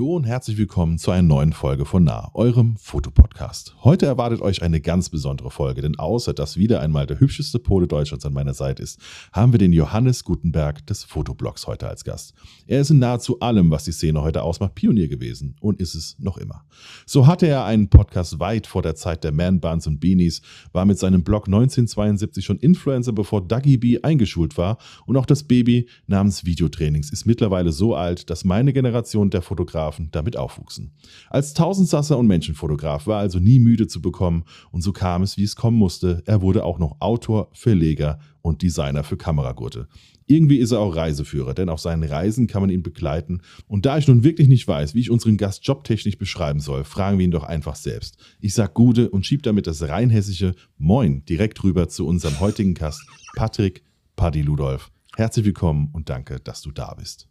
Hallo und herzlich willkommen zu einer neuen Folge von Nah, eurem Fotopodcast. Heute erwartet euch eine ganz besondere Folge, denn außer dass wieder einmal der hübscheste Pole Deutschlands an meiner Seite ist, haben wir den Johannes Gutenberg des Fotoblogs heute als Gast. Er ist in nahezu allem, was die Szene heute ausmacht, Pionier gewesen und ist es noch immer. So hatte er einen Podcast weit vor der Zeit der Man-Buns und Beanies, war mit seinem Blog 1972 schon Influencer, bevor Dougie B eingeschult war und auch das Baby namens Videotrainings ist mittlerweile so alt, dass meine Generation der Fotografen damit aufwuchsen. Als Tausendsasser und Menschenfotograf war also nie müde zu bekommen und so kam es, wie es kommen musste. Er wurde auch noch Autor, Verleger und Designer für Kameragurte. Irgendwie ist er auch Reiseführer, denn auf seinen Reisen kann man ihn begleiten. Und da ich nun wirklich nicht weiß, wie ich unseren Gast jobtechnisch beschreiben soll, fragen wir ihn doch einfach selbst. Ich sag Gude und schieb damit das rheinhessische Moin direkt rüber zu unserem heutigen Gast, Patrick Paddy Ludolf. Herzlich willkommen und danke, dass du da bist.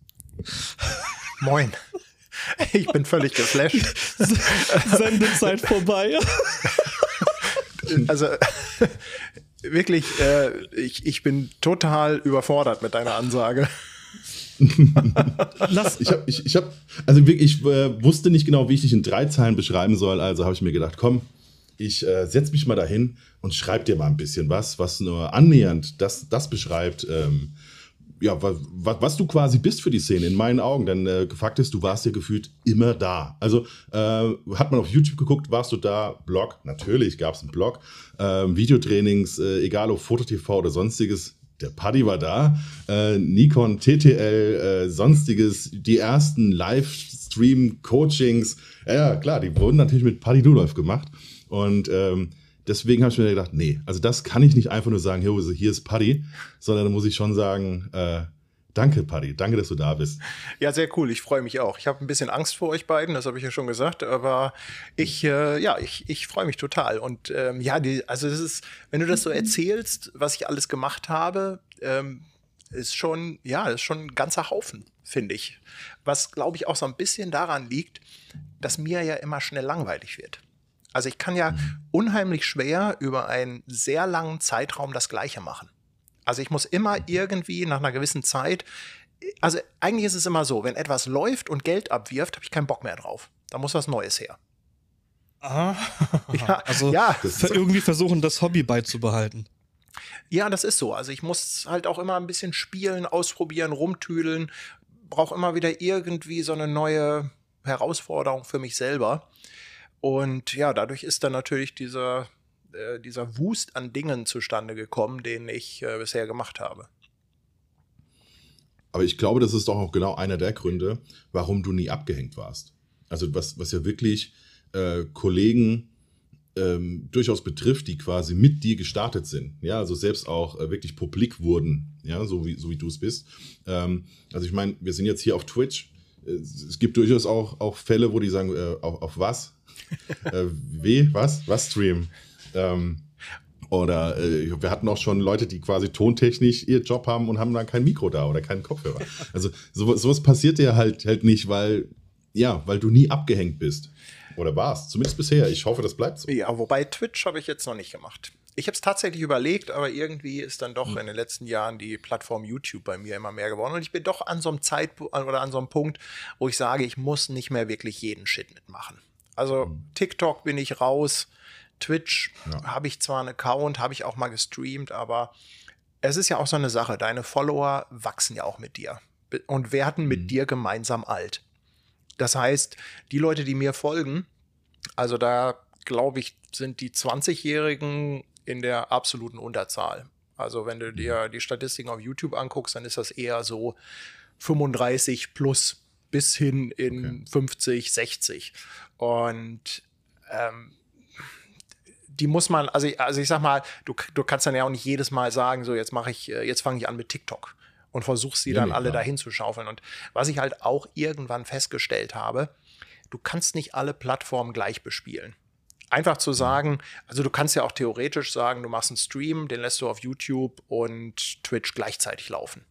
Moin. Ich bin völlig geflasht. Sendezeit vorbei. Also wirklich, äh, ich, ich bin total überfordert mit deiner Ansage. Lass. Ich habe, ich, ich hab, also wirklich, ich äh, wusste nicht genau, wie ich dich in drei Zeilen beschreiben soll. Also habe ich mir gedacht, komm, ich äh, setze mich mal dahin und schreib dir mal ein bisschen was, was nur annähernd das, das beschreibt, ähm, ja, was, was, du quasi bist für die Szene, in meinen Augen. Denn äh, Fakt ist, du warst ja gefühlt immer da. Also äh, hat man auf YouTube geguckt, warst du da, Blog, natürlich gab es einen Blog, äh, Videotrainings, äh, egal ob Foto-TV oder sonstiges. Der Paddy war da, äh, Nikon, TTL, äh, sonstiges, die ersten Livestream-Coachings. Ja, klar, die wurden natürlich mit Paddy Dudolf gemacht. Und ähm, deswegen habe ich mir gedacht, nee, also das kann ich nicht einfach nur sagen, hier ist Paddy, sondern da muss ich schon sagen, äh, danke Paddy, danke, dass du da bist. Ja, sehr cool, ich freue mich auch. Ich habe ein bisschen Angst vor euch beiden, das habe ich ja schon gesagt, aber ich, äh, ja, ich, ich freue mich total. Und ähm, ja, die, also das ist, wenn du das so erzählst, was ich alles gemacht habe, ähm, ist schon, ja, ist schon ein ganzer Haufen, finde ich. Was, glaube ich, auch so ein bisschen daran liegt, dass mir ja immer schnell langweilig wird. Also ich kann ja mhm. unheimlich schwer über einen sehr langen Zeitraum das Gleiche machen. Also ich muss immer irgendwie nach einer gewissen Zeit, also eigentlich ist es immer so, wenn etwas läuft und Geld abwirft, habe ich keinen Bock mehr drauf. Da muss was Neues her. Aha. Ja, also ja. irgendwie versuchen, das Hobby beizubehalten. Ja, das ist so. Also ich muss halt auch immer ein bisschen spielen, ausprobieren, rumtüdeln, brauche immer wieder irgendwie so eine neue Herausforderung für mich selber. Und ja, dadurch ist dann natürlich dieser, äh, dieser Wust an Dingen zustande gekommen, den ich äh, bisher gemacht habe. Aber ich glaube, das ist doch auch genau einer der Gründe, warum du nie abgehängt warst. Also was, was ja wirklich äh, Kollegen ähm, durchaus betrifft, die quasi mit dir gestartet sind. Ja, also selbst auch äh, wirklich publik wurden, ja, so wie, so wie du es bist. Ähm, also ich meine, wir sind jetzt hier auf Twitch. Es gibt durchaus auch, auch Fälle, wo die sagen, äh, auf, auf was? äh, w, was? Was Stream? Ähm, oder äh, wir hatten auch schon Leute, die quasi tontechnisch ihr Job haben und haben dann kein Mikro da oder keinen Kopfhörer. Also so, sowas passiert dir halt halt nicht, weil ja, weil du nie abgehängt bist. Oder warst, zumindest bisher. Ich hoffe, das bleibt so. Ja, wobei Twitch habe ich jetzt noch nicht gemacht. Ich habe es tatsächlich überlegt, aber irgendwie ist dann doch hm. in den letzten Jahren die Plattform YouTube bei mir immer mehr geworden. Und ich bin doch an so einem Zeitpunkt oder an so einem Punkt, wo ich sage, ich muss nicht mehr wirklich jeden Shit mitmachen. Also mhm. TikTok bin ich raus, Twitch ja. habe ich zwar einen Account, habe ich auch mal gestreamt, aber es ist ja auch so eine Sache. Deine Follower wachsen ja auch mit dir und werden mit mhm. dir gemeinsam alt. Das heißt, die Leute, die mir folgen, also da glaube ich, sind die 20-Jährigen in der absoluten Unterzahl. Also wenn du mhm. dir die Statistiken auf YouTube anguckst, dann ist das eher so 35 plus bis hin in okay. 50, 60. Und ähm, die muss man, also, also ich sag mal, du, du kannst dann ja auch nicht jedes Mal sagen, so jetzt mache ich, äh, jetzt fange ich an mit TikTok und versuchst sie ja, dann alle klar. dahin zu schaufeln. Und was ich halt auch irgendwann festgestellt habe, du kannst nicht alle Plattformen gleich bespielen. Einfach zu sagen, also du kannst ja auch theoretisch sagen, du machst einen Stream, den lässt du auf YouTube und Twitch gleichzeitig laufen.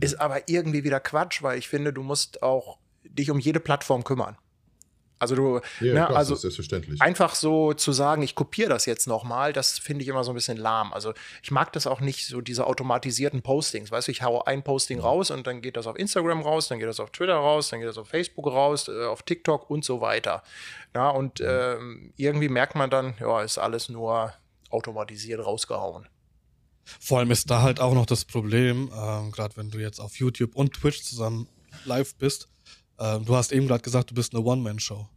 Ist aber irgendwie wieder Quatsch, weil ich finde, du musst auch dich um jede Plattform kümmern. Also du, ja, ne, klar, also selbstverständlich. einfach so zu sagen, ich kopiere das jetzt nochmal, das finde ich immer so ein bisschen lahm. Also ich mag das auch nicht, so diese automatisierten Postings. Weißt du, ich haue ein Posting raus und dann geht das auf Instagram raus, dann geht das auf Twitter raus, dann geht das auf Facebook raus, äh, auf TikTok und so weiter. Ja, und ähm, irgendwie merkt man dann, ja, ist alles nur automatisiert rausgehauen. Vor allem ist da halt auch noch das Problem, ähm, gerade wenn du jetzt auf YouTube und Twitch zusammen live bist, ähm, du hast eben gerade gesagt, du bist eine One-Man-Show.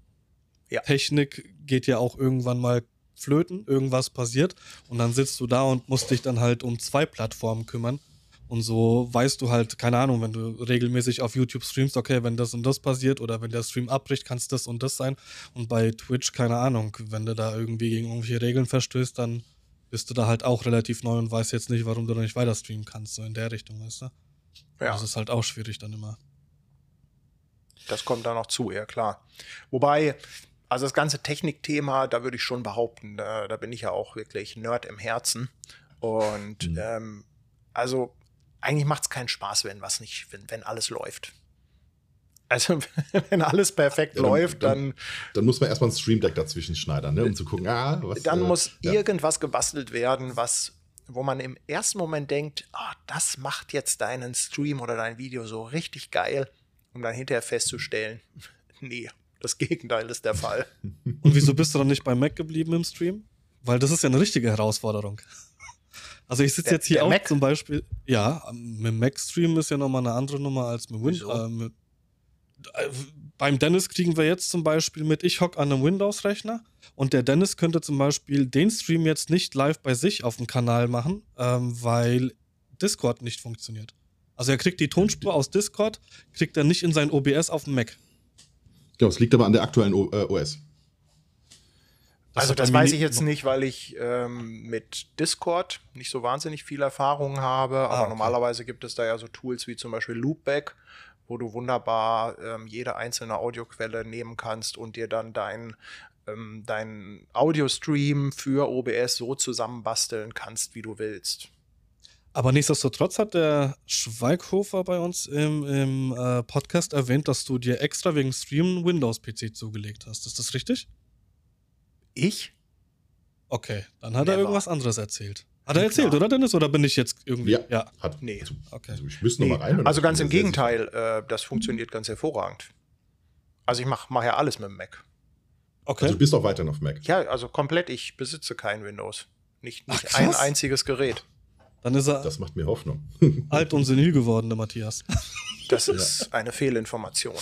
Ja. Technik geht ja auch irgendwann mal flöten, irgendwas passiert und dann sitzt du da und musst dich dann halt um zwei Plattformen kümmern. Und so weißt du halt, keine Ahnung, wenn du regelmäßig auf YouTube streamst, okay, wenn das und das passiert oder wenn der Stream abbricht, kann es das und das sein. Und bei Twitch, keine Ahnung, wenn du da irgendwie gegen irgendwelche Regeln verstößt, dann bist du da halt auch relativ neu und weißt jetzt nicht, warum du da nicht weiter streamen kannst, so in der Richtung, weißt du? Ja. Das ist halt auch schwierig dann immer. Das kommt da noch zu, ja klar. Wobei, also das ganze Technikthema, da würde ich schon behaupten, da, da, bin ich ja auch wirklich Nerd im Herzen. Und mhm. ähm, also eigentlich macht es keinen Spaß, wenn was nicht, wenn, wenn alles läuft. Also, wenn alles perfekt ja, dann, läuft, dann, dann, dann. muss man erstmal ein Stream Deck dazwischen schneidern, ne, um zu gucken, ah, was. Dann äh, muss ja. irgendwas gebastelt werden, was, wo man im ersten Moment denkt, oh, das macht jetzt deinen Stream oder dein Video so richtig geil um dann hinterher festzustellen, nee, das Gegenteil ist der Fall. Und wieso bist du dann nicht bei Mac geblieben im Stream? Weil das ist ja eine richtige Herausforderung. Also ich sitze jetzt hier auch Mac? zum Beispiel, ja, mit Mac-Stream ist ja nochmal eine andere Nummer als mit Windows. Äh, mit, äh, beim Dennis kriegen wir jetzt zum Beispiel mit, ich hock an einem Windows-Rechner und der Dennis könnte zum Beispiel den Stream jetzt nicht live bei sich auf dem Kanal machen, ähm, weil Discord nicht funktioniert. Also er kriegt die Tonspur aus Discord, kriegt er nicht in sein OBS auf dem Mac. Ja, es liegt aber an der aktuellen o äh, OS. Das also das weiß ich jetzt nicht, weil ich ähm, mit Discord nicht so wahnsinnig viel Erfahrung habe, aber ah, okay. normalerweise gibt es da ja so Tools wie zum Beispiel Loopback, wo du wunderbar ähm, jede einzelne Audioquelle nehmen kannst und dir dann dein ähm, deinen Audio-Stream für OBS so zusammenbasteln kannst, wie du willst. Aber nichtsdestotrotz hat der Schweighofer bei uns im, im äh, Podcast erwähnt, dass du dir extra wegen Stream Windows-PC zugelegt hast. Ist das richtig? Ich? Okay, dann hat Never. er irgendwas anderes erzählt. Hat er erzählt, Klar. oder Dennis? Oder bin ich jetzt irgendwie. Ja, ja. hat. Nee. Also, okay. Also ich müsste nee. noch mal rein. Also ganz im Gegenteil, äh, das funktioniert ganz hervorragend. Also ich mache mach ja alles mit dem Mac. Okay. Also du bist auch weiterhin auf Mac. Ja, also komplett. Ich besitze kein Windows. Nicht, nicht Ach, ein einziges Gerät. Dann ist er. Das macht mir Hoffnung. alt und senil geworden, der Matthias. Das ist ja. eine Fehlinformation.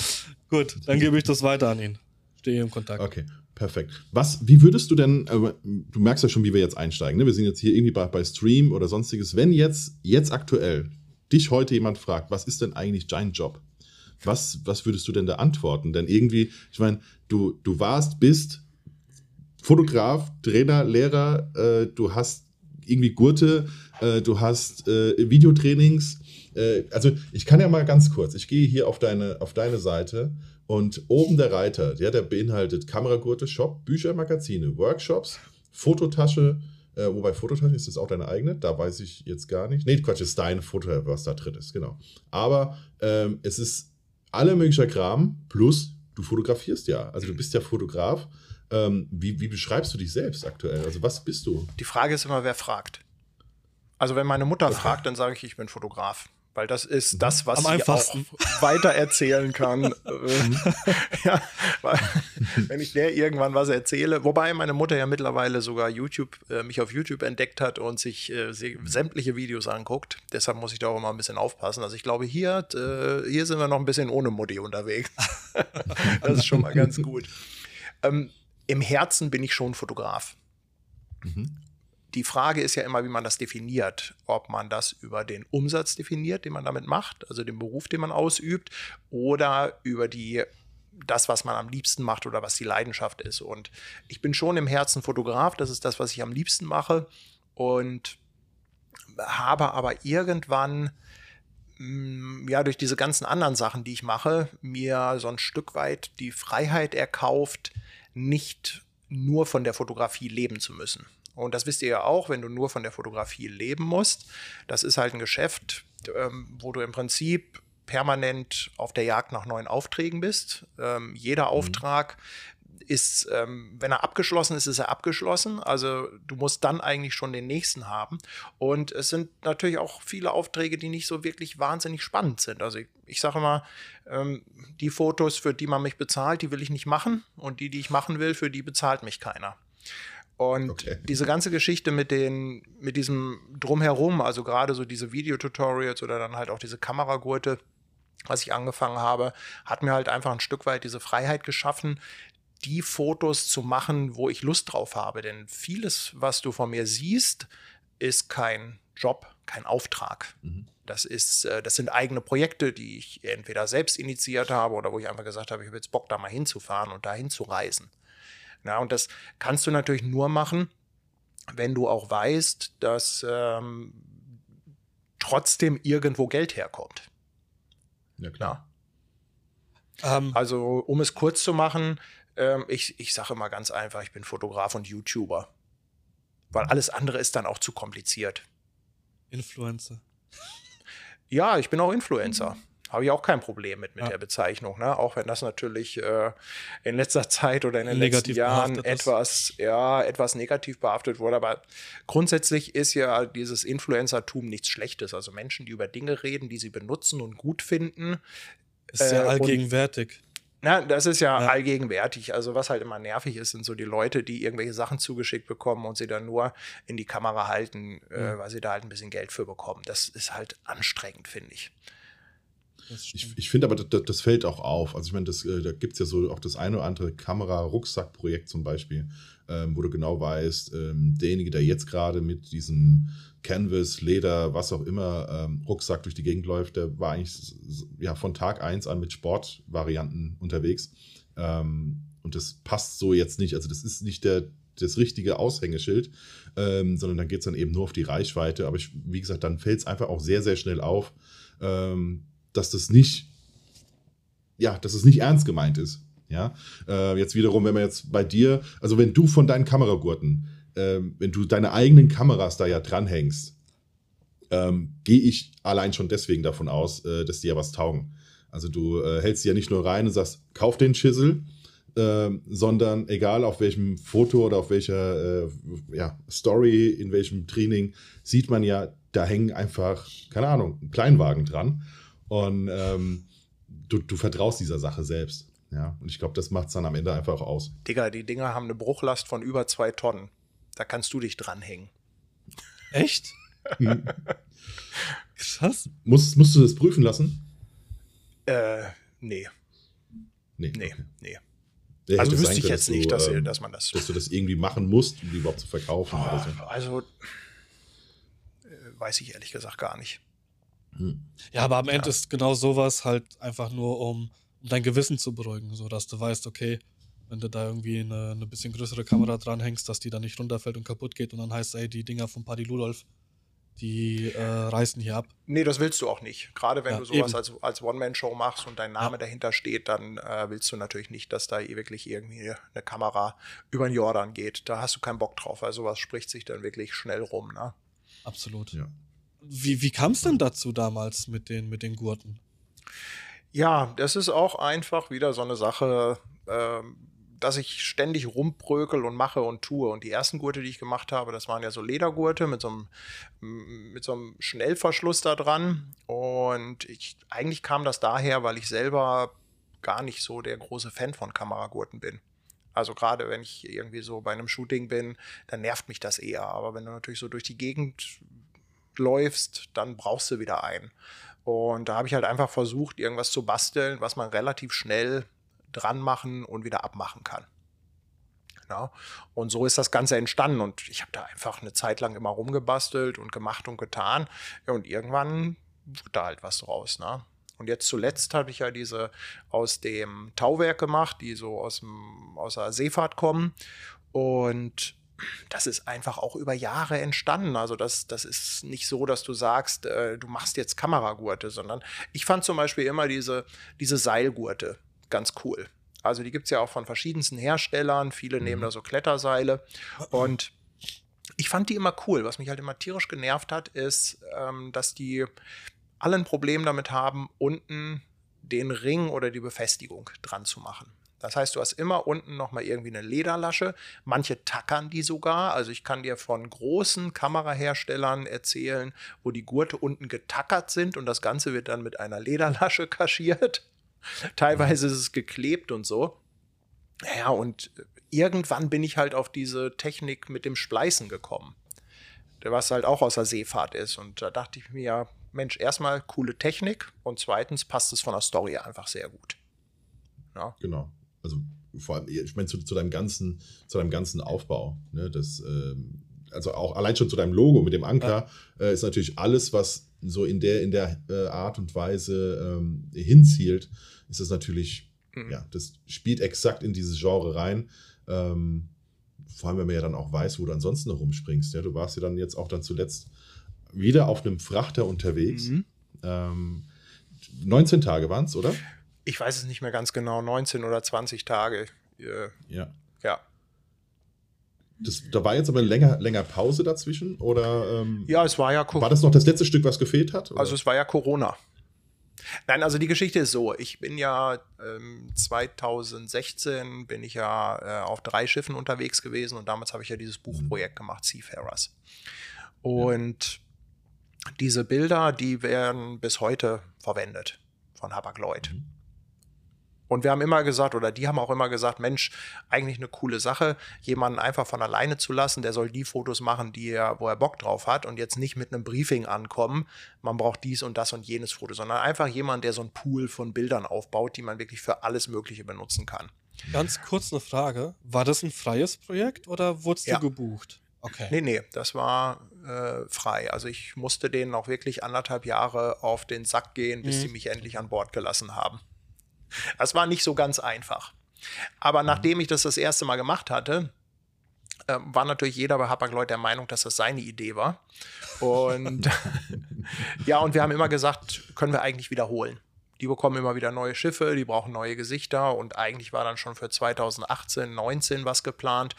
Gut, dann gebe ich das weiter an ihn. Stehe im Kontakt. Okay, perfekt. Was, wie würdest du denn, äh, du merkst ja schon, wie wir jetzt einsteigen, ne? Wir sind jetzt hier irgendwie bei, bei Stream oder sonstiges. Wenn jetzt, jetzt aktuell, dich heute jemand fragt, was ist denn eigentlich dein Job? Was, was würdest du denn da antworten? Denn irgendwie, ich meine, du, du warst, bist Fotograf, Trainer, Lehrer, äh, du hast irgendwie Gurte, äh, du hast äh, Videotrainings. Äh, also ich kann ja mal ganz kurz, ich gehe hier auf deine, auf deine Seite und oben der Reiter, ja, der beinhaltet Kameragurte, Shop, Bücher, Magazine, Workshops, Fototasche, äh, wobei Fototasche ist das auch deine eigene, da weiß ich jetzt gar nicht. Nee, Quatsch, ist dein Foto, was da drin ist, genau. Aber ähm, es ist alle möglicher Kram plus du fotografierst ja. Also du bist ja Fotograf. Ähm, wie, wie beschreibst du dich selbst aktuell? Also was bist du? Die Frage ist immer, wer fragt. Also wenn meine Mutter okay. fragt, dann sage ich, ich bin Fotograf. Weil das ist mhm. das, was sie auch weiter erzählen kann. Mhm. ja, wenn ich der irgendwann was erzähle, wobei meine Mutter ja mittlerweile sogar YouTube, äh, mich auf YouTube entdeckt hat und sich äh, sämtliche Videos anguckt. Deshalb muss ich da auch immer ein bisschen aufpassen. Also ich glaube, hier, äh, hier sind wir noch ein bisschen ohne Mutti unterwegs. das ist schon mal ganz gut. Ähm, Im Herzen bin ich schon Fotograf. Mhm die Frage ist ja immer, wie man das definiert. Ob man das über den Umsatz definiert, den man damit macht, also den Beruf, den man ausübt, oder über die das, was man am liebsten macht oder was die Leidenschaft ist. Und ich bin schon im Herzen Fotograf, das ist das, was ich am liebsten mache. Und habe aber irgendwann, mm, ja, durch diese ganzen anderen Sachen, die ich mache, mir so ein Stück weit die Freiheit erkauft, nicht nur von der Fotografie leben zu müssen. Und das wisst ihr ja auch, wenn du nur von der Fotografie leben musst. Das ist halt ein Geschäft, ähm, wo du im Prinzip permanent auf der Jagd nach neuen Aufträgen bist. Ähm, jeder mhm. Auftrag ist, ähm, wenn er abgeschlossen ist, ist er abgeschlossen. Also du musst dann eigentlich schon den nächsten haben. Und es sind natürlich auch viele Aufträge, die nicht so wirklich wahnsinnig spannend sind. Also ich, ich sage immer, ähm, die Fotos, für die man mich bezahlt, die will ich nicht machen. Und die, die ich machen will, für die bezahlt mich keiner. Und okay. diese ganze Geschichte mit den, mit diesem Drumherum, also gerade so diese Videotutorials oder dann halt auch diese Kameragurte, was ich angefangen habe, hat mir halt einfach ein Stück weit diese Freiheit geschaffen, die Fotos zu machen, wo ich Lust drauf habe. Denn vieles, was du von mir siehst, ist kein Job, kein Auftrag. Mhm. Das, ist, äh, das sind eigene Projekte, die ich entweder selbst initiiert habe oder wo ich einfach gesagt habe, ich habe jetzt Bock, da mal hinzufahren und dahin zu reisen. Ja, und das kannst du natürlich nur machen, wenn du auch weißt, dass ähm, trotzdem irgendwo Geld herkommt. Ja, klar. Ja. Ähm, also, um es kurz zu machen, ähm, ich ich sage immer ganz einfach, ich bin Fotograf und YouTuber. Weil alles andere ist dann auch zu kompliziert. Influencer. Ja, ich bin auch Influencer. Habe ich auch kein Problem mit, mit ja. der Bezeichnung. Ne? Auch wenn das natürlich äh, in letzter Zeit oder in den negativ letzten Jahren etwas, ja, etwas negativ behaftet wurde. Aber grundsätzlich ist ja dieses Influencertum nichts Schlechtes. Also Menschen, die über Dinge reden, die sie benutzen und gut finden. Ist sehr äh, allgegenwärtig. Na, das ist ja, ja, allgegenwärtig. Also was halt immer nervig ist, sind so die Leute, die irgendwelche Sachen zugeschickt bekommen und sie dann nur in die Kamera halten, äh, mhm. äh, weil sie da halt ein bisschen Geld für bekommen. Das ist halt anstrengend, finde ich. Ich, ich finde aber, das, das, fällt auch auf. Also ich meine, äh, da gibt es ja so auch das eine oder andere Kamera-Rucksack-Projekt zum Beispiel, ähm, wo du genau weißt, ähm, derjenige, der jetzt gerade mit diesem Canvas, Leder, was auch immer, ähm, Rucksack durch die Gegend läuft, der war eigentlich ja, von Tag 1 an mit Sportvarianten unterwegs. Ähm, und das passt so jetzt nicht. Also das ist nicht der, das richtige Aushängeschild, ähm, sondern dann geht es dann eben nur auf die Reichweite. Aber ich, wie gesagt, dann fällt es einfach auch sehr, sehr schnell auf, ähm, dass das nicht, ja, dass es nicht ernst gemeint ist. Ja, äh, jetzt wiederum, wenn man jetzt bei dir, also wenn du von deinen Kameragurten, äh, wenn du deine eigenen Kameras da ja dranhängst, ähm, gehe ich allein schon deswegen davon aus, äh, dass die ja was taugen. Also du äh, hältst sie ja nicht nur rein und sagst, kauf den Schissel, ähm, sondern egal auf welchem Foto oder auf welcher äh, ja, Story, in welchem Training, sieht man ja, da hängen einfach, keine Ahnung, ein Kleinwagen dran. Und ähm, du, du vertraust dieser Sache selbst. Ja, und ich glaube, das macht es dann am Ende einfach auch aus. Digga, die Dinger haben eine Bruchlast von über zwei Tonnen. Da kannst du dich dranhängen. Echt? Mhm. Krass. Muss, musst du das prüfen lassen? Äh, nee. Nee. Nee, okay. nee. Ja, also wüsste ich jetzt nicht, dass, ähm, dass man das. Dass du das irgendwie machen musst, um die überhaupt zu verkaufen. Oh, so. Also, äh, weiß ich ehrlich gesagt gar nicht. Hm. Ja, aber am Ende ja. ist genau sowas halt einfach nur, um, um dein Gewissen zu beruhigen, so dass du weißt, okay, wenn du da irgendwie eine, eine bisschen größere Kamera dranhängst, dass die dann nicht runterfällt und kaputt geht und dann heißt, ey, die Dinger von Paddy Ludolf, die äh, reißen hier ab. Nee, das willst du auch nicht. Gerade wenn ja, du sowas eben. als, als One-Man-Show machst und dein Name ja. dahinter steht, dann äh, willst du natürlich nicht, dass da wirklich irgendwie eine Kamera über den Jordan geht. Da hast du keinen Bock drauf, weil sowas spricht sich dann wirklich schnell rum. Ne? Absolut. Ja. Wie, wie kam es denn dazu damals mit den, mit den Gurten? Ja, das ist auch einfach wieder so eine Sache, äh, dass ich ständig rumbrökel und mache und tue. Und die ersten Gurte, die ich gemacht habe, das waren ja so Ledergurte mit so einem, mit so einem Schnellverschluss da dran. Und ich, eigentlich kam das daher, weil ich selber gar nicht so der große Fan von Kameragurten bin. Also gerade wenn ich irgendwie so bei einem Shooting bin, dann nervt mich das eher. Aber wenn du natürlich so durch die Gegend läufst, dann brauchst du wieder einen. Und da habe ich halt einfach versucht, irgendwas zu basteln, was man relativ schnell dran machen und wieder abmachen kann. Ja, und so ist das Ganze entstanden. Und ich habe da einfach eine Zeit lang immer rumgebastelt und gemacht und getan. Und irgendwann wurde da halt was draus. Ne? Und jetzt zuletzt habe ich ja diese aus dem Tauwerk gemacht, die so aus, dem, aus der Seefahrt kommen. Und das ist einfach auch über Jahre entstanden. Also das, das ist nicht so, dass du sagst, äh, du machst jetzt Kameragurte, sondern ich fand zum Beispiel immer diese, diese Seilgurte ganz cool. Also die gibt es ja auch von verschiedensten Herstellern. Viele mhm. nehmen da so Kletterseile. Und ich fand die immer cool. Was mich halt immer tierisch genervt hat, ist, ähm, dass die alle ein Problem damit haben, unten den Ring oder die Befestigung dran zu machen. Das heißt, du hast immer unten nochmal irgendwie eine Lederlasche. Manche tackern die sogar. Also ich kann dir von großen Kameraherstellern erzählen, wo die Gurte unten getackert sind und das Ganze wird dann mit einer Lederlasche kaschiert. Teilweise ist es geklebt und so. Ja, und irgendwann bin ich halt auf diese Technik mit dem Spleißen gekommen. Was halt auch aus der Seefahrt ist. Und da dachte ich mir, Mensch, erstmal coole Technik und zweitens passt es von der Story einfach sehr gut. Ja. Genau. Also vor allem, ich meine, zu, zu, deinem ganzen, zu deinem ganzen Aufbau, ne, das, ähm, also auch allein schon zu deinem Logo mit dem Anker, ja. äh, ist natürlich alles, was so in der, in der äh, Art und Weise ähm, hinzielt, ist das natürlich, mhm. ja, das spielt exakt in dieses Genre rein. Ähm, vor allem, wenn man ja dann auch weiß, wo du ansonsten noch rumspringst. Ja, du warst ja dann jetzt auch dann zuletzt wieder auf einem Frachter unterwegs. Mhm. Ähm, 19 Tage waren es, oder? Ich weiß es nicht mehr ganz genau, 19 oder 20 Tage. Äh, ja. Ja. Das, da war jetzt aber länger, länger Pause dazwischen, oder? Ähm, ja, es war ja. War das noch das letzte Stück, was gefehlt hat? Oder? Also, es war ja Corona. Nein, also die Geschichte ist so. Ich bin ja ähm, 2016 bin ich ja äh, auf drei Schiffen unterwegs gewesen und damals habe ich ja dieses. Buchprojekt gemacht, Seafarers. Und ja diese Bilder, die werden bis heute verwendet von Hapag-Lloyd. Mhm. Und wir haben immer gesagt, oder die haben auch immer gesagt, Mensch, eigentlich eine coole Sache, jemanden einfach von alleine zu lassen, der soll die Fotos machen, die er, wo er Bock drauf hat und jetzt nicht mit einem Briefing ankommen, man braucht dies und das und jenes Foto, sondern einfach jemand, der so einen Pool von Bildern aufbaut, die man wirklich für alles Mögliche benutzen kann. Ganz kurz eine Frage, war das ein freies Projekt oder wurdest ja. du gebucht? Okay. Nee, nee, das war äh, frei. Also ich musste denen auch wirklich anderthalb Jahre auf den Sack gehen, bis mhm. sie mich endlich an Bord gelassen haben. Das war nicht so ganz einfach. Aber mhm. nachdem ich das das erste Mal gemacht hatte, äh, war natürlich jeder bei Hapag-Lloyd der Meinung, dass das seine Idee war. Und ja, und wir haben immer gesagt, können wir eigentlich wiederholen die bekommen immer wieder neue Schiffe, die brauchen neue Gesichter und eigentlich war dann schon für 2018, 19 was geplant.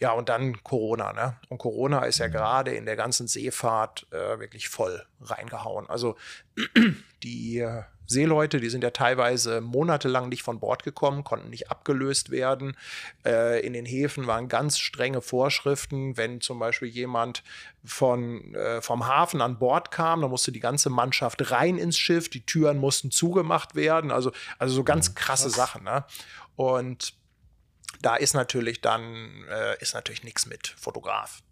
Ja, und dann Corona, ne? Und Corona ist ja mhm. gerade in der ganzen Seefahrt äh, wirklich voll reingehauen. Also die äh, Seeleute, die sind ja teilweise monatelang nicht von Bord gekommen, konnten nicht abgelöst werden. Äh, in den Häfen waren ganz strenge Vorschriften. Wenn zum Beispiel jemand von, äh, vom Hafen an Bord kam, dann musste die ganze Mannschaft rein ins Schiff, die Türen mussten zugemacht werden. Also, also so ganz krasse Was? Sachen. Ne? Und da ist natürlich dann äh, ist natürlich nichts mit Fotograf.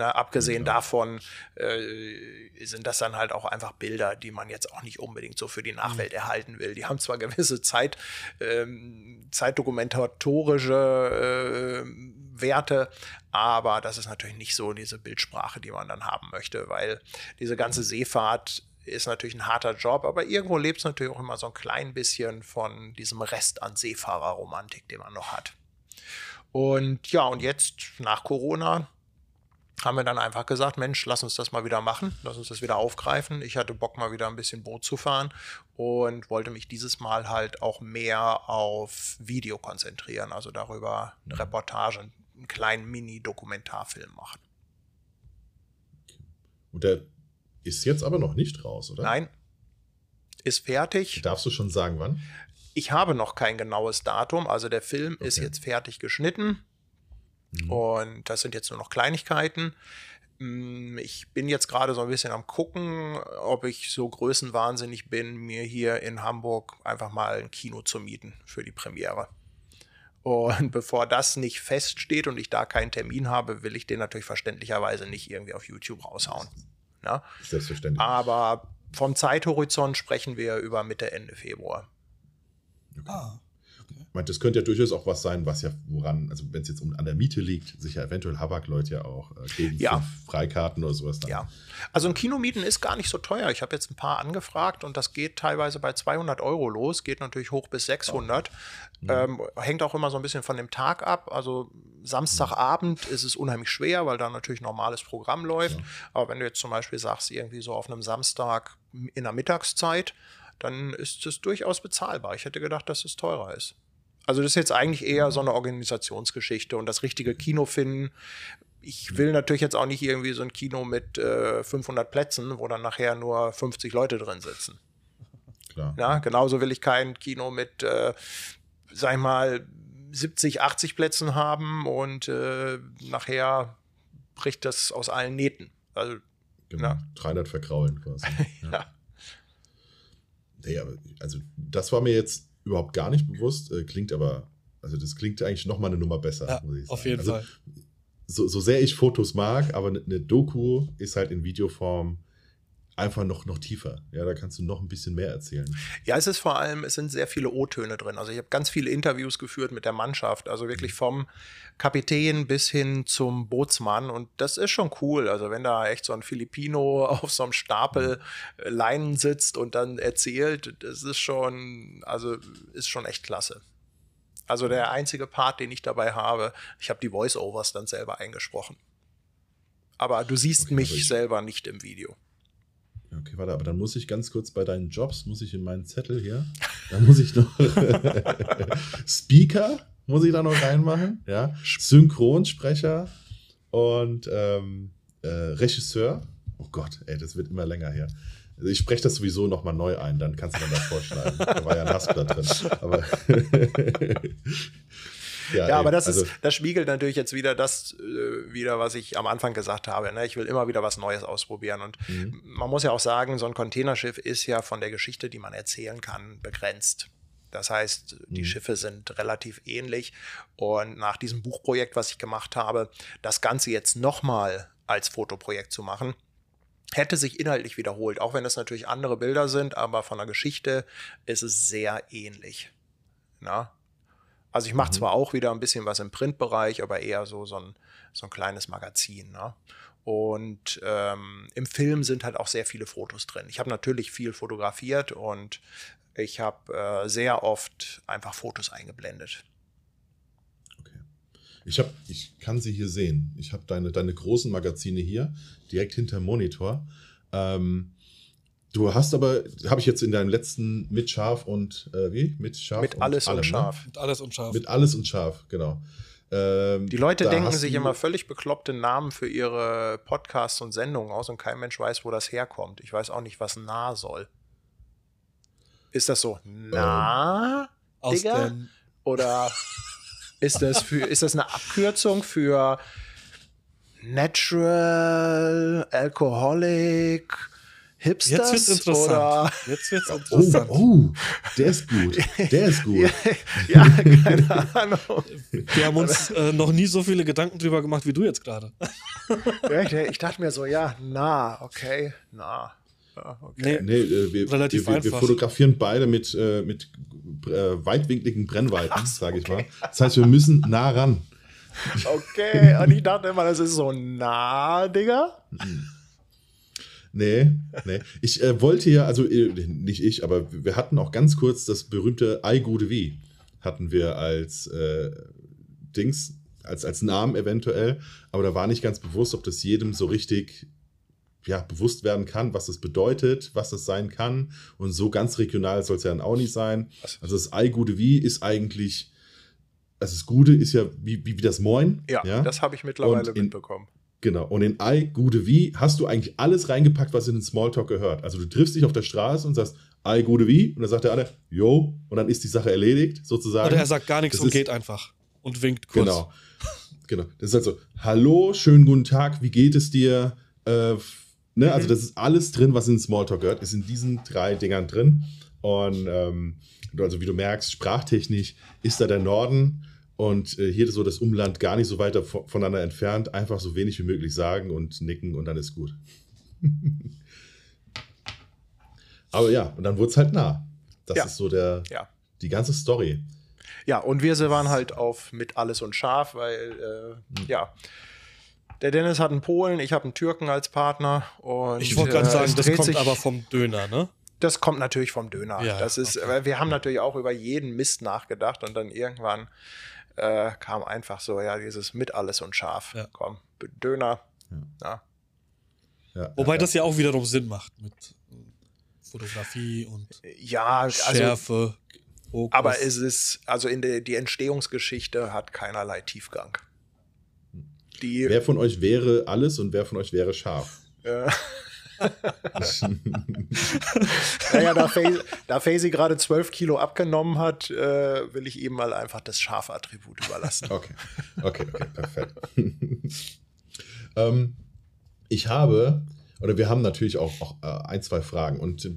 Ne, abgesehen ja. davon äh, sind das dann halt auch einfach Bilder, die man jetzt auch nicht unbedingt so für die Nachwelt mhm. erhalten will. Die haben zwar gewisse Zeit, ähm, zeitdokumentatorische äh, Werte, aber das ist natürlich nicht so diese Bildsprache, die man dann haben möchte, weil diese ganze Seefahrt ist natürlich ein harter Job, aber irgendwo lebt es natürlich auch immer so ein klein bisschen von diesem Rest an Seefahrerromantik, den man noch hat. Und ja, und jetzt nach Corona haben wir dann einfach gesagt, Mensch, lass uns das mal wieder machen, lass uns das wieder aufgreifen. Ich hatte Bock mal wieder ein bisschen Boot zu fahren und wollte mich dieses Mal halt auch mehr auf Video konzentrieren, also darüber eine Reportage, einen kleinen Mini-Dokumentarfilm machen. Und der ist jetzt aber noch nicht raus, oder? Nein, ist fertig. Darfst du schon sagen, wann? Ich habe noch kein genaues Datum, also der Film okay. ist jetzt fertig geschnitten. Mhm. Und das sind jetzt nur noch Kleinigkeiten. Mm, ich bin jetzt gerade so ein bisschen am gucken, ob ich so größenwahnsinnig bin, mir hier in Hamburg einfach mal ein Kino zu mieten für die Premiere. Und bevor das nicht feststeht und ich da keinen Termin habe, will ich den natürlich verständlicherweise nicht irgendwie auf YouTube raushauen. Ja? Ne? Selbstverständlich. Aber vom Zeithorizont sprechen wir über Mitte, Ende Februar. Okay. Meine, das könnte ja durchaus auch was sein, was ja, woran, also wenn es jetzt um, an der Miete liegt, sich ja eventuell Habak-Leute ja auch äh, gegen ja. Freikarten oder sowas dann. Ja, also ein Kinomieten ist gar nicht so teuer. Ich habe jetzt ein paar angefragt und das geht teilweise bei 200 Euro los, geht natürlich hoch bis 600. Oh. Mhm. Ähm, hängt auch immer so ein bisschen von dem Tag ab. Also Samstagabend mhm. ist es unheimlich schwer, weil da natürlich normales Programm läuft. Ja. Aber wenn du jetzt zum Beispiel sagst, irgendwie so auf einem Samstag in der Mittagszeit, dann ist es durchaus bezahlbar. Ich hätte gedacht, dass es teurer ist. Also das ist jetzt eigentlich eher so eine Organisationsgeschichte und das richtige Kino finden ich will natürlich jetzt auch nicht irgendwie so ein Kino mit äh, 500 Plätzen, wo dann nachher nur 50 Leute drin sitzen. Klar. Ja, genauso will ich kein Kino mit, äh, sag ich mal, 70, 80 Plätzen haben und äh, nachher bricht das aus allen Nähten. Also, genau, ja. 300 verkraulen quasi. ja. ja. Nee, also das war mir jetzt überhaupt gar nicht bewusst, äh, klingt aber, also das klingt eigentlich noch mal eine Nummer besser, ja, muss ich sagen. Auf jeden also, Fall. So, so sehr ich Fotos mag, aber eine ne Doku ist halt in Videoform einfach noch, noch tiefer. Ja, da kannst du noch ein bisschen mehr erzählen. Ja, es ist vor allem, es sind sehr viele O-Töne drin. Also ich habe ganz viele Interviews geführt mit der Mannschaft, also wirklich vom Kapitän bis hin zum Bootsmann und das ist schon cool. Also wenn da echt so ein Filipino auf so einem Stapel äh, Leinen sitzt und dann erzählt, das ist schon, also ist schon echt klasse. Also der einzige Part, den ich dabei habe, ich habe die Voice-Overs dann selber eingesprochen. Aber du siehst okay, mich selber nicht im Video. Okay, warte, aber dann muss ich ganz kurz bei deinen Jobs, muss ich in meinen Zettel hier, da muss ich noch Speaker, muss ich da noch reinmachen, ja, Synchronsprecher und ähm, äh, Regisseur. Oh Gott, ey, das wird immer länger her. Also ich spreche das sowieso nochmal neu ein, dann kannst du dann das vorschneiden. da war ja ein Haspler drin. Aber Ja, ja aber das also, ist, das spiegelt natürlich jetzt wieder das äh, wieder, was ich am Anfang gesagt habe. Ne? Ich will immer wieder was Neues ausprobieren. Und mhm. man muss ja auch sagen, so ein Containerschiff ist ja von der Geschichte, die man erzählen kann, begrenzt. Das heißt, die mhm. Schiffe sind relativ ähnlich. Und nach diesem Buchprojekt, was ich gemacht habe, das Ganze jetzt nochmal als Fotoprojekt zu machen, hätte sich inhaltlich wiederholt, auch wenn es natürlich andere Bilder sind, aber von der Geschichte ist es sehr ähnlich. Na? Also ich mache mhm. zwar auch wieder ein bisschen was im Printbereich, aber eher so, so, ein, so ein kleines Magazin. Ne? Und ähm, im Film sind halt auch sehr viele Fotos drin. Ich habe natürlich viel fotografiert und ich habe äh, sehr oft einfach Fotos eingeblendet. Okay. Ich, hab, ich kann sie hier sehen. Ich habe deine, deine großen Magazine hier, direkt hinter dem Monitor. Ähm, Du hast aber, habe ich jetzt in deinem letzten mit Scharf und äh, wie? Mit Scharf mit und alles allem, und ne? scharf. Ne? Mit alles und scharf. Mit alles und scharf, genau. Ähm, die Leute denken sich immer völlig bekloppte Namen für ihre Podcasts und Sendungen aus und kein Mensch weiß, wo das herkommt. Ich weiß auch nicht, was nah soll. Ist das so na, ähm, Digga? Oder ist das, für, ist das eine Abkürzung für Natural, Alcoholic, Hipsters? Jetzt wird's interessant. Oder? Jetzt wird's interessant. Oh, oh, der ist gut. Der ist gut. ja, keine Ahnung. Wir haben uns äh, noch nie so viele Gedanken drüber gemacht wie du jetzt gerade. ja, ich, ich, dachte mir so, ja, na, okay, na. okay. Nee, nee äh, wir, Relativ wir, wir, wir, fotografieren beide mit, äh, mit äh, weitwinkligen Brennweiten, sage ich okay. mal. Das heißt, wir müssen nah ran. Okay, und ich dachte immer, das ist so nah, Digga. Nee, nee. Ich äh, wollte ja, also äh, nicht ich, aber wir hatten auch ganz kurz das berühmte I Gute Wie hatten wir als äh, Dings, als, als Namen eventuell, aber da war nicht ganz bewusst, ob das jedem so richtig ja, bewusst werden kann, was das bedeutet, was das sein kann. Und so ganz regional soll es ja dann auch nicht sein. Also das I Gute Wie ist eigentlich, also das Gute ist ja wie, wie, wie das Moin. Ja, ja? das habe ich mittlerweile in, mitbekommen. Genau. Und in I, Gude Wie hast du eigentlich alles reingepackt, was in den Smalltalk gehört. Also du triffst dich auf der Straße und sagst, I, Gude Wie. Und dann sagt der andere, yo. Und dann ist die Sache erledigt, sozusagen. Oder er sagt gar nichts das und ist, geht einfach. Und winkt kurz. Genau. Genau. Das ist halt so, hallo, schönen guten Tag, wie geht es dir? Äh, ne? Also mhm. das ist alles drin, was in Smalltalk gehört, ist in diesen drei Dingern drin. Und ähm, also wie du merkst, sprachtechnisch ist da der Norden und äh, hier ist so das Umland gar nicht so weit voneinander entfernt. Einfach so wenig wie möglich sagen und nicken und dann ist gut. Aber ja, und dann wurde es halt nah. Das ja. ist so der, ja. die ganze Story. Ja, und wir waren halt auf mit alles und scharf, weil, äh, hm. ja. Der Dennis hat einen Polen, ich habe einen Türken als Partner. Und, ich wollte gerade äh, sagen, das kommt aber vom Döner, ne? Das kommt natürlich vom Döner. Ja, das ist, okay. wir haben natürlich auch über jeden Mist nachgedacht und dann irgendwann äh, kam einfach so, ja, dieses mit alles und scharf. Ja. Komm, Döner. Ja. ja. Wobei das ja auch wiederum Sinn macht mit Fotografie und ja, also Schärfe. Also, aber es ist, also in der die Entstehungsgeschichte hat keinerlei Tiefgang. Die wer von euch wäre alles und wer von euch wäre scharf? Ja. naja, da, Faisy, da gerade 12 Kilo abgenommen hat, äh, will ich ihm mal einfach das Schafattribut überlassen. Okay, okay, okay, perfekt. ähm, ich habe, oder wir haben natürlich auch, auch äh, ein, zwei Fragen und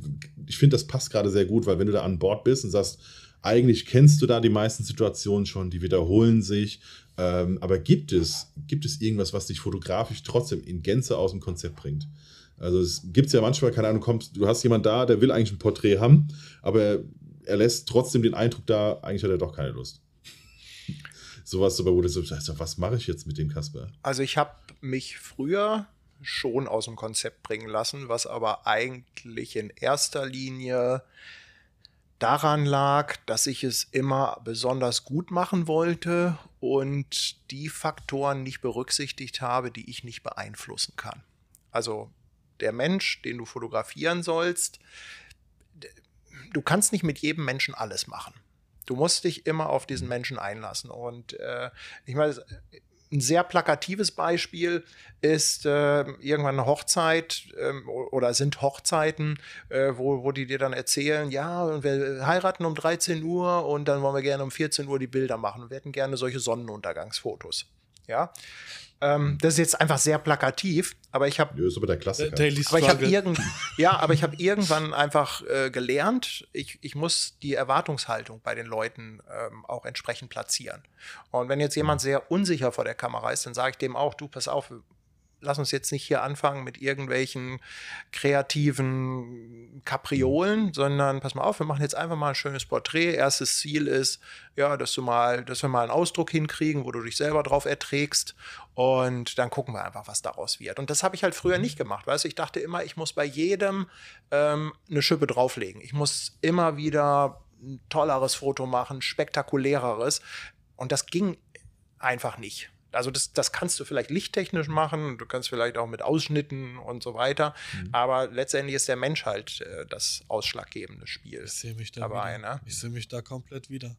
ich finde, das passt gerade sehr gut, weil wenn du da an Bord bist und sagst, eigentlich kennst du da die meisten Situationen schon, die wiederholen sich. Ähm, aber gibt es, gibt es irgendwas, was dich fotografisch trotzdem in Gänze aus dem Konzept bringt? Also es gibt ja manchmal, keine Ahnung, kommst, du hast jemanden da, der will eigentlich ein Porträt haben, aber er lässt trotzdem den Eindruck da, eigentlich hat er doch keine Lust. Sowas, aber wo du so was mache ich jetzt mit dem Kasper? Also ich habe mich früher schon aus dem Konzept bringen lassen, was aber eigentlich in erster Linie daran lag, dass ich es immer besonders gut machen wollte und die Faktoren nicht berücksichtigt habe, die ich nicht beeinflussen kann. Also der Mensch, den du fotografieren sollst, du kannst nicht mit jedem Menschen alles machen. Du musst dich immer auf diesen Menschen einlassen. Und äh, ich meine, ein sehr plakatives Beispiel ist äh, irgendwann eine Hochzeit äh, oder sind Hochzeiten, äh, wo, wo die dir dann erzählen, ja, wir heiraten um 13 Uhr und dann wollen wir gerne um 14 Uhr die Bilder machen. Wir hätten gerne solche Sonnenuntergangsfotos. Ja, ähm, das ist jetzt einfach sehr plakativ, aber ich habe. Ja, ist aber der Klassiker. aber ich habe irgend, ja, aber ich habe irgendwann einfach äh, gelernt, ich, ich muss die Erwartungshaltung bei den Leuten ähm, auch entsprechend platzieren. Und wenn jetzt jemand sehr unsicher vor der Kamera ist, dann sage ich dem auch, du pass auf, lass uns jetzt nicht hier anfangen mit irgendwelchen kreativen Kapriolen, sondern pass mal auf, wir machen jetzt einfach mal ein schönes Porträt. Erstes Ziel ist, ja, dass du mal, dass wir mal einen Ausdruck hinkriegen, wo du dich selber drauf erträgst und dann gucken wir einfach, was daraus wird. Und das habe ich halt früher nicht gemacht, weißt du, ich dachte immer, ich muss bei jedem ähm, eine Schippe drauflegen. Ich muss immer wieder ein tolleres Foto machen, spektakuläreres und das ging einfach nicht. Also das, das kannst du vielleicht lichttechnisch machen, du kannst vielleicht auch mit Ausschnitten und so weiter, mhm. aber letztendlich ist der Mensch halt äh, das ausschlaggebende Spiel. Ich sehe mich da dabei, ne? Ich sehe mich da komplett wieder.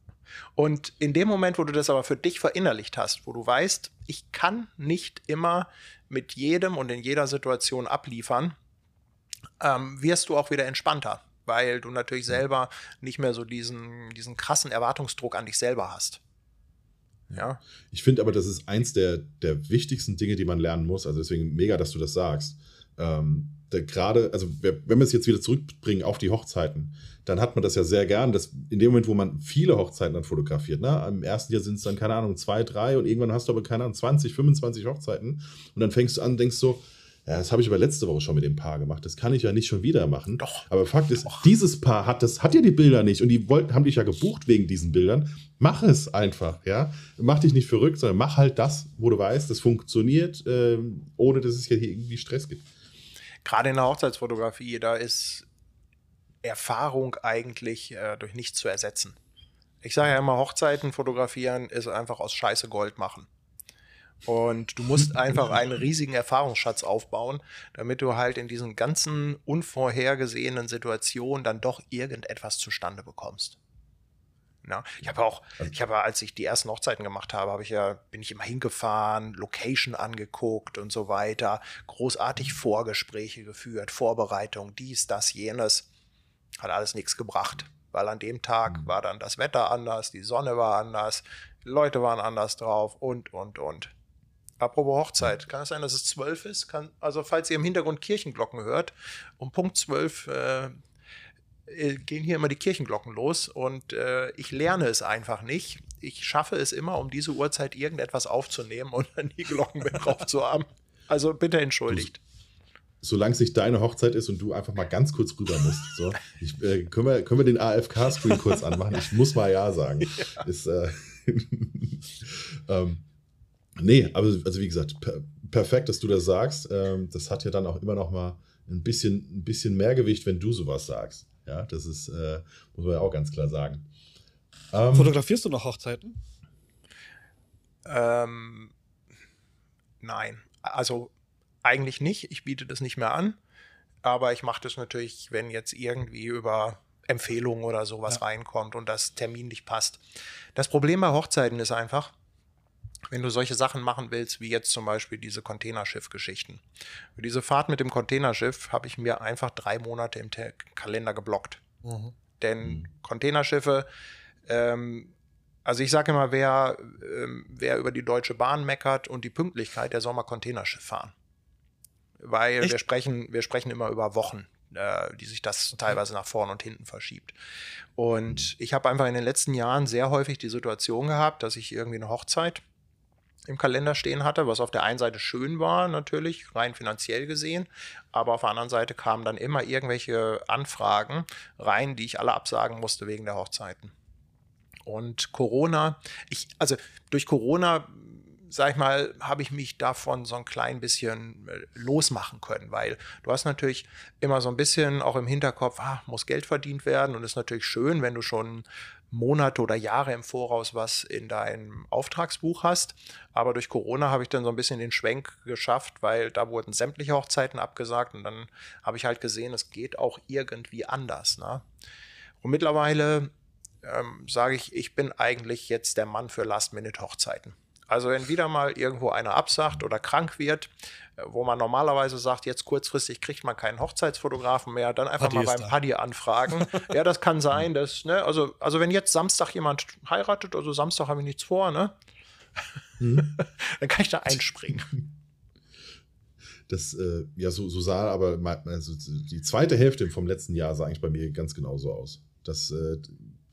Und in dem Moment, wo du das aber für dich verinnerlicht hast, wo du weißt, ich kann nicht immer mit jedem und in jeder Situation abliefern, ähm, wirst du auch wieder entspannter, weil du natürlich mhm. selber nicht mehr so diesen, diesen krassen Erwartungsdruck an dich selber hast. Ja. Ich finde aber, das ist eins der, der wichtigsten Dinge, die man lernen muss. Also deswegen mega, dass du das sagst. Ähm, Gerade, also wenn wir es jetzt wieder zurückbringen auf die Hochzeiten, dann hat man das ja sehr gern, dass in dem Moment, wo man viele Hochzeiten dann fotografiert, ne, im ersten Jahr sind es dann, keine Ahnung, zwei, drei und irgendwann hast du aber, keine Ahnung, 20, 25 Hochzeiten und dann fängst du an, denkst so, ja, das habe ich aber letzte Woche schon mit dem Paar gemacht. Das kann ich ja nicht schon wieder machen. Doch. Aber Fakt ist, Doch. dieses Paar hat das, hat ja die Bilder nicht und die wollten, haben dich ja gebucht wegen diesen Bildern. Mach es einfach, ja. Mach dich nicht verrückt, sondern mach halt das, wo du weißt, das funktioniert, äh, ohne dass es hier irgendwie Stress gibt. Gerade in der Hochzeitsfotografie, da ist Erfahrung eigentlich äh, durch nichts zu ersetzen. Ich sage ja immer, Hochzeiten fotografieren ist einfach aus Scheiße Gold machen. Und du musst einfach einen riesigen Erfahrungsschatz aufbauen, damit du halt in diesen ganzen unvorhergesehenen Situationen dann doch irgendetwas zustande bekommst. Ja, ich habe auch, also ich habe, als ich die ersten Hochzeiten gemacht habe, habe ich ja, bin ich immer hingefahren, Location angeguckt und so weiter, großartig Vorgespräche geführt, Vorbereitung, dies, das, jenes. Hat alles nichts gebracht, weil an dem Tag mhm. war dann das Wetter anders, die Sonne war anders, Leute waren anders drauf und, und, und. Apropos Hochzeit, kann es sein, dass es zwölf ist? Kann, also falls ihr im Hintergrund Kirchenglocken hört, um Punkt zwölf äh, äh, gehen hier immer die Kirchenglocken los und äh, ich lerne es einfach nicht. Ich schaffe es immer, um diese Uhrzeit irgendetwas aufzunehmen und dann die Glocken mit drauf zu haben. Also bitte entschuldigt. solange es nicht deine Hochzeit ist und du einfach mal ganz kurz rüber musst. So, ich, äh, können, wir, können wir den AFK-Screen kurz anmachen? Ich muss mal Ja sagen. Ja. Ist, äh, ähm, Nee, aber also wie gesagt, per perfekt, dass du das sagst. Ähm, das hat ja dann auch immer noch mal ein bisschen, ein bisschen mehr Gewicht, wenn du sowas sagst. Ja, das ist, äh, muss man ja auch ganz klar sagen. Ähm, Fotografierst du noch Hochzeiten? Ähm, nein, also eigentlich nicht. Ich biete das nicht mehr an. Aber ich mache das natürlich, wenn jetzt irgendwie über Empfehlungen oder sowas ja. reinkommt und das terminlich passt. Das Problem bei Hochzeiten ist einfach, wenn du solche Sachen machen willst, wie jetzt zum Beispiel diese Containerschiff-Geschichten. Für diese Fahrt mit dem Containerschiff habe ich mir einfach drei Monate im Kalender geblockt. Mhm. Denn mhm. Containerschiffe, ähm, also ich sage immer, wer, ähm, wer über die Deutsche Bahn meckert und die Pünktlichkeit, der soll mal Containerschiff fahren. Weil wir sprechen, wir sprechen immer über Wochen, äh, die sich das teilweise nach vorn und hinten verschiebt. Und ich habe einfach in den letzten Jahren sehr häufig die Situation gehabt, dass ich irgendwie eine Hochzeit im Kalender stehen hatte, was auf der einen Seite schön war, natürlich, rein finanziell gesehen, aber auf der anderen Seite kamen dann immer irgendwelche Anfragen rein, die ich alle absagen musste wegen der Hochzeiten. Und Corona, ich, also durch Corona sag ich mal, habe ich mich davon so ein klein bisschen äh, losmachen können, weil du hast natürlich immer so ein bisschen auch im Hinterkopf, ah, muss Geld verdient werden und ist natürlich schön, wenn du schon Monate oder Jahre im Voraus was in deinem Auftragsbuch hast. Aber durch Corona habe ich dann so ein bisschen den Schwenk geschafft, weil da wurden sämtliche Hochzeiten abgesagt und dann habe ich halt gesehen, es geht auch irgendwie anders. Ne? Und mittlerweile ähm, sage ich, ich bin eigentlich jetzt der Mann für Last-Minute-Hochzeiten. Also wenn wieder mal irgendwo einer absagt oder krank wird, äh, wo man normalerweise sagt, jetzt kurzfristig kriegt man keinen Hochzeitsfotografen mehr, dann einfach Paddy mal beim Paddy anfragen. ja, das kann sein, dass, ne, also, also wenn jetzt Samstag jemand heiratet, also Samstag habe ich nichts vor, ne? Hm. dann kann ich da einspringen. Das, äh, ja, so, so sah aber also die zweite Hälfte vom letzten Jahr sah eigentlich bei mir ganz genauso aus. Das, äh,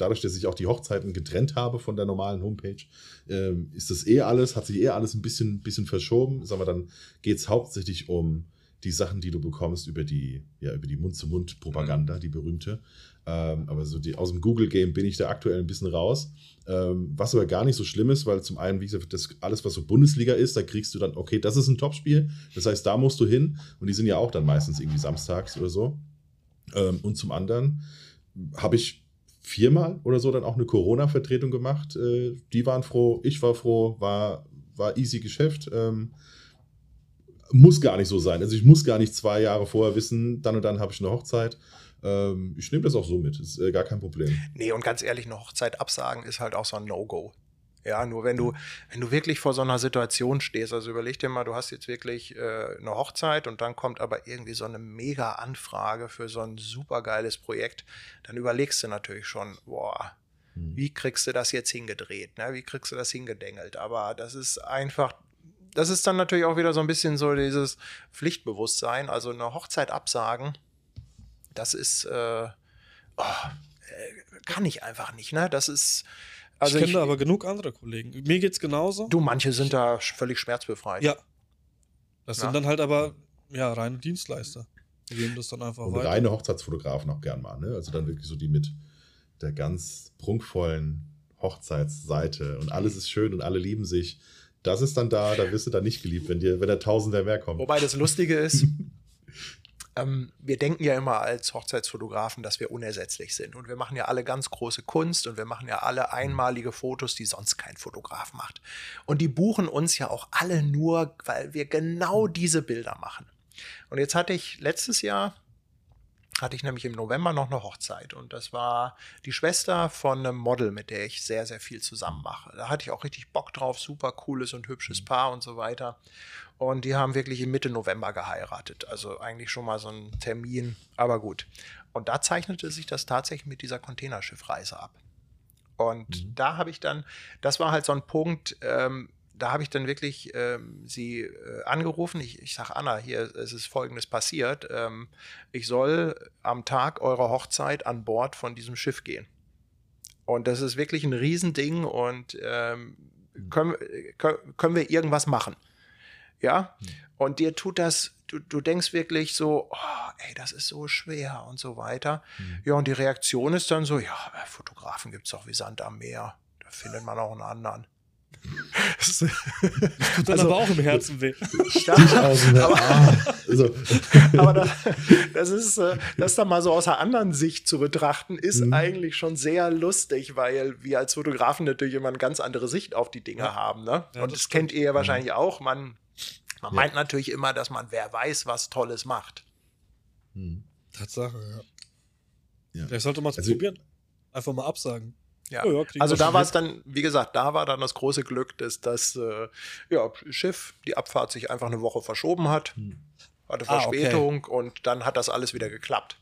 dadurch, dass ich auch die Hochzeiten getrennt habe von der normalen Homepage, ähm, ist das eh alles, hat sich eh alles ein bisschen, bisschen verschoben. Sagen wir, dann geht es hauptsächlich um die Sachen, die du bekommst über die, ja, über die Mund-zu-Mund-Propaganda, mhm. die berühmte. Ähm, aber so die, aus dem Google-Game bin ich da aktuell ein bisschen raus. Ähm, was aber gar nicht so schlimm ist, weil zum einen, wie gesagt, das alles, was so Bundesliga ist, da kriegst du dann, okay, das ist ein Topspiel. Das heißt, da musst du hin. Und die sind ja auch dann meistens irgendwie samstags oder so. Ähm, und zum anderen habe ich viermal oder so dann auch eine Corona-Vertretung gemacht. Äh, die waren froh, ich war froh, war, war easy Geschäft. Ähm, muss gar nicht so sein. Also ich muss gar nicht zwei Jahre vorher wissen, dann und dann habe ich eine Hochzeit. Ähm, ich nehme das auch so mit, ist äh, gar kein Problem. Nee, und ganz ehrlich, eine Hochzeit absagen ist halt auch so ein No-Go. Ja, nur wenn du, wenn du wirklich vor so einer Situation stehst, also überleg dir mal, du hast jetzt wirklich äh, eine Hochzeit und dann kommt aber irgendwie so eine mega Anfrage für so ein super geiles Projekt, dann überlegst du natürlich schon, boah, hm. wie kriegst du das jetzt hingedreht, ne? wie kriegst du das hingedengelt? Aber das ist einfach, das ist dann natürlich auch wieder so ein bisschen so dieses Pflichtbewusstsein, also eine Hochzeit absagen, das ist, äh, oh, äh, kann ich einfach nicht, ne? Das ist, also ich kenne aber genug andere Kollegen. Mir geht es genauso. Du, manche sind da völlig schmerzbefreit. Ja. Das ja. sind dann halt aber ja reine Dienstleister. Die geben das dann einfach Und weiter. reine Hochzeitsfotografen auch gern mal, ne? Also dann wirklich so die mit der ganz prunkvollen Hochzeitsseite und alles ist schön und alle lieben sich. Das ist dann da, da wirst du dann nicht geliebt, wenn dir, wenn der Tausender mehr kommt. Wobei das Lustige ist, ähm, wir denken ja immer als Hochzeitsfotografen, dass wir unersetzlich sind. Und wir machen ja alle ganz große Kunst und wir machen ja alle einmalige Fotos, die sonst kein Fotograf macht. Und die buchen uns ja auch alle nur, weil wir genau diese Bilder machen. Und jetzt hatte ich letztes Jahr hatte ich nämlich im November noch eine Hochzeit und das war die Schwester von einem Model, mit der ich sehr, sehr viel zusammen mache. Da hatte ich auch richtig Bock drauf, super cooles und hübsches Paar und so weiter. Und die haben wirklich im Mitte November geheiratet. Also eigentlich schon mal so ein Termin, aber gut. Und da zeichnete sich das tatsächlich mit dieser Containerschiffreise ab. Und mhm. da habe ich dann, das war halt so ein Punkt, ähm, da habe ich dann wirklich ähm, sie äh, angerufen. Ich, ich sage, Anna, hier es ist Folgendes passiert. Ähm, ich soll am Tag eurer Hochzeit an Bord von diesem Schiff gehen. Und das ist wirklich ein Riesending und ähm, können, können wir irgendwas machen? Ja, hm. und dir tut das, du, du denkst wirklich so, oh, ey, das ist so schwer und so weiter. Mhm. Ja, und die Reaktion ist dann so, ja, Fotografen gibt es auch wie Sand am Meer. Da findet man auch einen anderen. Das tut dann also, aber auch im Herzen weh. aber, ah, so. aber das, das, ist, äh, das dann mal so aus einer anderen Sicht zu betrachten, ist mhm. eigentlich schon sehr lustig, weil wir als Fotografen natürlich immer eine ganz andere Sicht auf die Dinge ja. haben. Ne? Ja, Und das, das kennt ihr ja wahrscheinlich mhm. auch. Man, man ja. meint natürlich immer, dass man wer weiß, was Tolles macht. Mhm. Tatsache, ja. ja. Vielleicht sollte man es also, probieren. Einfach mal absagen. Ja. ja also da war es dann, wie gesagt, da war dann das große Glück, dass das äh, ja, Schiff die Abfahrt sich einfach eine Woche verschoben hat, hm. hatte Verspätung ah, okay. und dann hat das alles wieder geklappt.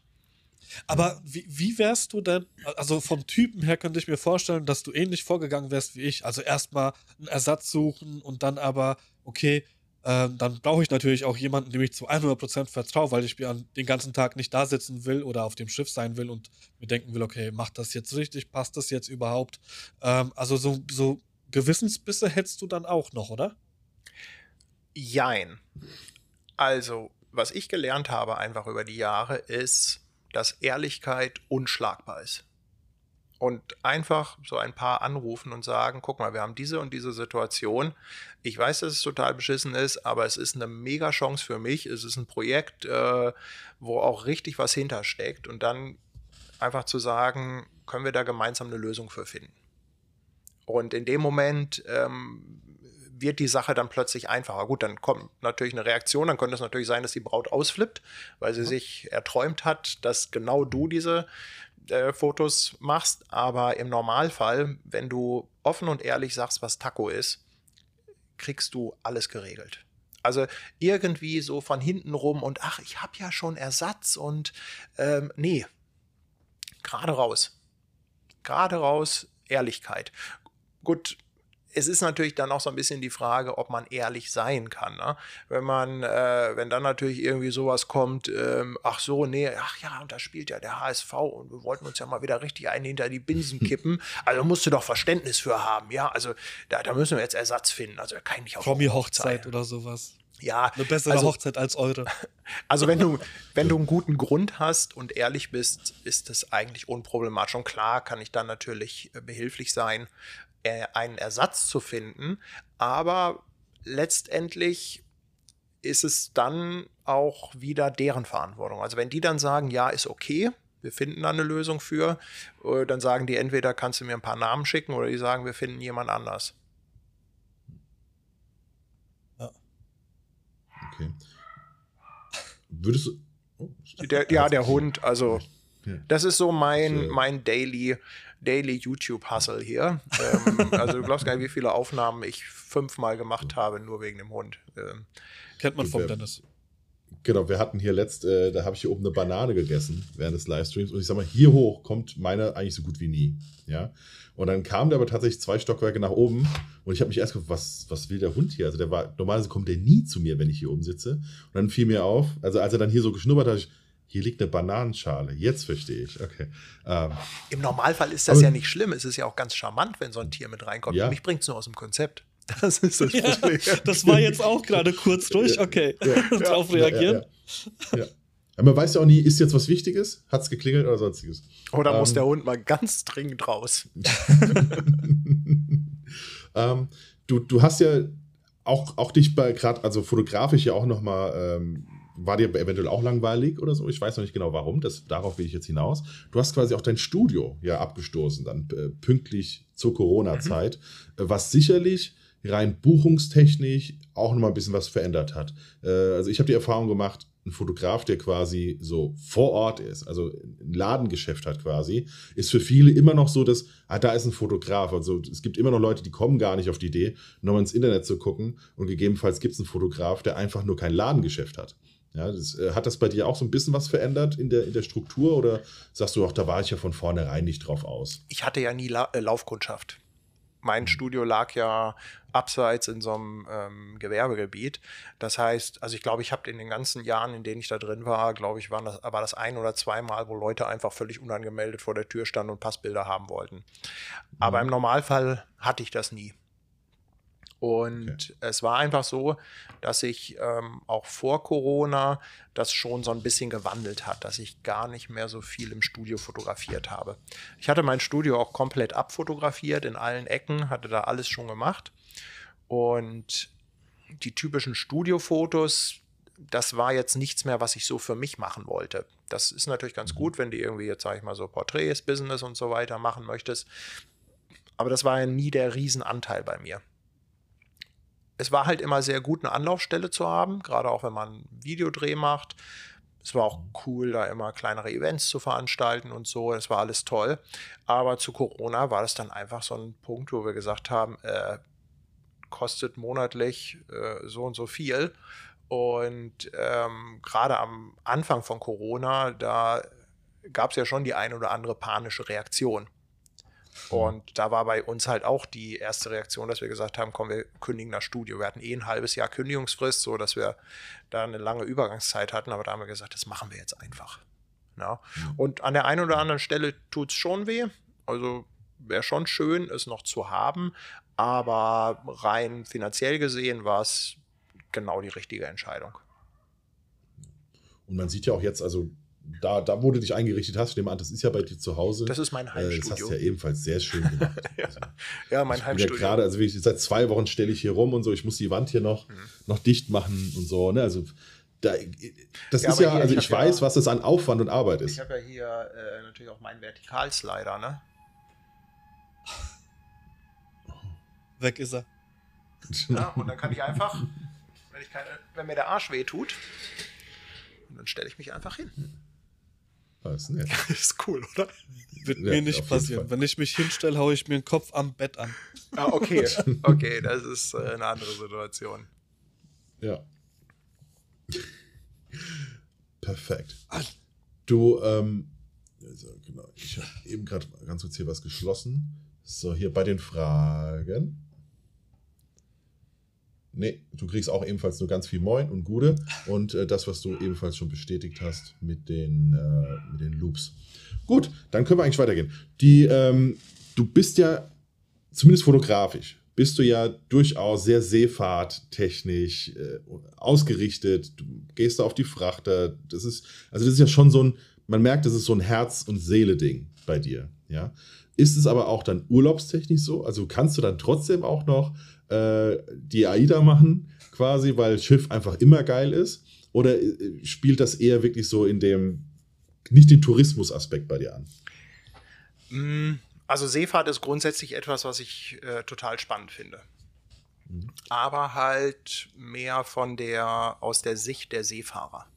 Aber wie, wie wärst du denn, also vom Typen her könnte ich mir vorstellen, dass du ähnlich vorgegangen wärst wie ich. Also erstmal einen Ersatz suchen und dann aber, okay, äh, dann brauche ich natürlich auch jemanden, dem ich zu 100% vertraue, weil ich mir den ganzen Tag nicht da sitzen will oder auf dem Schiff sein will und mir denken will, okay, macht das jetzt richtig, passt das jetzt überhaupt? Ähm, also so, so Gewissensbisse hättest du dann auch noch, oder? Jein. Also, was ich gelernt habe einfach über die Jahre ist, dass Ehrlichkeit unschlagbar ist. Und einfach so ein paar anrufen und sagen, guck mal, wir haben diese und diese Situation. Ich weiß, dass es total beschissen ist, aber es ist eine mega Chance für mich. Es ist ein Projekt, äh, wo auch richtig was hintersteckt. Und dann einfach zu sagen, können wir da gemeinsam eine Lösung für finden. Und in dem Moment ähm, wird die Sache dann plötzlich einfacher. Gut, dann kommt natürlich eine Reaktion, dann könnte es natürlich sein, dass die Braut ausflippt, weil sie sich erträumt hat, dass genau du diese äh, Fotos machst. Aber im Normalfall, wenn du offen und ehrlich sagst, was Taco ist, kriegst du alles geregelt. Also irgendwie so von hinten rum und ach, ich habe ja schon Ersatz und ähm, nee, gerade raus. Gerade raus, Ehrlichkeit. Gut, es ist natürlich dann auch so ein bisschen die Frage, ob man ehrlich sein kann. Ne? Wenn man, äh, wenn dann natürlich irgendwie sowas kommt, ähm, ach so, nee, ach ja, und da spielt ja der HSV und wir wollten uns ja mal wieder richtig einen hinter die Binsen kippen. Also musst du doch Verständnis für haben, ja. Also da, da müssen wir jetzt Ersatz finden. Also kann ich nicht auf Promi-Hochzeit oder sowas. Ja, eine bessere also, Hochzeit als eure. Also wenn du, wenn du einen guten Grund hast und ehrlich bist, ist das eigentlich unproblematisch. Und klar kann ich dann natürlich äh, behilflich sein, äh, einen Ersatz zu finden. Aber letztendlich ist es dann auch wieder deren Verantwortung. Also wenn die dann sagen, ja, ist okay, wir finden da eine Lösung für, äh, dann sagen die entweder kannst du mir ein paar Namen schicken oder die sagen, wir finden jemand anders. Ja. Okay. Würdest du. Oh, der, ja, der Hund, also das ist so mein, mein Daily, Daily YouTube-Hustle hier. ähm, also du glaubst gar nicht, wie viele Aufnahmen ich fünfmal gemacht habe, nur wegen dem Hund. Ähm, Kennt man vom Dennis. Genau, wir hatten hier letzt, äh, da habe ich hier oben eine Banane gegessen während des Livestreams und ich sag mal, hier hoch kommt meine eigentlich so gut wie nie. Ja. Und dann kam der aber tatsächlich zwei Stockwerke nach oben und ich habe mich erst gefragt, was, was will der Hund hier? Also der war, normalerweise kommt der nie zu mir, wenn ich hier oben sitze. Und dann fiel mir auf, also als er dann hier so geschnuppert hat, ich, hier liegt eine Bananenschale. Jetzt verstehe ich. Okay. Ähm, Im Normalfall ist das aber, ja nicht schlimm. Es ist ja auch ganz charmant, wenn so ein Tier mit reinkommt. Ja. Mich bringt es nur aus dem Konzept. Das ist das Problem. Ja, das war jetzt auch gerade kurz durch. Okay. Ja, Darauf reagieren. Ja, ja, man weiß ja auch nie, ist jetzt was Wichtiges? Hat es geklingelt oder sonstiges? Oder ähm, muss der Hund mal ganz dringend raus? ähm, du, du hast ja auch, auch dich bei gerade, also fotografisch ja auch noch mal ähm, war dir eventuell auch langweilig oder so? Ich weiß noch nicht genau warum, das, darauf will ich jetzt hinaus. Du hast quasi auch dein Studio ja abgestoßen, dann äh, pünktlich zur Corona-Zeit, mhm. Was sicherlich rein buchungstechnisch auch nochmal ein bisschen was verändert hat. Äh, also ich habe die Erfahrung gemacht, ein Fotograf, der quasi so vor Ort ist, also ein Ladengeschäft hat quasi, ist für viele immer noch so, dass, ah, da ist ein Fotograf. Also es gibt immer noch Leute, die kommen gar nicht auf die Idee, nochmal ins Internet zu gucken und gegebenenfalls gibt es einen Fotograf, der einfach nur kein Ladengeschäft hat. Ja, das, äh, hat das bei dir auch so ein bisschen was verändert in der, in der Struktur oder sagst du auch, da war ich ja von vornherein nicht drauf aus? Ich hatte ja nie La äh, Laufkundschaft. Mein mhm. Studio lag ja abseits in so einem ähm, Gewerbegebiet. Das heißt, also ich glaube, ich habe in den ganzen Jahren, in denen ich da drin war, glaube ich, waren das, war das ein oder zweimal, wo Leute einfach völlig unangemeldet vor der Tür standen und Passbilder haben wollten. Mhm. Aber im Normalfall hatte ich das nie. Und okay. es war einfach so, dass sich ähm, auch vor Corona das schon so ein bisschen gewandelt hat, dass ich gar nicht mehr so viel im Studio fotografiert habe. Ich hatte mein Studio auch komplett abfotografiert in allen Ecken, hatte da alles schon gemacht. Und die typischen Studiofotos, das war jetzt nichts mehr, was ich so für mich machen wollte. Das ist natürlich ganz gut, wenn du irgendwie jetzt, sage ich mal, so Porträts, Business und so weiter machen möchtest. Aber das war ja nie der Riesenanteil bei mir es war halt immer sehr gut, eine Anlaufstelle zu haben, gerade auch wenn man einen Videodreh macht. Es war auch cool, da immer kleinere Events zu veranstalten und so. Das war alles toll. Aber zu Corona war das dann einfach so ein Punkt, wo wir gesagt haben, äh, kostet monatlich äh, so und so viel. Und ähm, gerade am Anfang von Corona, da gab es ja schon die eine oder andere panische Reaktion. Mhm. Und da war bei uns halt auch die erste Reaktion, dass wir gesagt haben, komm, wir kündigen das Studio. Wir hatten eh ein halbes Jahr Kündigungsfrist, so dass wir da eine lange Übergangszeit hatten, aber da haben wir gesagt, das machen wir jetzt einfach. Ja. Mhm. Und an der einen oder anderen Stelle tut es schon weh. Also wäre schon schön, es noch zu haben, aber rein finanziell gesehen war es genau die richtige Entscheidung. Und man sieht ja auch jetzt, also da, da wo du dich eingerichtet hast, ich nehme an, das ist ja bei dir zu Hause. Das ist mein Heimstudio. Äh, das hast du ja ebenfalls sehr schön gemacht. ja. Also, ja, mein Heimstudio. Ja gerade, also ich, seit zwei Wochen stelle ich hier rum und so, ich muss die Wand hier noch, mhm. noch dicht machen und so. Ne? Also da, das ja, ist ja, hier, also ich, ich weiß, ja, was das an Aufwand und Arbeit ist. Ich habe ja hier äh, natürlich auch meinen Vertikalslider, ne? Weg ist er. Ja, und dann kann ich einfach, wenn, ich keine, wenn mir der Arsch weh tut, dann stelle ich mich einfach hin. Das ist nett. Das ist cool, oder? Wird ja, mir nicht passieren. Wenn ich mich hinstelle, haue ich mir den Kopf am Bett an. Ah, okay. Okay, das ist äh, eine andere Situation. Ja. Perfekt. Du, ähm, also, genau, ich habe eben gerade ganz kurz hier was geschlossen. So, hier bei den Fragen. Nee, du kriegst auch ebenfalls nur ganz viel Moin und Gude und äh, das, was du ebenfalls schon bestätigt hast mit den, äh, mit den Loops. Gut, dann können wir eigentlich weitergehen. Die, ähm, du bist ja, zumindest fotografisch, bist du ja durchaus sehr seefahrttechnisch äh, ausgerichtet. Du gehst da auf die Frachter. Das ist, also das ist ja schon so ein, man merkt, das ist so ein Herz- und Seele-Ding bei dir. Ja. Ist es aber auch dann urlaubstechnisch so? Also kannst du dann trotzdem auch noch äh, die AIDA machen, quasi, weil Schiff einfach immer geil ist? Oder äh, spielt das eher wirklich so in dem, nicht den Tourismusaspekt bei dir an? Mm, also Seefahrt ist grundsätzlich etwas, was ich äh, total spannend finde. Mhm. Aber halt mehr von der, aus der Sicht der Seefahrer.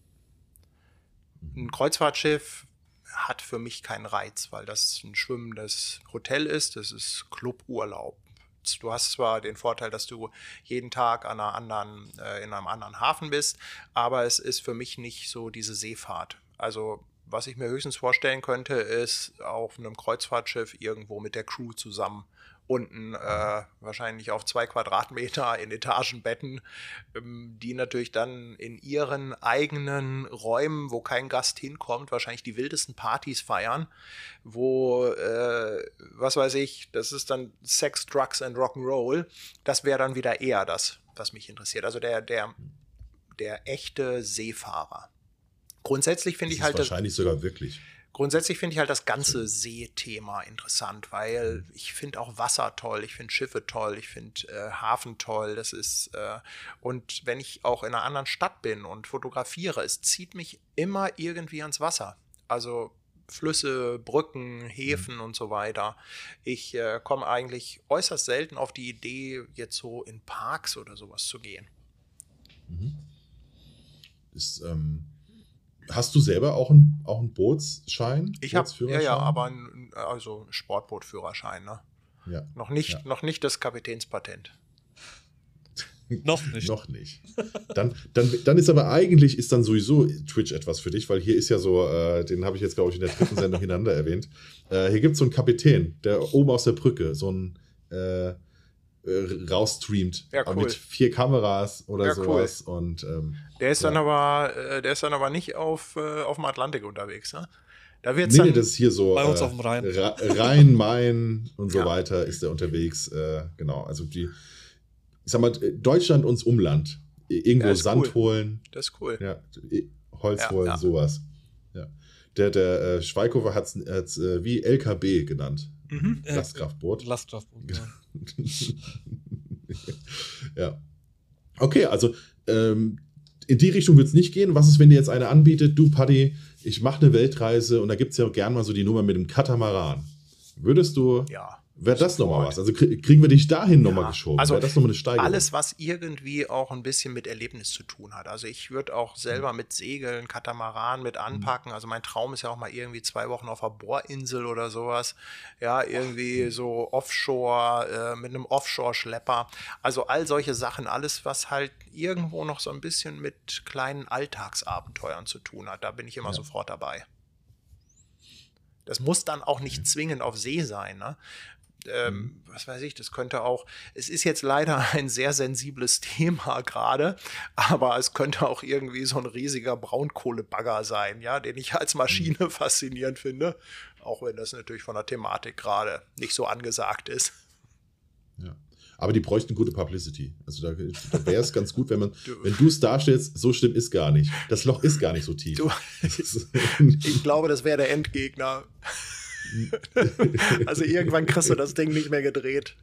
Mhm. Ein Kreuzfahrtschiff hat für mich keinen Reiz, weil das ein schwimmendes Hotel ist, das ist Cluburlaub. Du hast zwar den Vorteil, dass du jeden Tag an einer anderen, äh, in einem anderen Hafen bist, aber es ist für mich nicht so diese Seefahrt. Also was ich mir höchstens vorstellen könnte, ist auf einem Kreuzfahrtschiff irgendwo mit der Crew zusammen unten äh, wahrscheinlich auf zwei Quadratmeter in Etagenbetten, ähm, die natürlich dann in ihren eigenen Räumen, wo kein Gast hinkommt, wahrscheinlich die wildesten Partys feiern, wo, äh, was weiß ich, das ist dann Sex, Drugs and Rock'n'Roll. Das wäre dann wieder eher das, was mich interessiert. Also der, der, der echte Seefahrer. Grundsätzlich finde ich halt. Wahrscheinlich sogar wirklich. Grundsätzlich finde ich halt das ganze Seethema interessant, weil ich finde auch Wasser toll, ich finde Schiffe toll, ich finde äh, Hafen toll. Das ist äh, und wenn ich auch in einer anderen Stadt bin und fotografiere, es zieht mich immer irgendwie ans Wasser. Also Flüsse, Brücken, Häfen mhm. und so weiter. Ich äh, komme eigentlich äußerst selten auf die Idee, jetzt so in Parks oder sowas zu gehen. Mhm. Ist ähm Hast du selber auch einen, auch einen Bootsschein? Ich habe ja, ja, aber ein, also Sportbootführerschein, ne? Ja. Noch nicht, ja. noch nicht das Kapitänspatent. noch nicht. noch nicht. Dann, dann, dann ist aber eigentlich ist dann sowieso Twitch etwas für dich, weil hier ist ja so, äh, den habe ich jetzt, glaube ich, in der dritten Sendung hintereinander erwähnt. Äh, hier gibt es so einen Kapitän, der oben aus der Brücke, so ein äh, äh, rausstreamt. Ja, cool. Mit vier Kameras oder ja, sowas. Cool. Und, ähm, der ist ja. dann aber, äh, der ist dann aber nicht auf, äh, auf dem Atlantik unterwegs, ne? Da wird's nee, nee, das ist hier so. Bei uns äh, auf dem Rhein. Rhein, Main und so weiter ist der unterwegs. Äh, genau. Also die, ich sag mal, Deutschland uns Umland. Irgendwo Sand cool. holen. Das ist cool. Ja, Holz holen, sowas. Ja. Der, der äh, Schweikofer hat es äh, wie LKB genannt. Mhm. Lastkraftboot. Lastkraftboot, ja. ja. Okay, also ähm, in die Richtung wird es nicht gehen. Was ist, wenn dir jetzt einer anbietet, du Paddy, ich mache eine Weltreise und da gibt es ja auch gern mal so die Nummer mit dem Katamaran. Würdest du, ja. Wäre das nochmal was. Also kriegen wir dich dahin ja, nochmal geschoben. Also das noch eine Steigerung. alles, was irgendwie auch ein bisschen mit Erlebnis zu tun hat. Also ich würde auch selber mit Segeln, Katamaran mit anpacken. Also mein Traum ist ja auch mal irgendwie zwei Wochen auf einer Bohrinsel oder sowas. Ja, irgendwie so Offshore, äh, mit einem Offshore-Schlepper. Also all solche Sachen, alles, was halt irgendwo noch so ein bisschen mit kleinen Alltagsabenteuern zu tun hat. Da bin ich immer ja. sofort dabei. Das muss dann auch nicht zwingend auf See sein. Ne? Ähm, mhm. was weiß ich, das könnte auch, es ist jetzt leider ein sehr sensibles Thema gerade, aber es könnte auch irgendwie so ein riesiger Braunkohlebagger sein, ja, den ich als Maschine mhm. faszinierend finde, auch wenn das natürlich von der Thematik gerade nicht so angesagt ist. Ja. Aber die bräuchten gute Publicity. Also da, da wäre es ganz gut, wenn man, du, wenn du es darstellst, so schlimm ist gar nicht. Das Loch ist gar nicht so tief. Du, ich glaube, das wäre der Endgegner. also irgendwann kriegst du das Ding nicht mehr gedreht.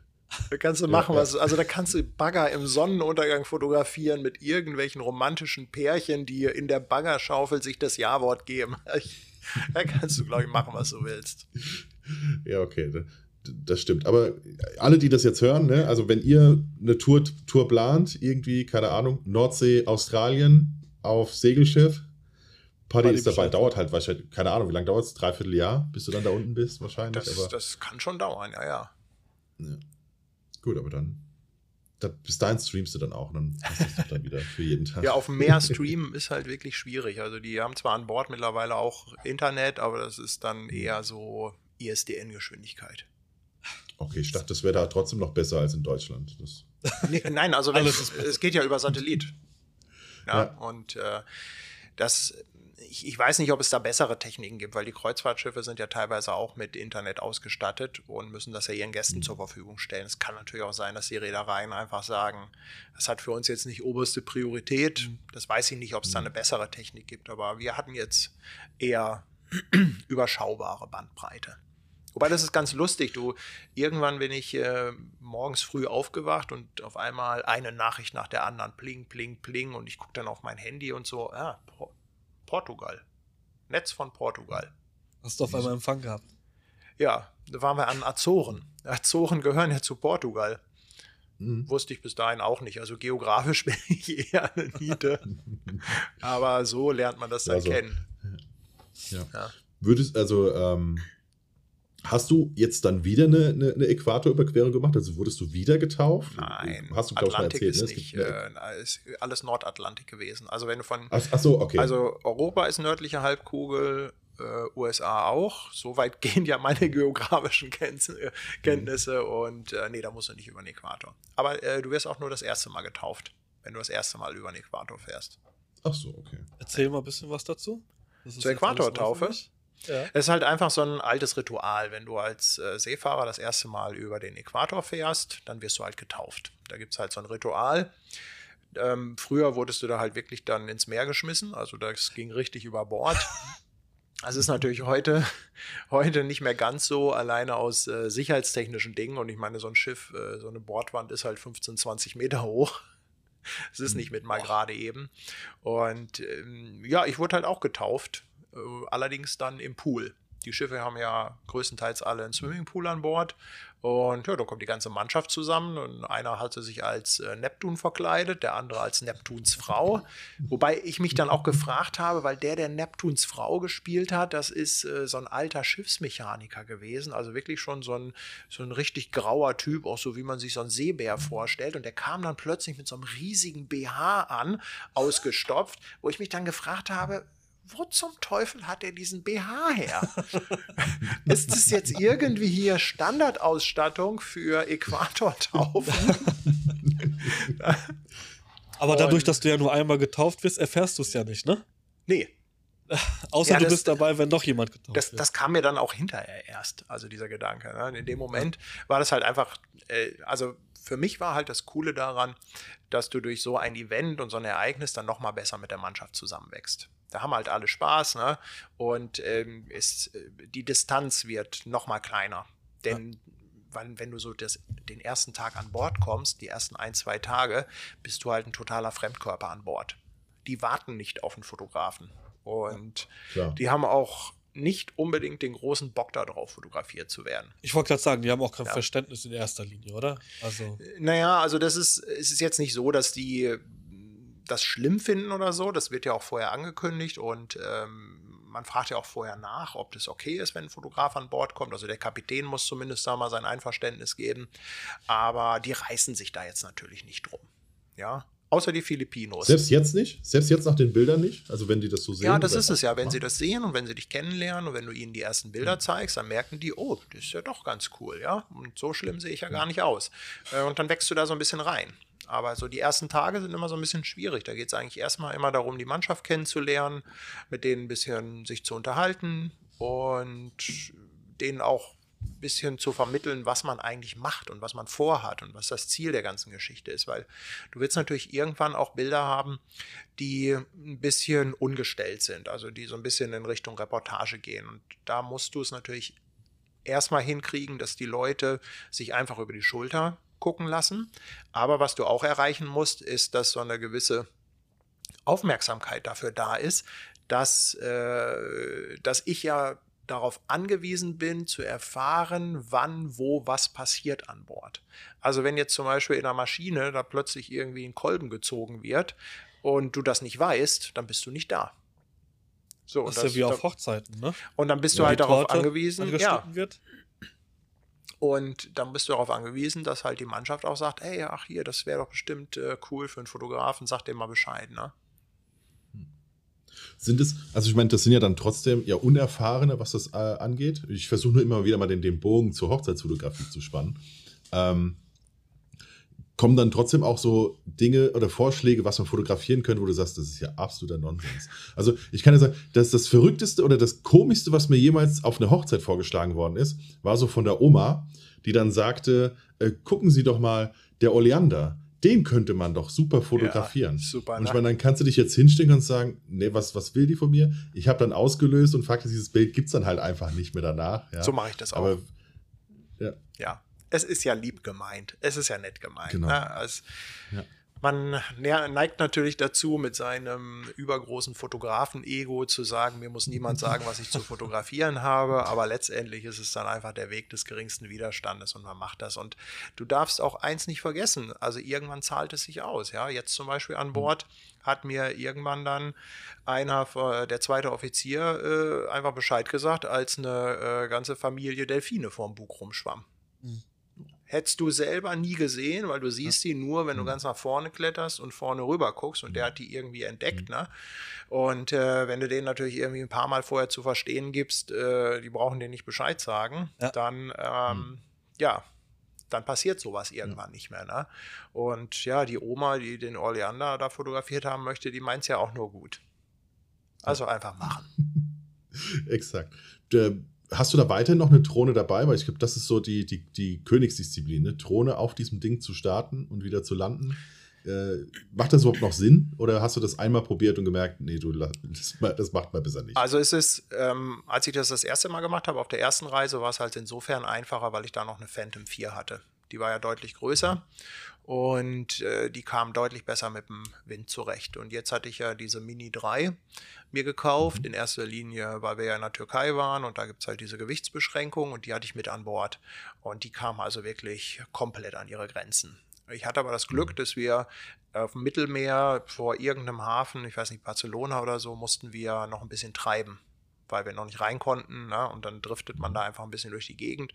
Da kannst du machen, was. Also da kannst du Bagger im Sonnenuntergang fotografieren mit irgendwelchen romantischen Pärchen, die in der Baggerschaufel sich das Ja-Wort geben. Da kannst du, glaube ich, machen, was du willst. Ja, okay. Das stimmt. Aber alle, die das jetzt hören, ne, also wenn ihr eine Tour, Tour plant, irgendwie, keine Ahnung, Nordsee, Australien auf Segelschiff, Party ist dabei, dauert halt wahrscheinlich, keine Ahnung, wie lange dauert es? Dreiviertel Jahr, bis du dann da unten bist, wahrscheinlich. Das, das kann schon dauern, ja, ja, ja. Gut, aber dann, da, bis dahin streamst du dann auch, dann hast du es dann wieder für jeden Tag. Ja, auf dem Meer streamen ist halt wirklich schwierig. Also die haben zwar an Bord mittlerweile auch Internet, aber das ist dann eher so ISDN-Geschwindigkeit. Okay, ich dachte, das wäre da trotzdem noch besser als in Deutschland. Nee, nein, also wenn, es geht ja über Satellit. Ja, ja. und äh, das ich, ich, weiß nicht, ob es da bessere Techniken gibt, weil die Kreuzfahrtschiffe sind ja teilweise auch mit Internet ausgestattet und müssen das ja ihren Gästen mhm. zur Verfügung stellen. Es kann natürlich auch sein, dass die Reedereien einfach sagen, das hat für uns jetzt nicht oberste Priorität. Mhm. Das weiß ich nicht, ob es da mhm. eine bessere Technik gibt, aber wir hatten jetzt eher überschaubare Bandbreite. Wobei das ist ganz lustig. Du, irgendwann bin ich äh, morgens früh aufgewacht und auf einmal eine Nachricht nach der anderen, pling, pling, pling, und ich gucke dann auf mein Handy und so, ja, Portugal. Netz von Portugal. Hast du auf einmal Empfang gehabt? Ja, da waren wir an Azoren. Azoren gehören ja zu Portugal. Mhm. Wusste ich bis dahin auch nicht. Also geografisch bin ich eher eine Niete. Aber so lernt man das dann also, kennen. Ja. ja. Würdest, also, ähm, Hast du jetzt dann wieder eine, eine, eine, Äquatorüberquerung gemacht? Also wurdest du wieder getauft? Nein, hast du Atlantik erzählt, ist ne? nicht, äh, ist alles Nordatlantik gewesen. Also wenn du von, ach, ach so, okay. Also Europa ist nördliche Halbkugel, äh, USA auch. Soweit gehen ja meine geografischen äh, Kenntnisse mhm. und äh, nee, da musst du nicht über den Äquator. Aber äh, du wirst auch nur das erste Mal getauft, wenn du das erste Mal über den Äquator fährst. Ach so, okay. Erzähl mal ein bisschen was dazu. Zur Äquatortaufe? Ja. Es ist halt einfach so ein altes Ritual. Wenn du als äh, Seefahrer das erste Mal über den Äquator fährst, dann wirst du halt getauft. Da gibt es halt so ein Ritual. Ähm, früher wurdest du da halt wirklich dann ins Meer geschmissen, also das ging richtig über Bord. Das ist natürlich heute, heute nicht mehr ganz so, alleine aus äh, sicherheitstechnischen Dingen. Und ich meine, so ein Schiff, äh, so eine Bordwand ist halt 15, 20 Meter hoch. Es ist nicht mit mal gerade eben. Und ähm, ja, ich wurde halt auch getauft. Äh, allerdings dann im Pool. Die Schiffe haben ja größtenteils alle einen Swimmingpool an Bord. Und ja, da kommt die ganze Mannschaft zusammen. Und einer hatte sich als äh, Neptun verkleidet, der andere als Neptuns Frau. Wobei ich mich dann auch gefragt habe, weil der, der Neptuns Frau gespielt hat, das ist äh, so ein alter Schiffsmechaniker gewesen. Also wirklich schon so ein, so ein richtig grauer Typ, auch so wie man sich so einen Seebär vorstellt. Und der kam dann plötzlich mit so einem riesigen BH an, ausgestopft, wo ich mich dann gefragt habe, wo zum Teufel hat er diesen BH her? ist das jetzt irgendwie hier Standardausstattung für Äquatortaufen? Aber dadurch, dass du ja nur einmal getauft wirst, erfährst du es ja nicht, ne? Nee. Außer ja, du bist dabei, wenn noch jemand getauft das, wird. Das kam mir dann auch hinterher erst, also dieser Gedanke. Ne? In dem Moment war das halt einfach, äh, also für mich war halt das Coole daran, dass du durch so ein Event und so ein Ereignis dann noch mal besser mit der Mannschaft zusammenwächst. Da haben halt alle Spaß, ne? Und ähm, ist, äh, die Distanz wird noch mal kleiner. Denn ja. Wenn, wenn, du so das, den ersten Tag an Bord kommst, die ersten ein, zwei Tage, bist du halt ein totaler Fremdkörper an Bord. Die warten nicht auf den Fotografen. Und ja, die haben auch nicht unbedingt den großen Bock darauf, fotografiert zu werden. Ich wollte gerade sagen, die haben auch kein ja. Verständnis in erster Linie, oder? Also. Naja, also das ist, es ist jetzt nicht so, dass die das schlimm finden oder so. Das wird ja auch vorher angekündigt und ähm, man fragt ja auch vorher nach, ob das okay ist, wenn ein Fotograf an Bord kommt. Also der Kapitän muss zumindest da mal sein Einverständnis geben. Aber die reißen sich da jetzt natürlich nicht drum. Ja, Außer die Filipinos. Selbst jetzt nicht? Selbst jetzt nach den Bildern nicht? Also wenn die das so sehen? Ja, das ist es ja. Wenn sie das sehen und wenn sie dich kennenlernen und wenn du ihnen die ersten Bilder mhm. zeigst, dann merken die, oh, das ist ja doch ganz cool, ja. Und so schlimm sehe ich ja gar nicht aus. Äh, und dann wächst du da so ein bisschen rein. Aber so die ersten Tage sind immer so ein bisschen schwierig. Da geht es eigentlich erstmal immer darum, die Mannschaft kennenzulernen, mit denen ein bisschen sich zu unterhalten und denen auch ein bisschen zu vermitteln, was man eigentlich macht und was man vorhat und was das Ziel der ganzen Geschichte ist. Weil du willst natürlich irgendwann auch Bilder haben, die ein bisschen ungestellt sind, also die so ein bisschen in Richtung Reportage gehen. Und da musst du es natürlich erstmal hinkriegen, dass die Leute sich einfach über die Schulter gucken lassen. Aber was du auch erreichen musst, ist, dass so eine gewisse Aufmerksamkeit dafür da ist, dass, äh, dass ich ja darauf angewiesen bin, zu erfahren, wann, wo, was passiert an Bord. Also wenn jetzt zum Beispiel in einer Maschine da plötzlich irgendwie ein Kolben gezogen wird und du das nicht weißt, dann bist du nicht da. So, das ist das, ja wie auf Hochzeiten, ne? Und dann bist du halt darauf angewiesen, ja, wird. Und dann bist du darauf angewiesen, dass halt die Mannschaft auch sagt, hey, ach hier, das wäre doch bestimmt äh, cool für einen Fotografen, sag dem mal Bescheid, ne? Sind es, also ich meine, das sind ja dann trotzdem ja Unerfahrene, was das äh, angeht. Ich versuche nur immer wieder mal den, den Bogen zur Hochzeitsfotografie zu spannen. Ähm, kommen dann trotzdem auch so Dinge oder Vorschläge, was man fotografieren könnte, wo du sagst, das ist ja absoluter Nonsens. Also ich kann ja sagen, dass das Verrückteste oder das Komischste, was mir jemals auf eine Hochzeit vorgeschlagen worden ist, war so von der Oma, die dann sagte, äh, gucken Sie doch mal, der Oleander, den könnte man doch super fotografieren. Ja, super, und ich meine, dann kannst du dich jetzt hinstellen und sagen, nee, was, was will die von mir? Ich habe dann ausgelöst und fragte, dieses Bild gibt es dann halt einfach nicht mehr danach. Ja. So mache ich das auch. Aber, ja. ja. Es ist ja lieb gemeint. Es ist ja nett gemeint. Genau. Ne? Also, ja. Man neigt natürlich dazu, mit seinem übergroßen Fotografen-Ego zu sagen, mir muss niemand sagen, was ich zu fotografieren habe, aber letztendlich ist es dann einfach der Weg des geringsten Widerstandes und man macht das. Und du darfst auch eins nicht vergessen, also irgendwann zahlt es sich aus. Ja, jetzt zum Beispiel an Bord hat mir irgendwann dann einer, der zweite Offizier, äh, einfach Bescheid gesagt, als eine äh, ganze Familie Delfine vorm Bug rumschwamm. Mhm hättest du selber nie gesehen, weil du siehst die nur, wenn du mhm. ganz nach vorne kletterst und vorne rüber guckst und der hat die irgendwie entdeckt, mhm. ne? Und äh, wenn du denen natürlich irgendwie ein paar Mal vorher zu verstehen gibst, äh, die brauchen dir nicht Bescheid sagen, ja. dann ähm, mhm. ja, dann passiert sowas irgendwann ja. nicht mehr. Ne? Und ja, die Oma, die den Oleander da fotografiert haben möchte, die meint es ja auch nur gut. Also einfach machen. Exakt. Der Hast du da weiterhin noch eine Drohne dabei? Weil ich glaube, das ist so die, die, die Königsdisziplin, ne? Drohne auf diesem Ding zu starten und wieder zu landen. Äh, macht das überhaupt noch Sinn? Oder hast du das einmal probiert und gemerkt, nee, du, das, das macht man besser nicht? Also es ist, ähm, als ich das das erste Mal gemacht habe, auf der ersten Reise, war es halt insofern einfacher, weil ich da noch eine Phantom 4 hatte. Die war ja deutlich größer und äh, die kam deutlich besser mit dem Wind zurecht. Und jetzt hatte ich ja diese Mini 3 mir gekauft, mhm. in erster Linie, weil wir ja in der Türkei waren und da gibt es halt diese Gewichtsbeschränkung und die hatte ich mit an Bord. Und die kam also wirklich komplett an ihre Grenzen. Ich hatte aber das Glück, mhm. dass wir auf dem Mittelmeer vor irgendeinem Hafen, ich weiß nicht, Barcelona oder so, mussten wir noch ein bisschen treiben weil wir noch nicht rein konnten. Ne? Und dann driftet man da einfach ein bisschen durch die Gegend.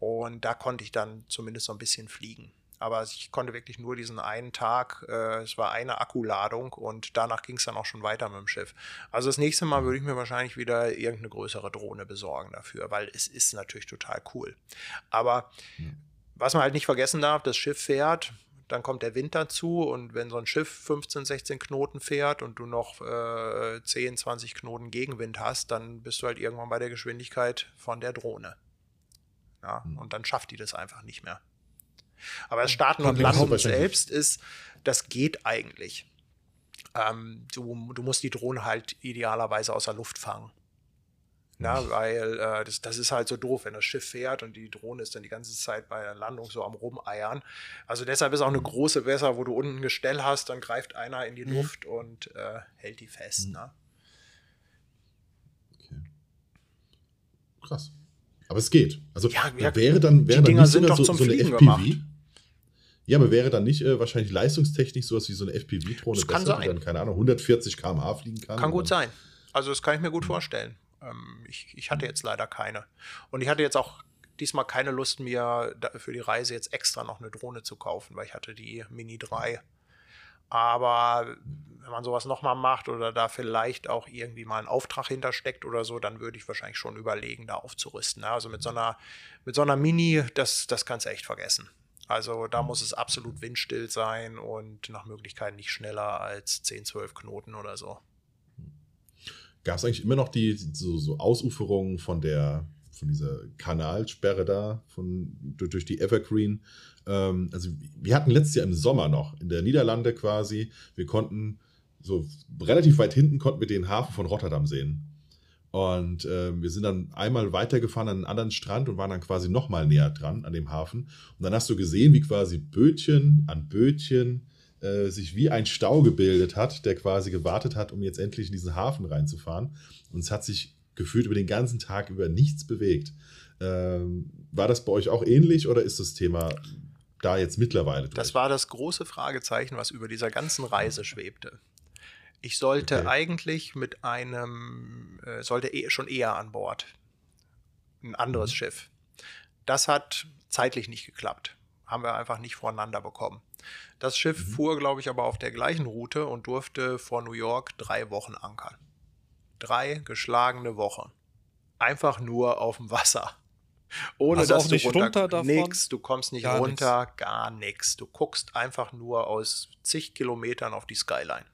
Und da konnte ich dann zumindest so ein bisschen fliegen aber ich konnte wirklich nur diesen einen Tag, äh, es war eine Akkuladung und danach ging es dann auch schon weiter mit dem Schiff. Also das nächste Mal würde ich mir wahrscheinlich wieder irgendeine größere Drohne besorgen dafür, weil es ist natürlich total cool. Aber mhm. was man halt nicht vergessen darf, das Schiff fährt, dann kommt der Wind dazu und wenn so ein Schiff 15, 16 Knoten fährt und du noch äh, 10, 20 Knoten Gegenwind hast, dann bist du halt irgendwann bei der Geschwindigkeit von der Drohne. Ja, mhm. und dann schafft die das einfach nicht mehr. Aber das Starten und Landen selbst ist, das geht eigentlich. Ähm, du, du musst die Drohne halt idealerweise aus der Luft fangen. Na, weil äh, das, das ist halt so doof, wenn das Schiff fährt und die Drohne ist dann die ganze Zeit bei der Landung so am Rumeiern. Also deshalb ist auch eine große Wässer, wo du unten ein Gestell hast, dann greift einer in die mhm. Luft und äh, hält die fest. Mhm. Ne? Krass. Aber es geht. Also ja, ja, wäre dann wäre die Dinger dann nicht sind doch so, zum so Fliegen FPV. gemacht. Ja, aber wäre dann nicht äh, wahrscheinlich leistungstechnisch sowas wie so eine FPV-Drohne Das kann besser, die sein. dann, keine Ahnung, 140 km/h fliegen kann? Kann gut sein. Also das kann ich mir gut vorstellen. Ähm, ich, ich hatte jetzt leider keine. Und ich hatte jetzt auch diesmal keine Lust, mir für die Reise jetzt extra noch eine Drohne zu kaufen, weil ich hatte die Mini 3. Aber wenn man sowas nochmal macht oder da vielleicht auch irgendwie mal einen Auftrag hintersteckt oder so, dann würde ich wahrscheinlich schon überlegen, da aufzurüsten. Also mit so einer, mit so einer Mini, das, das kannst du echt vergessen. Also da muss es absolut windstill sein und nach Möglichkeit nicht schneller als 10, 12 Knoten oder so. Gab es eigentlich immer noch die so, so Ausuferungen von der von dieser Kanalsperre da von durch, die Evergreen? Ähm, also wir hatten letztes Jahr im Sommer noch in der Niederlande quasi. Wir konnten so relativ weit hinten konnten wir den Hafen von Rotterdam sehen. Und ähm, wir sind dann einmal weitergefahren an einen anderen Strand und waren dann quasi noch mal näher dran an dem Hafen. Und dann hast du gesehen, wie quasi Bötchen an Bötchen äh, sich wie ein Stau gebildet hat, der quasi gewartet hat, um jetzt endlich in diesen Hafen reinzufahren. Und es hat sich gefühlt über den ganzen Tag über nichts bewegt. Ähm, war das bei euch auch ähnlich oder ist das Thema da jetzt mittlerweile durch? Das war das große Fragezeichen, was über dieser ganzen Reise schwebte. Ich sollte Okay. eigentlich mit einem, äh, sollte eh, schon eher an Bord. Ein anderes Mhm. Schiff. Das hat zeitlich nicht geklappt. Haben wir einfach nicht voreinander bekommen. Das Schiff Mhm. fuhr, glaube ich, aber auf der gleichen Route und durfte vor New York drei Wochen ankern. Drei geschlagene Wochen. Einfach nur auf dem Wasser. Ohne Also dass du nicht runter davon? Nix, du kommst nicht Gar runter, gar nichts. Du guckst einfach nur aus zig Kilometern auf die Skyline.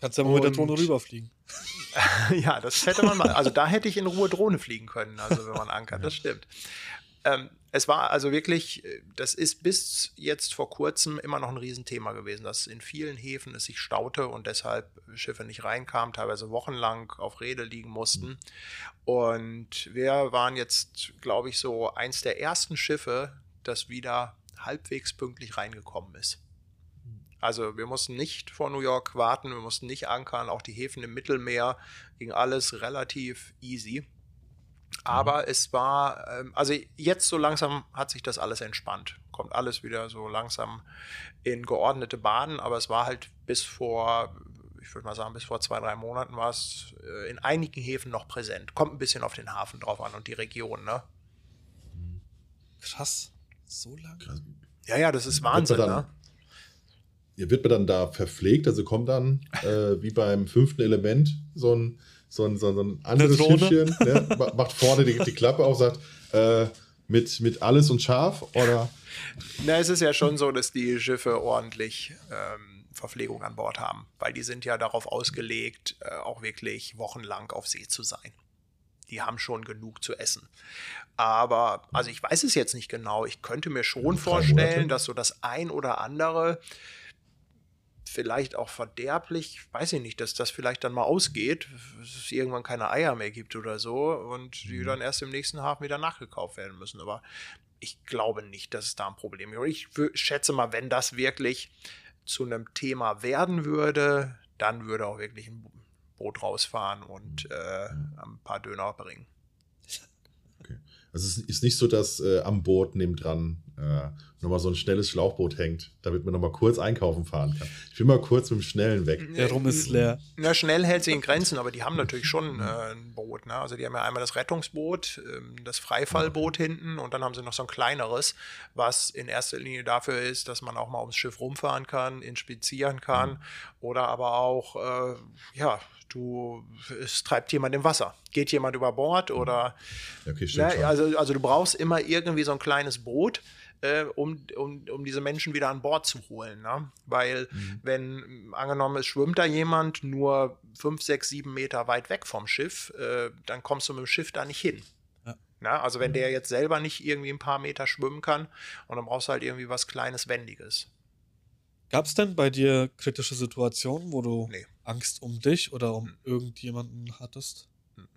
Kannst ja mal mit der Drohne rüberfliegen. ja, das hätte man mal. Also da hätte ich in Ruhe Drohne fliegen können, also wenn man ankert, das stimmt. Ähm, es war also wirklich, das ist bis jetzt vor kurzem immer noch ein Riesenthema gewesen, dass in vielen Häfen es sich staute und deshalb Schiffe nicht reinkamen, teilweise wochenlang auf Rede liegen mussten. Und wir waren jetzt, glaube ich, so eins der ersten Schiffe, das wieder halbwegs pünktlich reingekommen ist. Also wir mussten nicht vor New York warten, wir mussten nicht ankern, auch die Häfen im Mittelmeer ging alles relativ easy. Aber es war, ähm, also jetzt so langsam hat sich das alles entspannt. Kommt alles wieder so langsam in geordnete Bahnen, aber es war halt bis vor, ich würde mal sagen, bis vor zwei, drei Monaten war es äh, in einigen Häfen noch präsent. Kommt ein bisschen auf den Hafen drauf an und die Region, ne? Krass. So lange? Ja, ja, das ist Wahnsinn, ne? Ja, wird man dann da verpflegt? Also kommt dann äh, wie beim fünften Element so ein, so ein, so ein, anderes? Schiffchen, ne? ma- macht vorne die, die Klappe auf, sagt äh, mit, mit alles und scharf oder Na, es ist ja schon so, dass die Schiffe ordentlich ähm, Verpflegung an Bord haben, weil die sind ja darauf ausgelegt, äh, auch wirklich wochenlang auf See zu sein. Die haben schon genug zu essen. Aber, also ich weiß es jetzt nicht genau. Ich könnte mir schon vorstellen, dass so das ein oder andere vielleicht auch verderblich, weiß ich nicht, dass das vielleicht dann mal ausgeht, dass es irgendwann keine Eier mehr gibt oder so und die Mhm. dann erst im nächsten Hafen wieder nachgekauft werden müssen. Aber ich glaube nicht, dass es da ein Problem gibt. Ich schätze mal, wenn das wirklich zu einem Thema werden würde, dann würde auch wirklich ein Boot rausfahren und äh, ein paar Döner bringen. Also es ist nicht so, dass äh, am Boot nebendran äh, nochmal so ein schnelles Schlauchboot hängt, damit man nochmal kurz einkaufen fahren kann. Ich will mal kurz mit dem Schnellen weg. Der Rum ist leer. Na, schnell hält sich in Grenzen, aber die haben natürlich schon äh, ein Boot. Ne? Also die haben ja einmal das Rettungsboot, ähm, das Freifallboot hinten und dann haben sie noch so ein kleineres, was in erster Linie dafür ist, dass man auch mal ums Schiff rumfahren kann, inspizieren kann oder aber auch, äh, ja, du, es treibt jemand im Wasser. Geht jemand über Bord oder Ja, okay, stimmt Ne, also, also du brauchst immer irgendwie so ein kleines Boot, äh, um, um, um diese Menschen wieder an Bord zu holen. Ne? Weil Mhm. wenn m, angenommen es schwimmt da jemand nur fünf, sechs, sieben Meter weit weg vom Schiff, äh, dann kommst du mit dem Schiff da nicht hin. Ja. Na, also wenn der jetzt selber nicht irgendwie ein paar Meter schwimmen kann und dann brauchst du halt irgendwie was Kleines, Wendiges. Gab es denn bei dir kritische Situationen, wo du Nee. Angst um dich oder um Hm. irgendjemanden hattest? Hm.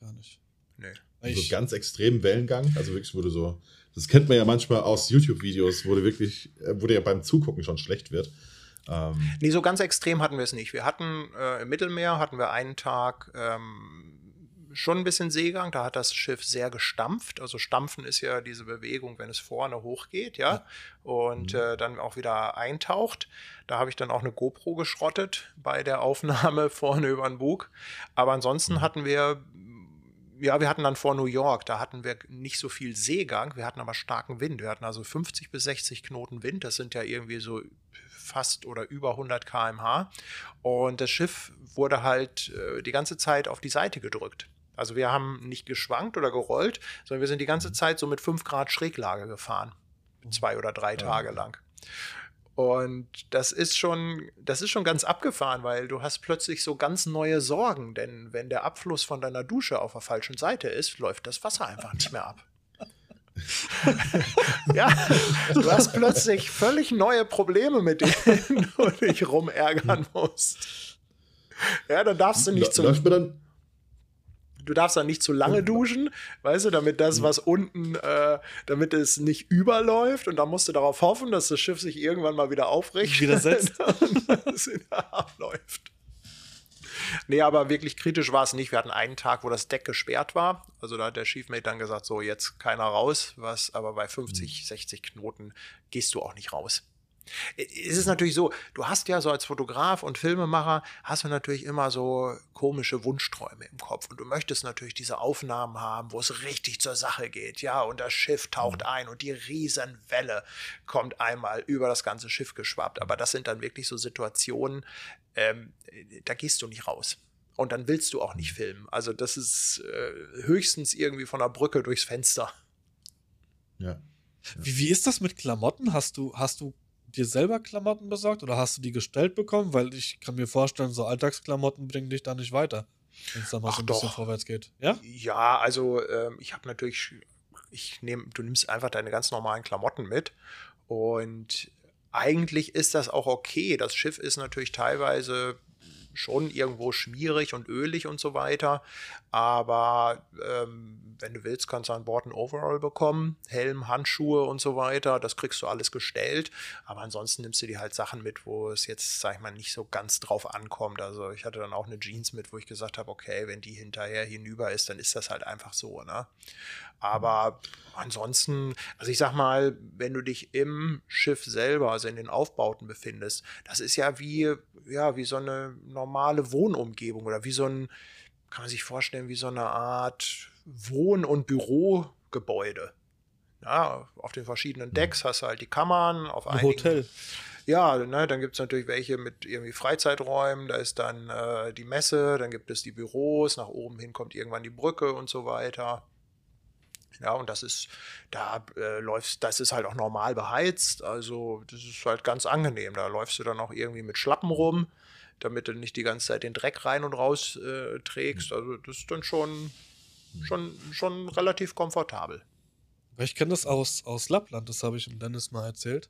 Gar nicht. Nee. Weil so Ich, ganz extremen Wellengang, also wirklich, wo du so, das kennt man ja manchmal aus YouTube-Videos, wo du wirklich, äh, wo dir ja beim Zugucken schon schlecht wird. Ähm, Nee, so ganz extrem hatten wir es nicht. Wir hatten äh, im Mittelmeer hatten wir einen Tag ähm, schon ein bisschen Seegang. Da hat das Schiff sehr gestampft. Also Stampfen ist ja diese Bewegung, wenn es vorne hochgeht, ja, und mhm. äh, dann auch wieder eintaucht. Da habe ich dann auch eine GoPro geschrottet bei der Aufnahme vorne über den Bug. Aber ansonsten mhm. hatten wir ja, wir hatten dann vor New York, da hatten wir nicht so viel Seegang, wir hatten aber starken Wind. Wir hatten also 50 bis 60 Knoten Wind, das sind ja irgendwie so fast oder über 100 km/h. Und das Schiff wurde halt äh, die ganze Zeit auf die Seite gedrückt. Also wir haben nicht geschwankt oder gerollt, sondern wir sind die ganze Zeit so mit 5 Grad Schräglage gefahren. Zwei oder drei Tage lang. Und das ist schon, das ist schon ganz abgefahren, weil du hast plötzlich so ganz neue Sorgen, denn wenn der Abfluss von deiner Dusche auf der falschen Seite ist, läuft das Wasser einfach nicht mehr ab. ja, du hast plötzlich völlig neue Probleme, mit denen du dich rumärgern musst. Ja, dann darfst du nicht zum. Läuft mir dann du darfst dann nicht zu lange duschen, weißt du, damit das, was unten, äh, damit es nicht überläuft und dann musst du darauf hoffen, dass das Schiff sich irgendwann mal wieder aufrichtet wieder setzt. und es wieder abläuft. Nee, aber wirklich kritisch war es nicht. Wir hatten einen Tag, wo das Deck gesperrt war. Also da hat der Chiefmate dann gesagt, so jetzt keiner raus, was aber bei 50, 60 Knoten gehst du auch nicht raus. Es ist natürlich so, du hast ja so als Fotograf und Filmemacher, hast du natürlich immer so komische Wunschträume im Kopf und du möchtest natürlich diese Aufnahmen haben, wo es richtig zur Sache geht, ja, und das Schiff taucht mhm. ein und die Riesenwelle kommt einmal über das ganze Schiff geschwappt, aber das sind dann wirklich so Situationen, ähm, da gehst du nicht raus. Und dann willst du auch nicht filmen. Also das ist äh, höchstens irgendwie von der Brücke durchs Fenster. Ja. ja. Wie, wie ist das mit Klamotten? Hast du, hast du dir selber Klamotten besorgt oder hast du die gestellt bekommen? Weil ich kann mir vorstellen, so Alltagsklamotten bringen dich da nicht weiter, wenn es da mal Ach so ein doch. bisschen vorwärts geht. Ja? Ja, also ähm, ich habe natürlich, ich nehme, du nimmst einfach deine ganz normalen Klamotten mit und eigentlich ist das auch okay. Das Schiff ist natürlich teilweise schon irgendwo schmierig und ölig und so weiter. Aber ähm, wenn du willst, kannst du an Bord ein Overall bekommen, Helm, Handschuhe und so weiter. Das kriegst du alles gestellt. Aber ansonsten nimmst du dir halt Sachen mit, wo es jetzt, sag ich mal, nicht so ganz drauf ankommt. Also ich hatte dann auch eine Jeans mit, wo ich gesagt habe, okay, wenn die hinterher hinüber ist, dann ist das halt einfach so. Ne? Aber ansonsten, also ich sag mal, wenn du dich im Schiff selber, also in den Aufbauten befindest, das ist ja wie, ja, wie so eine normale Wohnumgebung oder wie so ein, kann man sich vorstellen, wie so eine Art Wohn- und Bürogebäude. Ja, auf den verschiedenen Decks hast du halt die Kammern, auf ein einigen, Hotel. Ja, ne, dann gibt es natürlich welche mit irgendwie Freizeiträumen, da ist dann äh, die Messe, dann gibt es die Büros, nach oben hin kommt irgendwann die Brücke und so weiter. Ja, und das ist, da äh, läufst, das ist halt auch normal beheizt. Also, das ist halt ganz angenehm. Da läufst du dann auch irgendwie mit Schlappen rum, damit du nicht die ganze Zeit den Dreck rein und raus äh, trägst. Also, das ist dann schon, schon, schon relativ komfortabel. Ich kenne das aus, aus Lappland, das habe ich dem Dennis mal erzählt.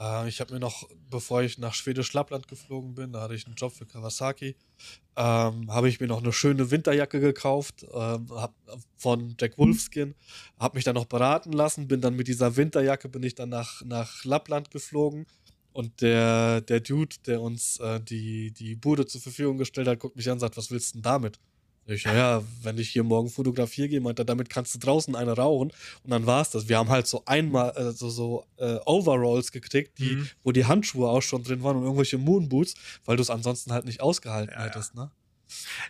Äh, ich habe mir noch, bevor ich nach Schwedisch-Lappland geflogen bin, da hatte ich einen Job für Kawasaki, ähm, habe ich mir noch eine schöne Winterjacke gekauft ähm, hab, von Jack Wolfskin, habe mich dann noch beraten lassen, bin dann mit dieser Winterjacke, bin ich dann nach, nach Lappland geflogen und der, der Dude, der uns äh, die, die Bude zur Verfügung gestellt hat, guckt mich an und sagt, was willst du denn damit? Ich, naja, wenn ich hier morgen fotografiere gehe, meinte damit kannst du draußen eine rauchen. Und dann war es das. Wir haben halt so einmal äh, so, so äh, Overalls gekriegt, die, mhm. wo die Handschuhe auch schon drin waren und irgendwelche Moonboots, weil du es ansonsten halt nicht ausgehalten ja, hättest. Ne?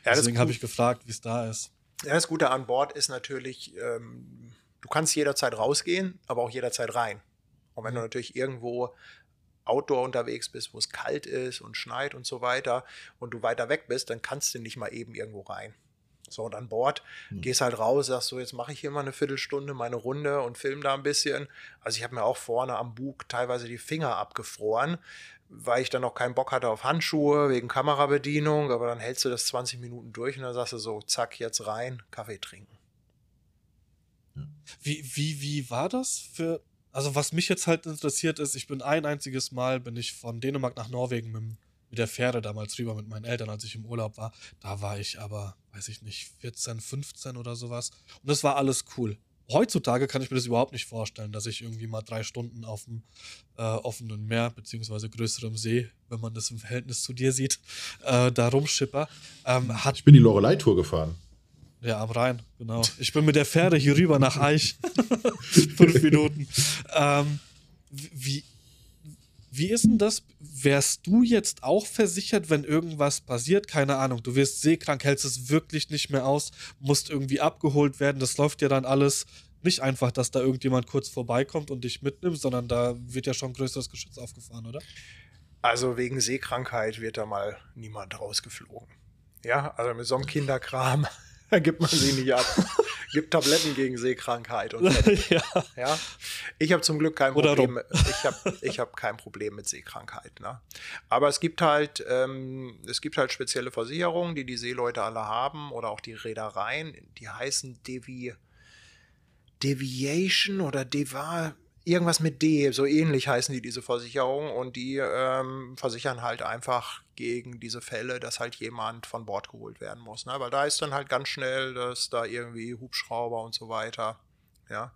Ja, Deswegen habe ich gefragt, wie es da ist. Ja, das Gute an Bord ist natürlich, ähm, du kannst jederzeit rausgehen, aber auch jederzeit rein. Und wenn du mhm. natürlich irgendwo Outdoor unterwegs bist, wo es kalt ist und schneit und so weiter und du weiter weg bist, dann kannst du nicht mal eben irgendwo rein. So, und an Bord mhm. gehst halt raus, sagst so, jetzt mache ich hier mal eine Viertelstunde meine Runde und film da ein bisschen. Also ich habe mir auch vorne am Bug teilweise die Finger abgefroren, weil ich dann noch keinen Bock hatte auf Handschuhe wegen Kamerabedienung, aber dann hältst du das 20 Minuten durch und dann sagst du so, zack, jetzt rein, Kaffee trinken. Wie, wie, wie war das für, also was mich jetzt halt interessiert ist, ich bin ein einziges Mal, bin ich von Dänemark nach Norwegen mit dem mit der Fähre damals rüber mit meinen Eltern, als ich im Urlaub war. Da war ich aber, weiß ich nicht, 14, 15 oder sowas. Und das war alles cool. Heutzutage kann ich mir das überhaupt nicht vorstellen, dass ich irgendwie mal drei Stunden auf dem äh, offenen Meer, beziehungsweise größerem See, wenn man das im Verhältnis zu dir sieht, äh, da rumschipper. Ähm, ich bin die Lorelei-Tour gefahren. Ja, am Rhein, genau. Ich bin mit der Fähre hier rüber nach Eich. Fünf Minuten. Ähm, wie, wie ist denn das? Wärst du jetzt auch versichert, wenn irgendwas passiert? Keine Ahnung, du wirst seekrank, hältst es wirklich nicht mehr aus, musst irgendwie abgeholt werden. Das läuft ja dann alles nicht einfach, dass da irgendjemand kurz vorbeikommt und dich mitnimmt, sondern da wird ja schon größeres Geschütz aufgefahren, oder? Also wegen Seekrankheit wird da mal niemand rausgeflogen. Ja, also mit so einem Kinderkram gibt man sie nicht ab. Gibt Tabletten gegen Seekrankheit und ja. ja. Ich habe zum Glück kein Problem. Ich habe ich hab kein Problem mit Seekrankheit. Ne? Aber es gibt halt ähm, es gibt halt spezielle Versicherungen, die die Seeleute alle haben oder auch die Reedereien. Die heißen Devi Deviation oder Deva irgendwas mit D, so ähnlich heißen die diese Versicherungen und die ähm, versichern halt einfach gegen diese Fälle, dass halt jemand von Bord geholt werden muss. Ne? Weil da ist dann halt ganz schnell, dass da irgendwie Hubschrauber und so weiter, ja.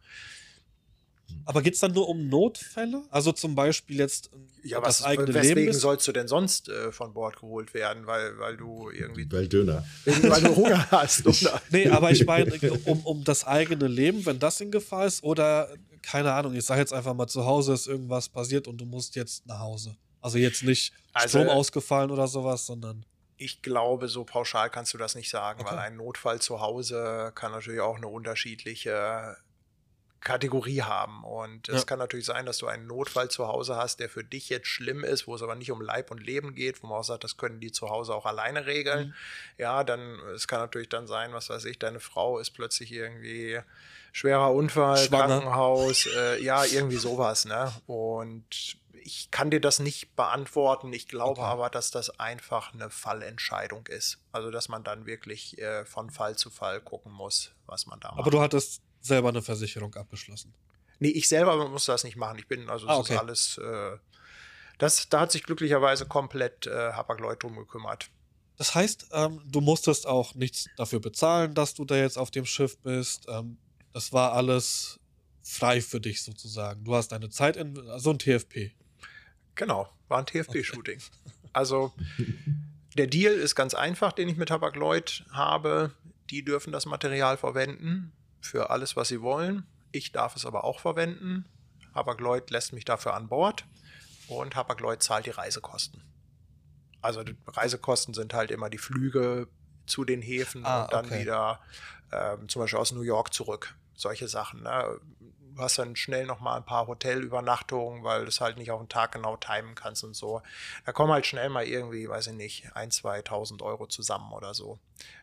Aber geht es dann nur um Notfälle? Also zum Beispiel jetzt ja, das was, eigene weswegen Leben? Weswegen sollst du denn sonst äh, von Bord geholt werden? Weil, weil du irgendwie. Weil Döner. Weil du Hunger hast. Oder? nee, aber ich meine, um, um das eigene Leben, wenn das in Gefahr ist, oder keine Ahnung, ich sage jetzt einfach mal, zu Hause ist irgendwas passiert und du musst jetzt nach Hause. Also jetzt nicht also, Strom ausgefallen oder sowas, sondern. Ich glaube, so pauschal kannst du das nicht sagen, okay. weil ein Notfall zu Hause kann natürlich auch eine unterschiedliche Kategorie haben. Und es ja. kann natürlich sein, dass du einen Notfall zu Hause hast, der für dich jetzt schlimm ist, wo es aber nicht um Leib und Leben geht, wo man auch sagt, das können die zu Hause auch alleine regeln. Mhm. Ja, dann, es kann natürlich dann sein, was weiß ich, deine Frau ist plötzlich irgendwie schwerer Unfall, Schwanger. Krankenhaus, äh, ja, irgendwie sowas, ne? Und ich kann dir das nicht beantworten. Ich glaube okay. aber, dass das einfach eine Fallentscheidung ist. Also, dass man dann wirklich äh, von Fall zu Fall gucken muss, was man da macht. Aber du hattest selber eine Versicherung abgeschlossen? Nee, ich selber muss das nicht machen. Ich bin, also ah, okay. ist alles, äh, das, da hat sich glücklicherweise komplett äh, Hapag-Lloyd drum gekümmert. Das heißt, ähm, du musstest auch nichts dafür bezahlen, dass du da jetzt auf dem Schiff bist. Ähm, das war alles frei für dich sozusagen. Du hast deine Zeit in so also ein TFP. Genau, war ein TFP-Shooting. Okay. Also der Deal ist ganz einfach, den ich mit Hapag-Lloyd habe. Die dürfen das Material verwenden für alles, was sie wollen. Ich darf es aber auch verwenden. Hapag-Lloyd lässt mich dafür an Bord und Hapag-Lloyd zahlt die Reisekosten. Also die Reisekosten sind halt immer die Flüge zu den Häfen ah, und dann okay. wieder ähm, zum Beispiel aus New York zurück. Solche Sachen. Ne? Du hast dann schnell noch mal ein paar Hotelübernachtungen, weil du es halt nicht auf den Tag genau timen kannst und so. Da kommen halt schnell mal irgendwie, weiß ich nicht, ein, 2.000 Euro zusammen oder so.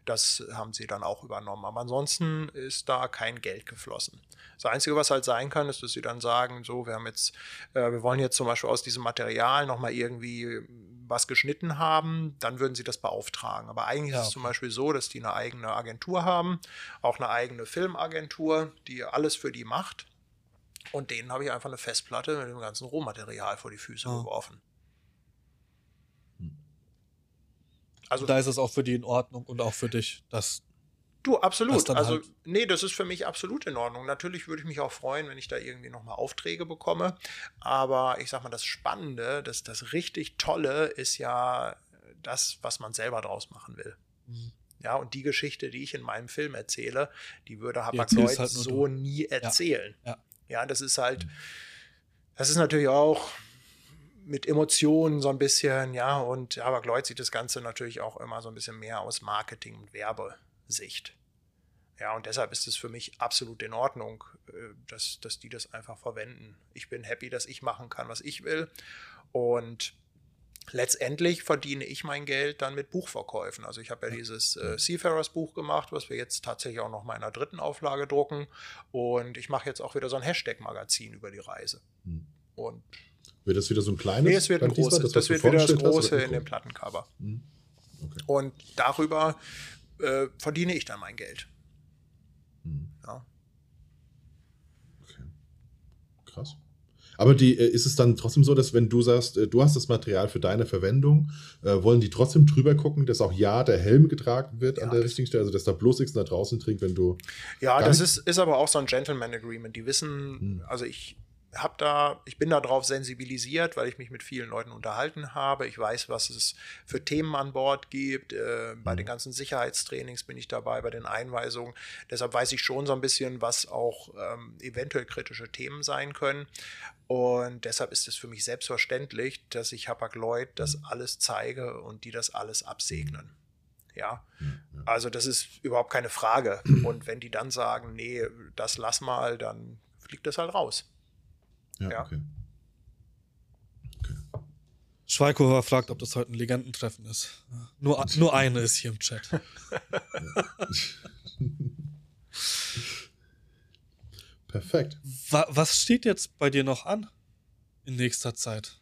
Das haben sie dann auch übernommen. Aber ansonsten ist da kein Geld geflossen. Das Einzige, was halt sein kann, ist, dass sie dann sagen, so, wir haben jetzt, äh, wir wollen jetzt zum Beispiel aus diesem Material noch mal irgendwie was geschnitten haben, dann würden sie das beauftragen. Aber eigentlich ja, ist es zum Beispiel so, dass die eine eigene Agentur haben, auch eine eigene Filmagentur, die alles für die macht. Und denen habe ich einfach eine Festplatte mit dem ganzen Rohmaterial vor die Füße ah. geworfen. Hm. Also da ist es auch für die in Ordnung und auch für dich, dass Du, absolut. Also, halt nee, das ist für mich absolut in Ordnung. Natürlich würde ich mich auch freuen, wenn ich da irgendwie nochmal Aufträge bekomme. Aber ich sag mal, das Spannende, das, das richtig Tolle ist ja das, was man selber draus machen will. Mhm. Ja, und die Geschichte, die ich in meinem Film erzähle, die würde Hapag Lloyd halt so du. nie erzählen. Ja, ja. Ja, das ist halt, das ist natürlich auch mit Emotionen so ein bisschen, ja, und aber Lloyd sieht das Ganze natürlich auch immer so ein bisschen mehr aus Marketing- und Werbesicht. Ja, und deshalb ist es für mich absolut in Ordnung, äh, dass, dass die das einfach verwenden. Ich bin happy, dass ich machen kann, was ich will. Und letztendlich verdiene ich mein Geld dann mit Buchverkäufen. Also ich habe ja dieses äh, Seafarers Buch gemacht, was wir jetzt tatsächlich auch noch mal in einer dritten Auflage drucken. Und ich mache jetzt auch wieder so ein Hashtag-Magazin über die Reise. Hm. Und wird das wieder so ein kleines? Nee, es wird ein großes. Das, das wird wieder das große in dem Plattencover. Hm. Okay. Und darüber äh, verdiene ich dann mein Geld. Hm. Ja. Okay. Krass. Aber die, äh, ist es dann trotzdem so, dass wenn du sagst, äh, du hast das Material für deine Verwendung, äh, wollen die trotzdem drüber gucken, dass auch ja der Helm getragen wird ja, an der richtigen Stelle, also dass da bloß nichts da draußen trinkt, wenn du. Ja, das ist, ist aber auch so ein Gentleman Agreement. Die wissen, hm. also ich hab da, ich bin darauf sensibilisiert, weil ich mich mit vielen Leuten unterhalten habe. Ich weiß, was es für Themen an Bord gibt. Äh, bei den mhm. ganzen Sicherheitstrainings bin ich dabei, bei den Einweisungen. Deshalb weiß ich schon so ein bisschen, was auch ähm, eventuell kritische Themen sein können. Und deshalb ist es für mich selbstverständlich, dass ich Hapag Lloyd das alles zeige und die das alles absegnen. Ja, also das ist überhaupt keine Frage. Und wenn die dann sagen, nee, das lass mal, dann fliegt das halt raus. Ja, ja. okay. okay. Schweikofer fragt, ob das heute ein Legendentreffen ist. Nur, nur eine ist hier im Chat. Perfekt. Wa was steht jetzt bei dir noch an in nächster Zeit?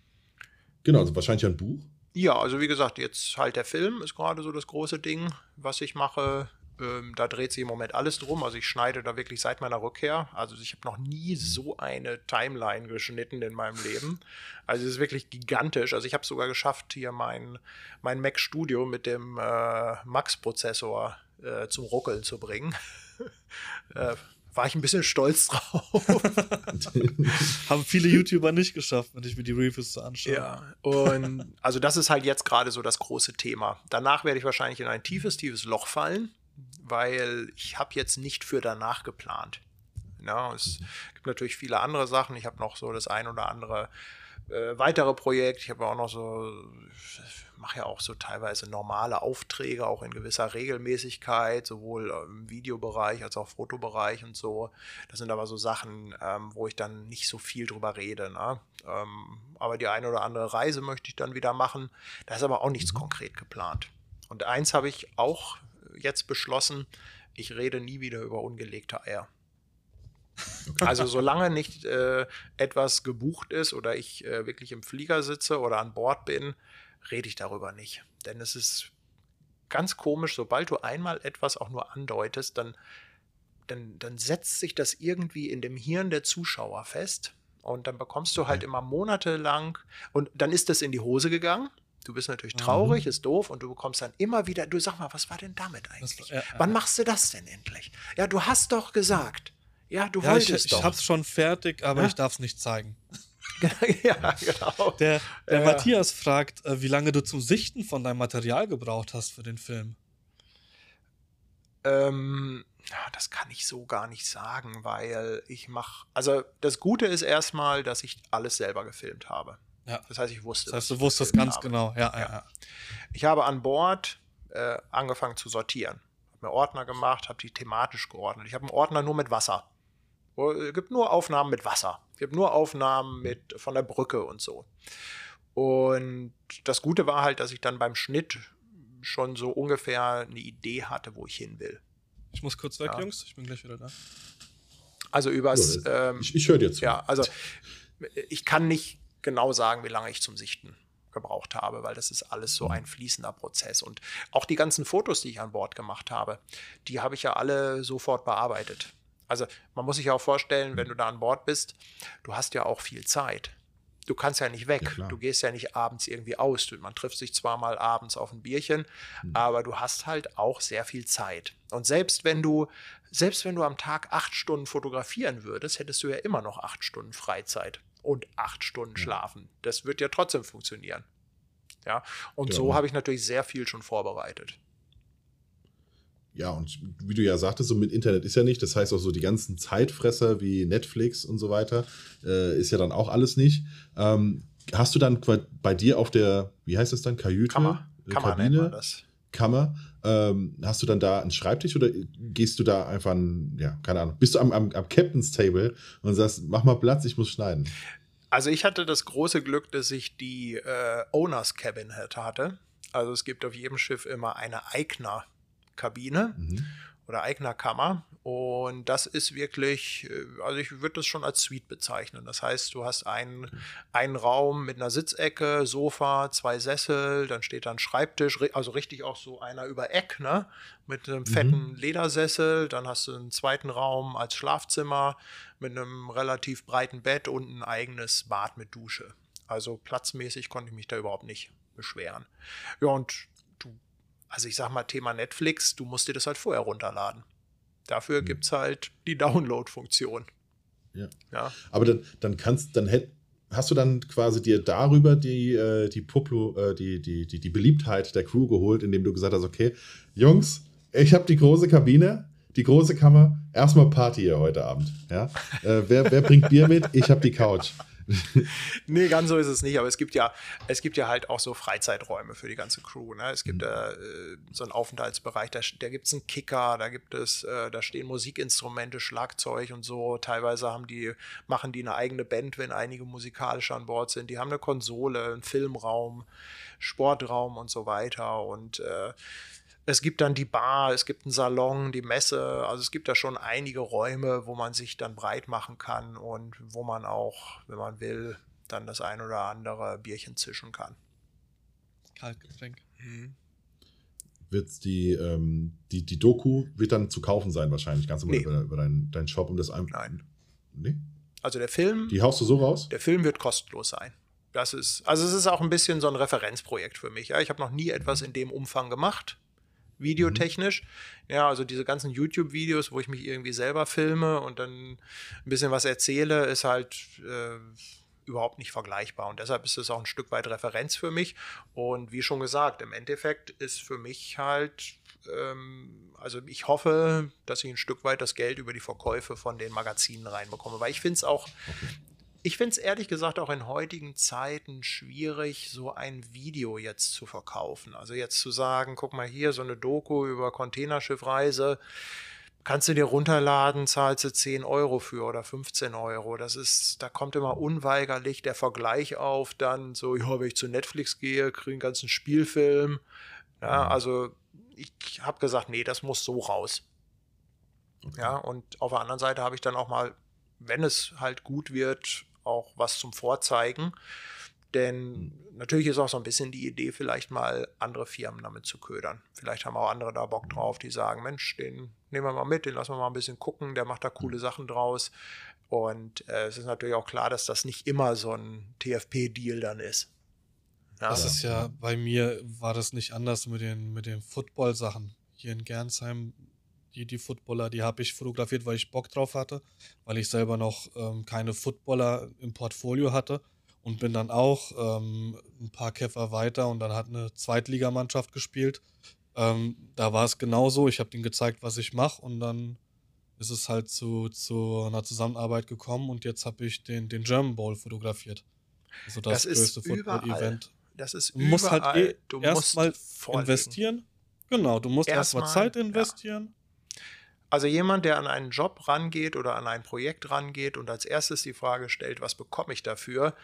Genau, also wahrscheinlich ein Buch. Ja, also wie gesagt, jetzt halt der Film ist gerade so das große Ding, was ich mache. Ähm, da dreht sich im Moment alles drum. Also ich schneide da wirklich seit meiner Rückkehr. Also ich habe noch nie mhm. so eine Timeline geschnitten in meinem Leben. Also es ist wirklich gigantisch. Also ich habe sogar geschafft, hier mein, mein Mac Studio mit dem äh, Max-Prozessor äh, zum Ruckeln zu bringen. äh, war ich ein bisschen stolz drauf. Haben viele YouTuber nicht geschafft, wenn ich mir die Reviews so anschaue. Ja, und also das ist halt jetzt gerade so das große Thema. Danach werde ich wahrscheinlich in ein tiefes, tiefes Loch fallen weil ich habe jetzt nicht für danach geplant. Ja, es gibt natürlich viele andere Sachen. Ich habe noch so das ein oder andere äh, weitere Projekt. Ich habe auch noch so, mache ja auch so teilweise normale Aufträge, auch in gewisser Regelmäßigkeit, sowohl im Videobereich als auch Fotobereich und so. Das sind aber so Sachen, ähm, wo ich dann nicht so viel drüber rede. Ne? Ähm, aber die eine oder andere Reise möchte ich dann wieder machen. Da ist aber auch nichts konkret geplant. Und eins habe ich auch jetzt beschlossen, ich rede nie wieder über ungelegte Eier. Also solange nicht äh, etwas gebucht ist oder ich äh, wirklich im Flieger sitze oder an Bord bin, rede ich darüber nicht. Denn es ist ganz komisch, sobald du einmal etwas auch nur andeutest, dann, dann, dann setzt sich das irgendwie in dem Hirn der Zuschauer fest. Und dann bekommst du halt immer monatelang, und dann ist das in die Hose gegangen. Du bist natürlich mhm. traurig, mhm. ist doof und du bekommst dann immer wieder, du sag mal, was war denn damit eigentlich? War, ja, Wann machst du das denn endlich? Ja, du hast doch gesagt. Ja, du ja, wolltest ich, doch. Ich hab's schon fertig, aber ja? ich darf es nicht zeigen. ja, genau. Der, der Matthias fragt, äh, wie lange du zum Sichten von deinem Material gebraucht hast für den Film. Ähm, das kann ich so gar nicht sagen, weil ich mache. Also das Gute ist erstmal, dass ich alles selber gefilmt habe. Ja. Das heißt, ich wusste. Das heißt, du wusstest ganz habe. genau. Ja, ja, ja. Ich habe an Bord äh, angefangen zu sortieren. Habe mir Ordner gemacht, habe die thematisch geordnet. Ich habe einen Ordner nur mit Wasser. Es gibt nur Aufnahmen mit Wasser. Es gibt nur Aufnahmen mit von der Brücke und so. Und das Gute war halt, dass ich dann beim Schnitt schon so ungefähr eine Idee hatte, wo ich hin will. Ich muss kurz weg, ja. Jungs. Ich bin gleich wieder da. Also übers. Ähm, ich, ich höre dir zu. Ja, also ich kann nicht genau sagen, wie lange ich zum Sichten gebraucht habe, weil das ist alles so ein fließender Prozess. Und auch die ganzen Fotos, die ich an Bord gemacht habe, die habe ich ja alle sofort bearbeitet. Also man muss sich ja auch vorstellen, wenn du da an Bord bist, du hast ja auch viel Zeit. Du kannst ja nicht weg. Ja, du gehst ja nicht abends irgendwie aus. Man trifft sich zwar mal abends auf ein Bierchen, mhm. aber du hast halt auch sehr viel Zeit. Und selbst wenn du, selbst wenn du am Tag acht Stunden fotografieren würdest, hättest du ja immer noch acht Stunden Freizeit und acht Stunden schlafen. Das wird ja trotzdem funktionieren. Ja, und ja. so habe ich natürlich sehr viel schon vorbereitet. Ja, und wie du ja sagtest, so mit Internet ist ja nicht. Das heißt auch so die ganzen Zeitfresser wie Netflix und so weiter äh, ist ja dann auch alles nicht. Ähm, hast du dann bei dir auf der, wie heißt das dann, Kajüte? Kammer. Kammer Kabine? das. Kammer. Ähm, hast du dann da einen Schreibtisch oder gehst du da einfach, an, ja, keine Ahnung, bist du am, am, am Captain's Table und sagst, mach mal Platz, ich muss schneiden? Also ich hatte das große Glück, dass ich die äh, Owners Cabin hatte. Also es gibt auf jedem Schiff immer eine Eigner-Kabine. Mhm oder eigener Kammer. Und das ist wirklich, äh, also ich würde das schon als Suite bezeichnen. Das heißt, du hast einen, einen Raum mit einer Sitzecke, Sofa, zwei Sessel, dann steht da ein Schreibtisch, also richtig auch so einer über Eck, ne? Mit einem mhm. fetten mhm. Ledersessel. Dann hast du einen zweiten Raum als Schlafzimmer mit einem relativ breiten Bett und ein eigenes Bad mit Dusche. Also platzmäßig konnte ich mich da überhaupt nicht beschweren. Ja, und also ich sag mal, Thema Netflix, du musst dir das halt vorher runterladen. Dafür mhm. gibt es halt die Download-Funktion. Ja. ja. Aber dann, dann kannst, dann hätt, hast du dann quasi dir darüber die, äh, die, Poplo, äh, die, die, die, die Beliebtheit der Crew geholt, indem du gesagt hast, okay, Jungs, ich habe die große Kabine, die große Kammer, erstmal Party hier heute Abend. Ja? Äh, wer, wer bringt Bier mit? Ich habe die Couch. nee, ganz so ist es nicht, aber es gibt ja, es gibt ja halt auch so Freizeiträume für die ganze Crew. Ne? Es gibt mhm. äh, so einen Aufenthaltsbereich, da, da gibt es einen Kicker, da gibt es, äh, da stehen Musikinstrumente, Schlagzeug und so. Teilweise haben die, machen die eine eigene Band, wenn einige musikalisch an Bord sind. Die haben eine Konsole, einen Filmraum, Sportraum und so weiter. Und äh, es gibt dann die Bar, es gibt einen Salon, die Messe. Also es gibt da schon einige Räume, wo man sich dann breit machen kann und wo man auch, wenn man will, dann das ein oder andere Bierchen zischen kann. Kaltgetränk. Mhm. Wird die, ähm, die, die Doku wird dann zu kaufen sein, wahrscheinlich, ganz nee. über, über deinen dein Shop, um das einfach. Nein. Nee? Also der Film. Die haust du so raus? Der Film wird kostenlos sein. Das ist, also es ist auch ein bisschen so ein Referenzprojekt für mich. Ja? Ich habe noch nie etwas in dem Umfang gemacht videotechnisch. Mhm. Ja, also diese ganzen YouTube-Videos, wo ich mich irgendwie selber filme und dann ein bisschen was erzähle, ist halt äh, überhaupt nicht vergleichbar. Und deshalb ist es auch ein Stück weit Referenz für mich. Und wie schon gesagt, im Endeffekt ist für mich halt, ähm, also ich hoffe, dass ich ein Stück weit das Geld über die Verkäufe von den Magazinen reinbekomme. Weil ich finde es auch, okay ich finde es ehrlich gesagt auch in heutigen Zeiten schwierig, so ein Video jetzt zu verkaufen. Also jetzt zu sagen, guck mal hier, so eine Doku über Containerschiffreise, kannst du dir runterladen, zahlst du 10 Euro für oder 15 Euro. Das ist, da kommt immer unweigerlich der Vergleich auf, dann so, ja, wenn ich zu Netflix gehe, kriege ich einen ganzen Spielfilm. Ja, mhm. also ich habe gesagt, nee, das muss so raus. Ja, und auf der anderen Seite habe ich dann auch mal, wenn es halt gut wird, auch was zum Vorzeigen. Denn hm. natürlich ist auch so ein bisschen die Idee, vielleicht mal andere Firmen damit zu ködern. Vielleicht haben auch andere da Bock drauf, die sagen, Mensch, den nehmen wir mal mit, den lassen wir mal ein bisschen gucken, der macht da coole hm. Sachen draus. Und äh, es ist natürlich auch klar, dass das nicht immer so ein TFP-Deal dann ist. Ja. Das ist ja, bei mir war das nicht anders mit den, mit den Football-Sachen. Hier in Gernsheim die, die Footballer, die habe ich fotografiert, weil ich Bock drauf hatte, weil ich selber noch ähm, keine Footballer im Portfolio hatte und bin dann auch ähm, ein paar Käfer weiter und dann hat eine Zweitligamannschaft gespielt. Ähm, da war es genauso. Ich habe denen gezeigt, was ich mache und dann ist es halt zu, zu einer Zusammenarbeit gekommen und jetzt habe ich den, den German Bowl fotografiert. Also das, das größte Football-Event. Das ist du musst halt eh erstmal investieren. Genau, du musst erstmal erst Zeit investieren. Also jemand, der an einen Job rangeht oder an ein Projekt rangeht und als erstes die Frage stellt, was bekomme ich dafür,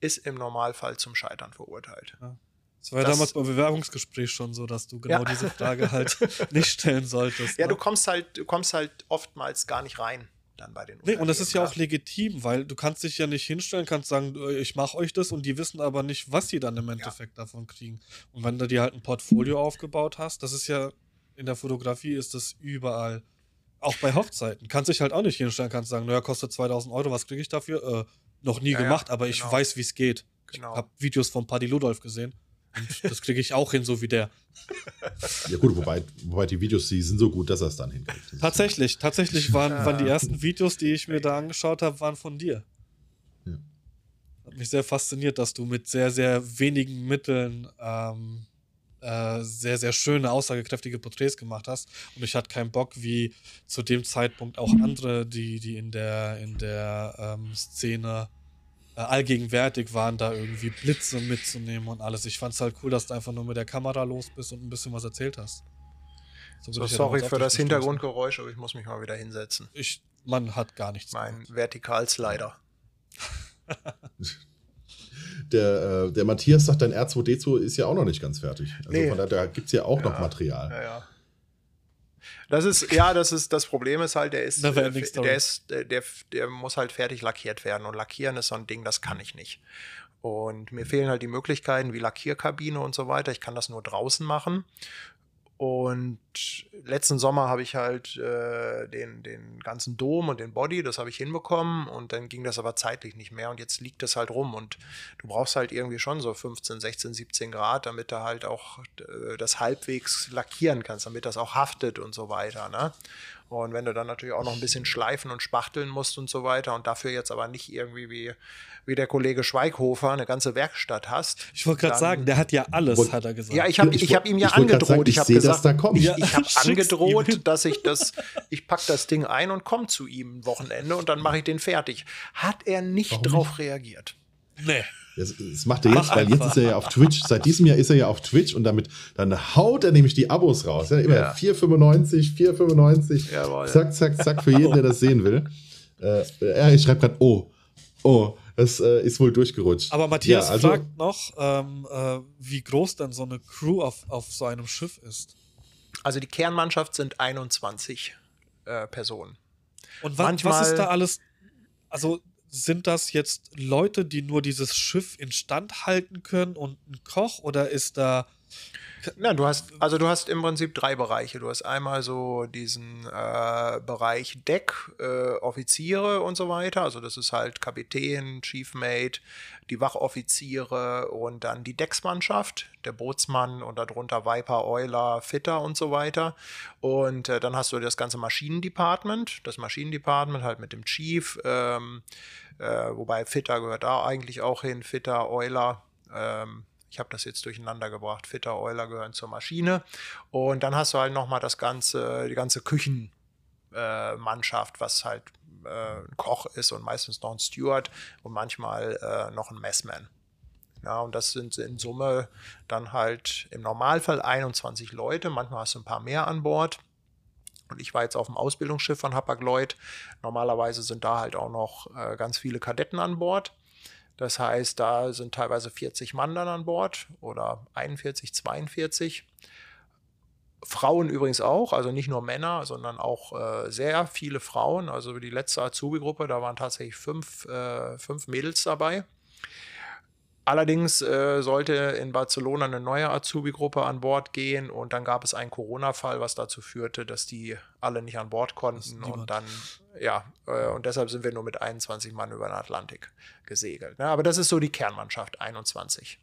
ist im Normalfall zum Scheitern verurteilt. Ja. Das war ja damals beim Bewerbungsgespräch schon so, dass du genau ja. diese Frage halt nicht stellen solltest. Ja, ne? du kommst halt, du kommst halt oftmals gar nicht rein dann bei den Nee, und das ist ja auch legitim, weil du kannst dich ja nicht hinstellen, kannst sagen, ich mache euch das und die wissen aber nicht, was sie dann im Endeffekt ja. davon kriegen. Und wenn du dir halt ein Portfolio aufgebaut hast, das ist ja in der Fotografie ist das überall auch bei Hochzeiten. Kannst dich halt auch nicht hinstellen, kannst sagen, naja, kostet 2000 Euro, was kriege ich dafür? Äh, noch nie ja, gemacht, aber genau. ich weiß, wie es geht. Genau. Ich habe Videos von Paddy Ludolf gesehen. Und das kriege ich auch hin, so wie der. Ja, gut, wobei, wobei die Videos, die sind so gut, dass er es dann hinkriegt. Tatsächlich, tatsächlich waren, waren die ersten Videos, die ich mir da angeschaut habe, waren von dir. Ja. Hat mich sehr fasziniert, dass du mit sehr, sehr wenigen Mitteln ähm, äh, sehr, sehr schöne, aussagekräftige Porträts gemacht hast. Und ich hatte keinen Bock, wie zu dem Zeitpunkt auch andere, die, die in der, in der ähm, Szene äh, allgegenwärtig waren, da irgendwie Blitze mitzunehmen und alles. Ich fand es halt cool, dass du einfach nur mit der Kamera los bist und ein bisschen was erzählt hast. So, so sorry für das Hintergrundgeräusch, aber ich muss mich mal wieder hinsetzen. Ich, man hat gar nichts. Mein Vertikalslider. der, äh, der Matthias sagt, dein R2D2 ist ja auch noch nicht ganz fertig. Also nee. von daher, da gibt es ja auch ja, noch Material. Ja, ja. Das ist, ja, das ist, das Problem ist halt, der ist, äh, der ist, der, der muss halt fertig lackiert werden. Und lackieren ist so ein Ding, das kann ich nicht. Und mir fehlen halt die Möglichkeiten wie Lackierkabine und so weiter. Ich kann das nur draußen machen. Und letzten Sommer habe ich halt äh, den, den ganzen Dom und den Body, das habe ich hinbekommen und dann ging das aber zeitlich nicht mehr und jetzt liegt das halt rum und du brauchst halt irgendwie schon so 15, 16, 17 Grad, damit du halt auch äh, das halbwegs lackieren kannst, damit das auch haftet und so weiter. Ne? Und wenn du dann natürlich auch noch ein bisschen schleifen und spachteln musst und so weiter und dafür jetzt aber nicht irgendwie wie, wie der Kollege Schweighofer eine ganze Werkstatt hast. Ich wollte gerade sagen, der hat ja alles, wollt, hat er gesagt. Ja, ich habe ich, ich hab ihm ja ich angedroht. Sagen, ich, ich habe gesagt, da ich, ja, ich habe angedroht, dass ich das, ich packe das Ding ein und komme zu ihm ein Wochenende und dann mache ich den fertig. Hat er nicht Warum drauf nicht? reagiert. Nee. Das, das macht er jetzt, weil jetzt ist er ja auf Twitch. Seit diesem Jahr ist er ja auf Twitch und damit dann haut er nämlich die Abos raus. Ja, immer ja. 4,95, 4,95. Jawohl. Zack, zack, zack für jeden, der das sehen will. Äh, ich schreibe gerade, oh, oh, das äh, ist wohl durchgerutscht. Aber Matthias ja, also, fragt noch, ähm, äh, wie groß dann so eine Crew auf, auf so einem Schiff ist. Also die Kernmannschaft sind 21 äh, Personen. Und wa Manchmal, was ist da alles? Also sind das jetzt Leute, die nur dieses Schiff instand halten können und ein Koch oder ist da Nein, du hast, also du hast im Prinzip drei Bereiche. Du hast einmal so diesen äh, Bereich Deck, äh, Offiziere und so weiter. Also das ist halt Kapitän, Chief Mate, die Wachoffiziere und dann die Decksmannschaft, der Bootsmann und darunter Viper, Euler, Fitter und so weiter. Und äh, dann hast du das ganze Maschinendepartment, das Maschinendepartment halt mit dem Chief, ähm, äh, wobei Fitter gehört da eigentlich auch hin, Fitter, Euler, ähm, ich habe das jetzt durcheinander gebracht. Fitter, Euler gehören zur Maschine. Und dann hast du halt nochmal das ganze, die ganze Küchenmannschaft, äh, was halt äh, ein Koch ist und meistens noch ein Steward und manchmal äh, noch ein Messman. Ja, und das sind in Summe dann halt im Normalfall 21 Leute. Manchmal hast du ein paar mehr an Bord. Und ich war jetzt auf dem Ausbildungsschiff von Hapag-Lloyd. Normalerweise sind da halt auch noch äh, ganz viele Kadetten an Bord. Das heißt, da sind teilweise 40 Mann dann an Bord oder 41, 42. Frauen übrigens auch, also nicht nur Männer, sondern auch äh, sehr viele Frauen. Also die letzte Azubi-Gruppe, da waren tatsächlich fünf, äh, fünf Mädels dabei. Allerdings äh, sollte in Barcelona eine neue Azubi-Gruppe an Bord gehen und dann gab es einen Corona-Fall, was dazu führte, dass die alle nicht an Bord konnten und dann, ja, äh, und deshalb sind wir nur mit 21 Mann über den Atlantik gesegelt. Ne? Aber das ist so die Kernmannschaft, 21.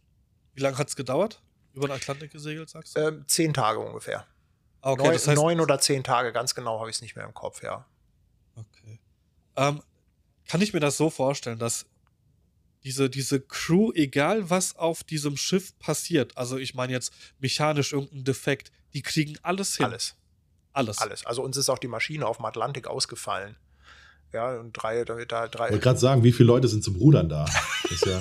Wie lange hat es gedauert? Über den Atlantik gesegelt, sagst du? Ähm, zehn Tage ungefähr. Okay, neun, das heißt, neun oder zehn Tage, ganz genau habe ich es nicht mehr im Kopf, ja. Okay. Ähm, kann ich mir das so vorstellen, dass diese, diese Crew, egal was auf diesem Schiff passiert, also ich meine jetzt mechanisch irgendein Defekt, die kriegen alles hin. Alles. Alles. Alles. Also uns ist auch die Maschine auf dem Atlantik ausgefallen. Ja, und drei, da, da drei. Ich wollte gerade sagen, wie viele Leute sind zum Rudern da? Ja,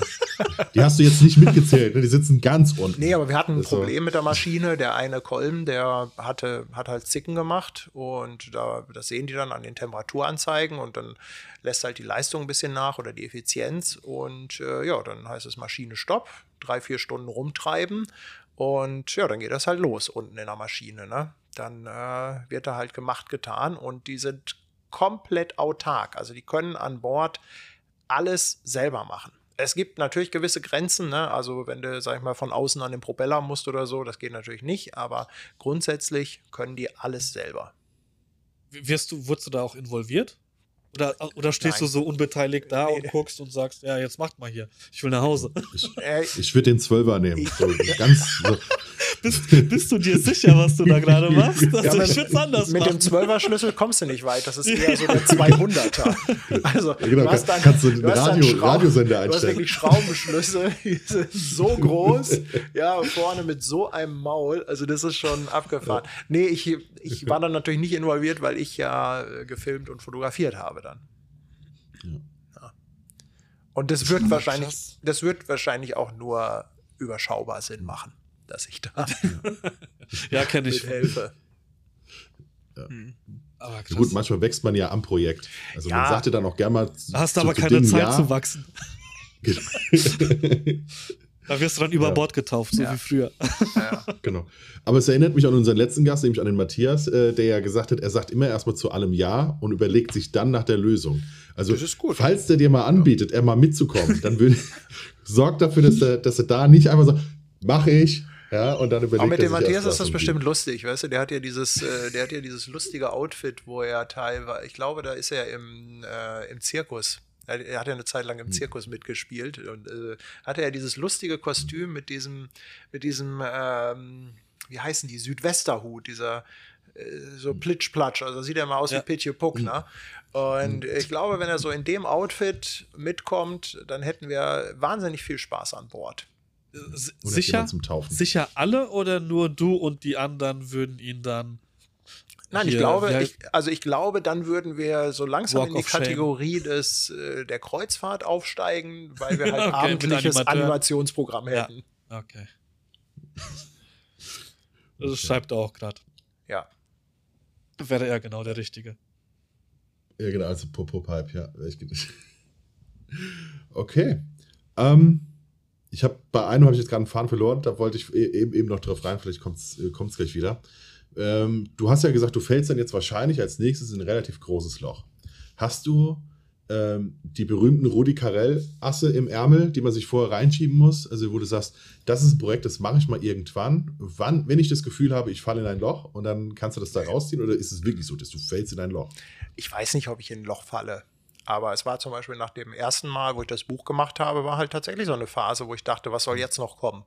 die hast du jetzt nicht mitgezählt, ne? die sitzen ganz unten. Nee, aber wir hatten ein Problem so. mit der Maschine. Der eine Kolben, der hatte, hat halt Zicken gemacht und da, das sehen die dann an den Temperaturanzeigen und dann lässt halt die Leistung ein bisschen nach oder die Effizienz und äh, ja, dann heißt es Maschine Stopp, drei, vier Stunden rumtreiben und ja, dann geht das halt los unten in der Maschine. Ne? Dann äh, wird da halt gemacht, getan und die sind komplett autark. Also die können an Bord alles selber machen. Es gibt natürlich gewisse Grenzen, ne? also wenn du, sag ich mal, von außen an den Propeller musst oder so, das geht natürlich nicht, aber grundsätzlich können die alles selber. Wirst du, wurdest du da auch involviert? Oder, oder stehst Nein. du so unbeteiligt da und guckst und sagst, ja, jetzt macht mal hier. Ich will nach Hause. Ich, äh, ich würde den Zwölfer nehmen. So, ganz, so. bist, bist, du dir sicher, was du da gerade machst? Also, ja, ich würde es anders mit machen. Dem Zwölfer-Schlüssel kommst du nicht weit. Das ist eher so der 200er. Also, ja, genau, du hast dann, kannst du einen Radio, Radiosender einstellen. Du hast wirklich Schraubenschlüssel, die sind so groß. Ja, vorne mit so einem Maul. Also, das ist schon abgefahren. Nee, ich, ich war dann natürlich nicht involviert, weil ich ja äh, gefilmt und fotografiert habe dann. Ja. Und das wird wahrscheinlich, das wird wahrscheinlich auch nur überschaubar Sinn machen, dass ich da ja, kenne ich. helfe. Ja. Hm. Aber Gut, manchmal wächst man ja am Projekt. Also ja. man sagte dann auch gerne mal. Hast aber keine Dingen, Zeit ja. zu wachsen. Da wirst du dann über ja. Bord getauft, so ja. wie früher. Ja. genau. Aber es erinnert mich an unseren letzten Gast, nämlich an den Matthias, äh, der ja gesagt hat, er sagt immer erstmal zu allem Ja und überlegt sich dann nach der Lösung. Also, falls der dir mal anbietet, er mal mitzukommen, dann will, sorgt dafür, dass er, dass er da nicht einfach so, mache ich, ja, und dann überlegt Aber mit dem Matthias ist das bestimmt lustig, weißt du? Der hat ja dieses, äh, der hat ja dieses lustige Outfit, wo er teilweise, ich glaube, da ist er im, äh, im Zirkus er hat ja eine Zeit lang im hm. Zirkus mitgespielt und äh, hatte ja dieses lustige Kostüm mit diesem, mit diesem, ähm, wie heißen die, Südwesterhut, dieser, äh, so plitsch-platsch. Also sieht er mal aus ja. wie Pitje Puck, ne? Und ich glaube, wenn er so in dem Outfit mitkommt, dann hätten wir wahnsinnig viel Spaß an Bord. Sicher, sicher alle oder nur du und die anderen würden ihn dann Nein, ich glaube, ich, also ich glaube, dann würden wir so langsam Walk in die Kategorie des, äh, der Kreuzfahrt aufsteigen, weil wir halt okay, abendliches Animationsprogramm hätten. Ja. Okay. Das okay. schreibt er auch gerade. Ja. Wäre er genau der Richtige. Ja, genau, also Popo Pipe, ja. Okay. Ähm, ich habe bei einem habe ich jetzt gerade einen Faden verloren, da wollte ich e-, eben, eben noch drauf rein, vielleicht kommt es äh, gleich wieder. Ähm, du hast ja gesagt, du fällst dann jetzt wahrscheinlich als nächstes in ein relativ großes Loch. Hast du ähm, die berühmten Rudi Carell-Asse im Ärmel, die man sich vorher reinschieben muss? Also, wo du sagst, das ist ein Projekt, das mache ich mal irgendwann. Wann, wenn ich das Gefühl habe, ich falle in ein Loch und dann kannst du das da rausziehen oder ist es wirklich so, dass du fällst in ein Loch? Ich weiß nicht, ob ich in ein Loch falle. Aber es war zum Beispiel nach dem ersten Mal, wo ich das Buch gemacht habe, war halt tatsächlich so eine Phase, wo ich dachte, was soll jetzt noch kommen?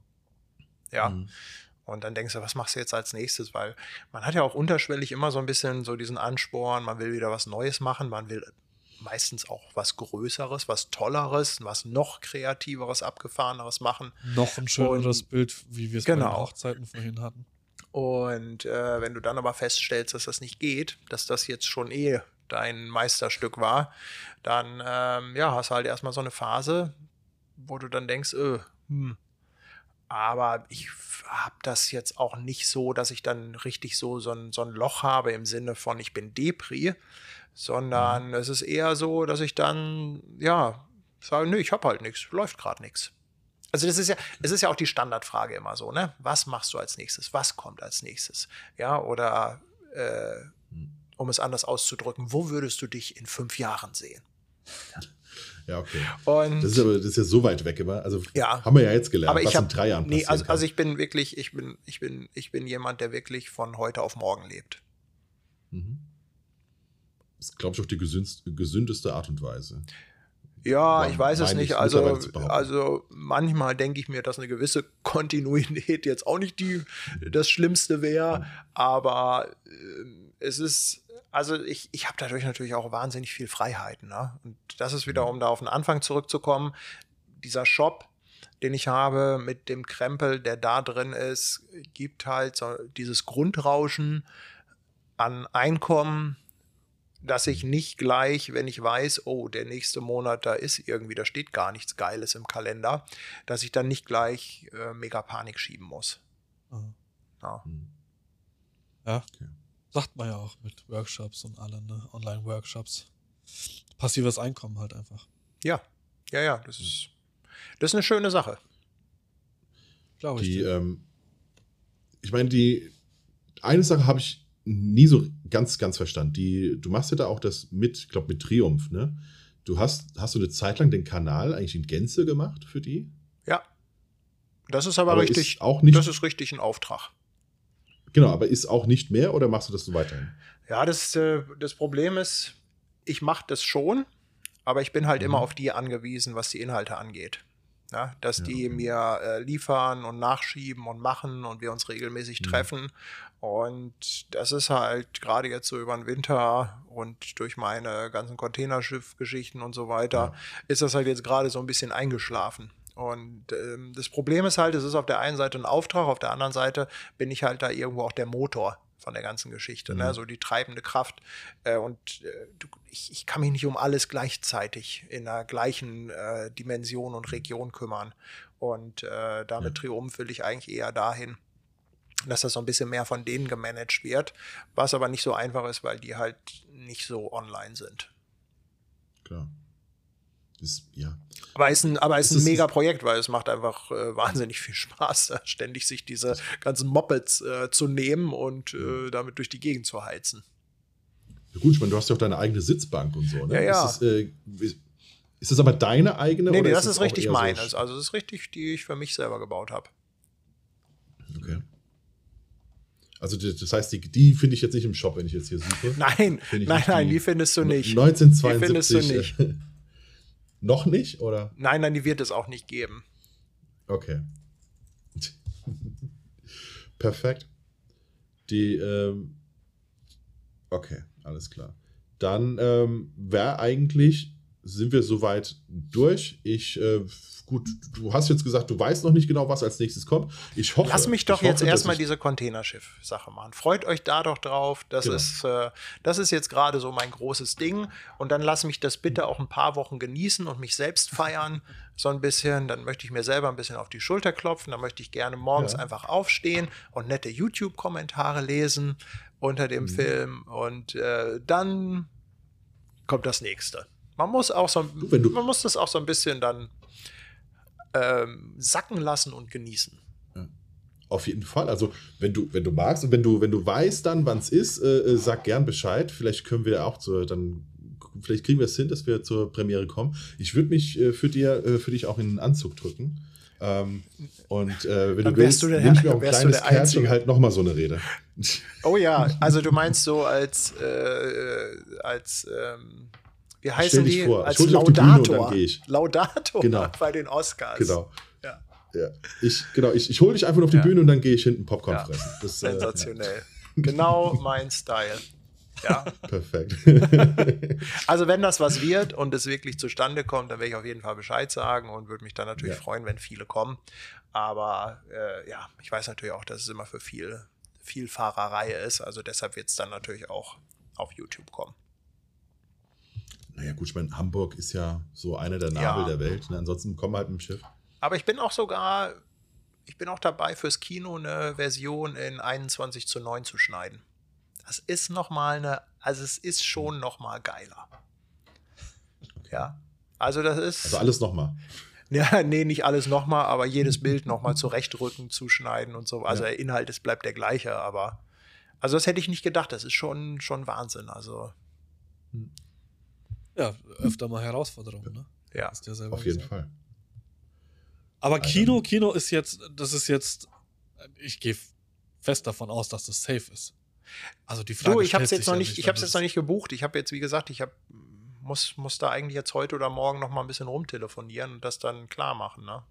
Ja. Mhm. Und dann denkst du, was machst du jetzt als nächstes? Weil man hat ja auch unterschwellig immer so ein bisschen so diesen Ansporn, man will wieder was Neues machen, man will meistens auch was Größeres, was Tolleres, was noch kreativeres, abgefahreneres machen. Noch ein schöneres und, Bild, wie wir es genau. bei den Hochzeiten vorhin hatten. Und äh, wenn du dann aber feststellst, dass das nicht geht, dass das jetzt schon eh dein Meisterstück war, dann ähm, ja, hast du halt erstmal so eine Phase, wo du dann denkst, äh, hm, aber ich habe das jetzt auch nicht so, dass ich dann richtig so, so, ein, so ein Loch habe im Sinne von, ich bin Depri, sondern mhm. es ist eher so, dass ich dann, ja, sage, nö, ich habe halt nichts, läuft gerade nichts. Also das ist ja, es ist ja auch die Standardfrage immer so, ne? Was machst du als nächstes? Was kommt als nächstes? Ja, oder äh, mhm. Um es anders auszudrücken, wo würdest du dich in fünf Jahren sehen? Ja. Okay. Und das ist aber das ist ja so weit weg immer. Also ja, haben wir ja jetzt gelernt, aber was hab, in drei Jahren nee, also, also, ich bin wirklich, ich bin, ich bin, ich bin jemand, der wirklich von heute auf morgen lebt. Mhm. Das ist, glaube ich, auch die gesündeste Art und Weise. Ja, ich weiß es nicht. Also, also manchmal denke ich mir, dass eine gewisse Kontinuität jetzt auch nicht die, das Schlimmste wäre, aber äh, es ist also ich, ich habe dadurch natürlich auch wahnsinnig viel Freiheiten. Ne? Und das ist wieder, mhm. um da auf den Anfang zurückzukommen, dieser Shop, den ich habe mit dem Krempel, der da drin ist, gibt halt so dieses Grundrauschen an Einkommen, dass ich nicht gleich, wenn ich weiß, oh, der nächste Monat, da ist irgendwie, da steht gar nichts Geiles im Kalender, dass ich dann nicht gleich äh, mega Panik schieben muss. Ja. ja. Okay. Sagt man ja auch mit Workshops und allen, ne? Online-Workshops. Passives Einkommen halt einfach. Ja, ja, ja, das ist, das ist eine schöne Sache. Glaube ich. Die, ähm, ich meine, die eine Sache habe ich nie so ganz, ganz verstanden. Die, du machst ja da auch das mit, ich glaube, mit Triumph, ne? Du hast, hast du eine Zeit lang den Kanal eigentlich in Gänze gemacht für die? Ja. Das ist aber, aber richtig, ist auch nicht, das ist richtig ein Auftrag. Genau, aber ist auch nicht mehr oder machst du das so weiterhin? Ja, das, äh, das Problem ist, ich mache das schon, aber ich bin halt mhm. immer auf die angewiesen, was die Inhalte angeht. Ja, dass ja, die okay. mir äh, liefern und nachschieben und machen und wir uns regelmäßig mhm. treffen. Und das ist halt gerade jetzt so über den Winter und durch meine ganzen Containerschiff-Geschichten und so weiter, ja. ist das halt jetzt gerade so ein bisschen eingeschlafen. Und ähm, das Problem ist halt, es ist auf der einen Seite ein Auftrag, auf der anderen Seite bin ich halt da irgendwo auch der Motor von der ganzen Geschichte, ne? mhm. ne? so die treibende Kraft. Äh, und äh, ich, ich, kann mich nicht um alles gleichzeitig in der gleichen äh, Dimension und Region kümmern. Und äh, damit ja. Triumph will ich eigentlich eher dahin, dass das so ein bisschen mehr von denen gemanagt wird, was aber nicht so einfach ist, weil die halt nicht so online sind. Klar. Das, ja. Aber ist ein, aber ist ein mega Projekt, weil es macht einfach äh, wahnsinnig viel Spaß, ständig sich diese ganzen Mopeds äh, zu nehmen und äh, damit durch die Gegend zu heizen. Ja, gut, ich meine, du hast ja auch deine eigene Sitzbank und so, ne? Ja, ja. Ist das, äh, ist das aber deine eigene? Nee, nee, das ist, ist richtig meines. So also, das ist richtig, die ich für mich selber gebaut habe. Okay. Also das heißt, die, die finde ich jetzt nicht im Shop, wenn ich jetzt hier suche. Nein, nein, nein, die findest du nicht. 1972. Die findest du nicht. Noch nicht, oder? Nein, nein, die wird es auch nicht geben. Okay. Perfekt. Die, ähm, Okay, alles klar. Dann ähm, wäre eigentlich, sind wir soweit durch. Ich äh, gut, du hast jetzt gesagt, du weißt noch nicht genau, was als nächstes kommt. Ich hoffe. Lass mich doch hoffe, jetzt erstmal diese Containerschiff-Sache machen. Freut euch da doch drauf. Das, genau. ist, äh, das ist jetzt gerade so mein großes Ding. Und dann lass mich das bitte auch ein paar Wochen genießen und mich selbst feiern. So ein bisschen. Dann möchte ich mir selber ein bisschen auf die Schulter klopfen. Dann möchte ich gerne morgens ja. einfach aufstehen und nette YouTube-Kommentare lesen unter dem mhm. Film. Und äh, dann kommt das nächste. Man muss auch so, du, man muss das auch so ein bisschen dann ähm, sacken lassen und genießen. Auf jeden Fall. Also, wenn du, wenn du magst und wenn du, wenn du weißt dann, wann es ist, äh, äh, sag gern Bescheid. Vielleicht können wir auch zur, dann, vielleicht kriegen wir es hin, dass wir zur Premiere kommen. Ich würde mich äh, für, dir, äh, für dich auch in einen Anzug drücken. Ähm, und äh, wenn dann du willst, nehme ich mir auch ein kleines Kärtchen halt nochmal so eine Rede. Oh ja, also du meinst so als, äh, als ähm, wie heißen die? Vor. Als Laudator. Laudator genau. bei den Oscars. Genau. Ja. ja. Ich, genau, ich, ich hole dich einfach auf die ja. Bühne und dann gehe ich hinten Popcorn ja. fressen. Das, äh, Sensationell. Äh, genau mein Style. Ja. Perfekt. also wenn das was wird und es wirklich zustande kommt, dann werde ich auf jeden Fall Bescheid sagen und würde mich dann natürlich ja. freuen, wenn viele kommen. Aber äh, ja, ich weiß natürlich auch, dass es immer für viel, viel Fahrerei ist. Also deshalb wird es dann natürlich auch auf YouTube kommen. Naja, gut, ich meine, Hamburg ist ja so einer der Nabel ja. der Welt. Ne? Ansonsten kommen wir halt mit dem Schiff. Aber ich bin auch sogar, ich bin auch dabei, fürs Kino eine Version in 21 zu 9 zu schneiden. Das ist nochmal eine, also es ist schon nochmal geiler. Okay. Ja. Also das ist. Also alles nochmal. Ja, nee, nicht alles nochmal, aber jedes Bild nochmal zurechtrücken, zuschneiden und so. Also ja. der Inhalt ist, bleibt der gleiche, aber also das hätte ich nicht gedacht. Das ist schon, schon Wahnsinn. Also. Hm. Ja, öfter mal Herausforderung, ne? Ja, ja auf jeden Fall. Aber Kino, Kino ist jetzt, das ist jetzt, ich gehe fest davon aus, dass das safe ist. Also die Frage du, ich habe es jetzt noch nicht, ich habe jetzt noch nicht gebucht. Ich habe jetzt, wie gesagt, ich habe muss, muss da eigentlich jetzt heute oder morgen noch mal ein bisschen rumtelefonieren und das dann klar machen, ne?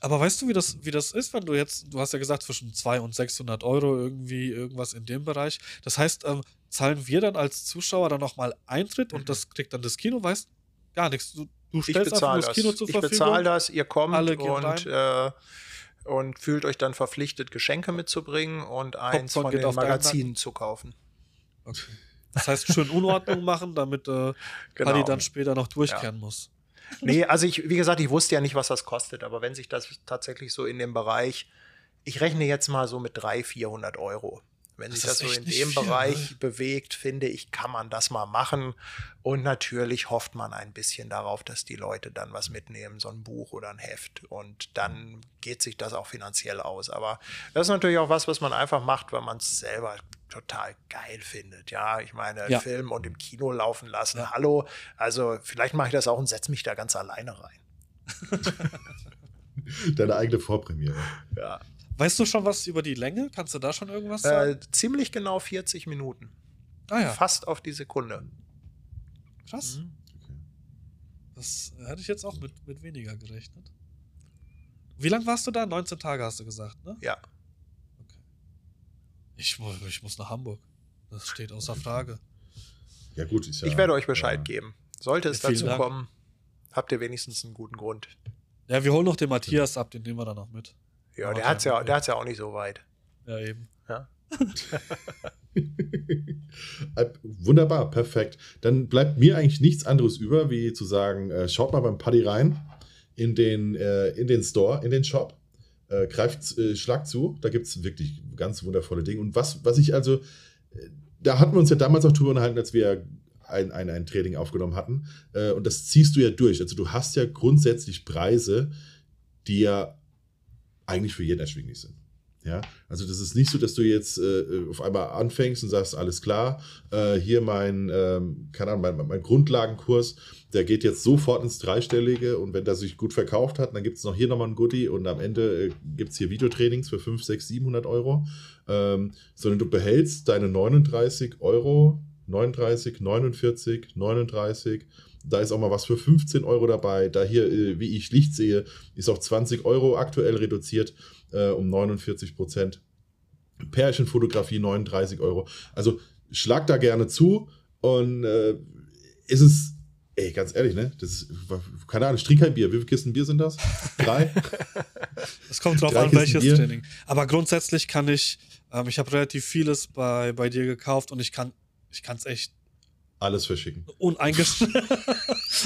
Aber weißt du, wie das, wie das ist, wenn du jetzt, du hast ja gesagt, zwischen 200 und 600 Euro irgendwie irgendwas in dem Bereich. Das heißt, ähm, zahlen wir dann als Zuschauer dann nochmal Eintritt und mhm. das kriegt dann das Kino, weißt gar nichts. Du, du stellst einfach das Kino zur ich Verfügung. Ich bezahle das, ihr kommt Alle und, äh, und fühlt euch dann verpflichtet, Geschenke mitzubringen und eins Popcorn von den Magazinen zu kaufen. Okay. Das heißt, schön Unordnung machen, damit äh, genau. Paddy dann später noch durchkehren ja. muss. Nee, also ich, wie gesagt, ich wusste ja nicht, was das kostet, aber wenn sich das tatsächlich so in dem Bereich, ich rechne jetzt mal so mit 300, 400 Euro. Wenn das sich das so in dem viel, Bereich ne? bewegt, finde ich, kann man das mal machen. Und natürlich hofft man ein bisschen darauf, dass die Leute dann was mitnehmen, so ein Buch oder ein Heft. Und dann geht sich das auch finanziell aus. Aber das ist natürlich auch was, was man einfach macht, weil man es selber total geil findet. Ja, ich meine, ja. Film und im Kino laufen lassen. Ja. Hallo, also vielleicht mache ich das auch und setze mich da ganz alleine rein. Deine eigene Vorpremiere. Ja. Weißt du schon was über die Länge? Kannst du da schon irgendwas sagen? Äh, ziemlich genau 40 Minuten. Ah ja. Fast auf die Sekunde. Krass. Mhm. Das hätte ich jetzt auch mit, mit weniger gerechnet. Wie lange warst du da? 19 Tage hast du gesagt, ne? Ja. Ich, ich muss nach Hamburg. Das steht außer Frage. Ja, gut. Ist ja, ich werde euch Bescheid ja. geben. Sollte es ja, dazu Dank. kommen, habt ihr wenigstens einen guten Grund. Ja, wir holen noch den Matthias ab, den nehmen wir dann noch mit. Ja, der hat es ja, der hat's ja auch nicht so weit. Ja, eben. Ja. Wunderbar, perfekt. Dann bleibt mir eigentlich nichts anderes über, wie zu sagen, äh, schaut mal beim Paddy rein in den, äh, in den Store, in den Shop äh, greift äh, Schlag zu. Da gibt es wirklich ganz wundervolle Dinge. Und was, was ich also, äh, da hatten wir uns ja damals auch drüber unterhalten, als wir ein, ein, ein Training aufgenommen hatten. Äh, und das ziehst du ja durch. Also du hast ja grundsätzlich Preise, die ja eigentlich für jeden erschwinglich sind. Ja, also das ist nicht so, dass du jetzt äh, auf einmal anfängst und sagst, alles klar, äh, hier mein, ähm, keine Ahnung, mein, mein, Grundlagenkurs, der geht jetzt sofort ins Dreistellige und wenn der sich gut verkauft hat, dann gibt es noch hier nochmal ein Goodie und am Ende äh, gibt es hier Videotrainings für 5, 6, 700 Euro, ähm, sondern du behältst deine 39 Euro, 39, 49, 39, da ist auch mal was für 15 Euro dabei. Da hier, äh, wie ich Licht sehe, ist auf 20 Euro aktuell reduziert äh, um 49 Prozent. Pärchenfotografie 39 Euro. Also schlag da gerne zu und äh, ist es, ey, ganz ehrlich, ne? Das ist, keine Ahnung, ich trinke kein Bier. Wie viele Kisten Bier sind das? Drei? Es kommt drauf Drei an, welches Bier. Training. Aber grundsätzlich kann ich, ähm, ich habe relativ vieles bei, bei dir gekauft und ich kann ich es echt alles verschicken. Uneingeschränkt.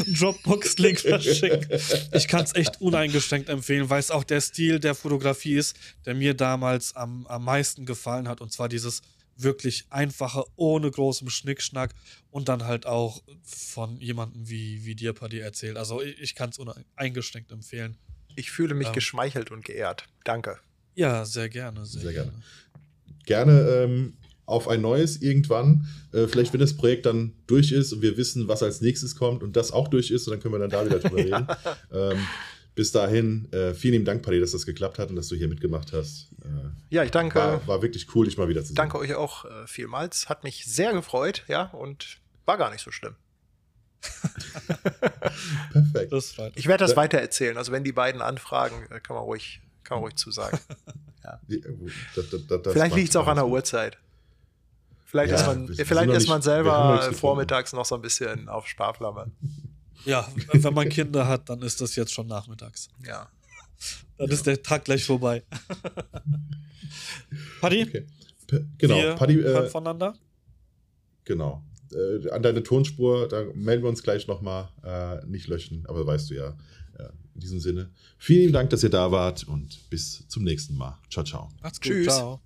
Dropbox-Link verschicken. Ich kann es echt uneingeschränkt empfehlen, weil es auch der Stil der Fotografie ist, der mir damals am, am meisten gefallen hat. Und zwar dieses wirklich einfache, ohne großem Schnickschnack und dann halt auch von jemandem wie, wie dir, Paddy, erzählt. Also ich, ich kann es uneingeschränkt empfehlen. Ich fühle mich ähm, geschmeichelt und geehrt. Danke. Ja, sehr gerne. Sehr, sehr gerne. Gerne, gerne ähm, auf ein neues irgendwann. Äh, vielleicht, wenn das Projekt dann durch ist und wir wissen, was als nächstes kommt und das auch durch ist, und dann können wir dann da wieder drüber reden. Ähm, bis dahin, äh, vielen lieben Dank, Paddy, dass das geklappt hat und dass du hier mitgemacht hast. Äh, ja, ich danke. War, war, wirklich cool, dich mal wieder zu sehen. Danke euch auch äh, vielmals. Hat mich sehr gefreut, ja, und war gar nicht so schlimm. Perfekt. ich werde das weiter erzählen. Also, wenn die beiden anfragen, äh, kann man ruhig, kann man ruhig zusagen. Ja. Das, das, das Vielleicht liegt es auch an der Uhrzeit. Vielleicht ja, ist man, vielleicht ist man selber vormittags noch so ein bisschen auf Sparflamme. Ja, wenn man Kinder hat, dann ist das jetzt schon nachmittags. Ja. Dann ja. ist der Tag gleich vorbei. Paddy? Okay. Genau, wir Paddy. Äh, voneinander? Genau. Äh, an deine Tonspur, da melden wir uns gleich nochmal. Äh, nicht löschen, aber weißt du ja. Äh, in diesem Sinne, vielen Dank, dass ihr da wart und bis zum nächsten Mal. Ciao, ciao. Macht's gut. Tschüss. Ciao.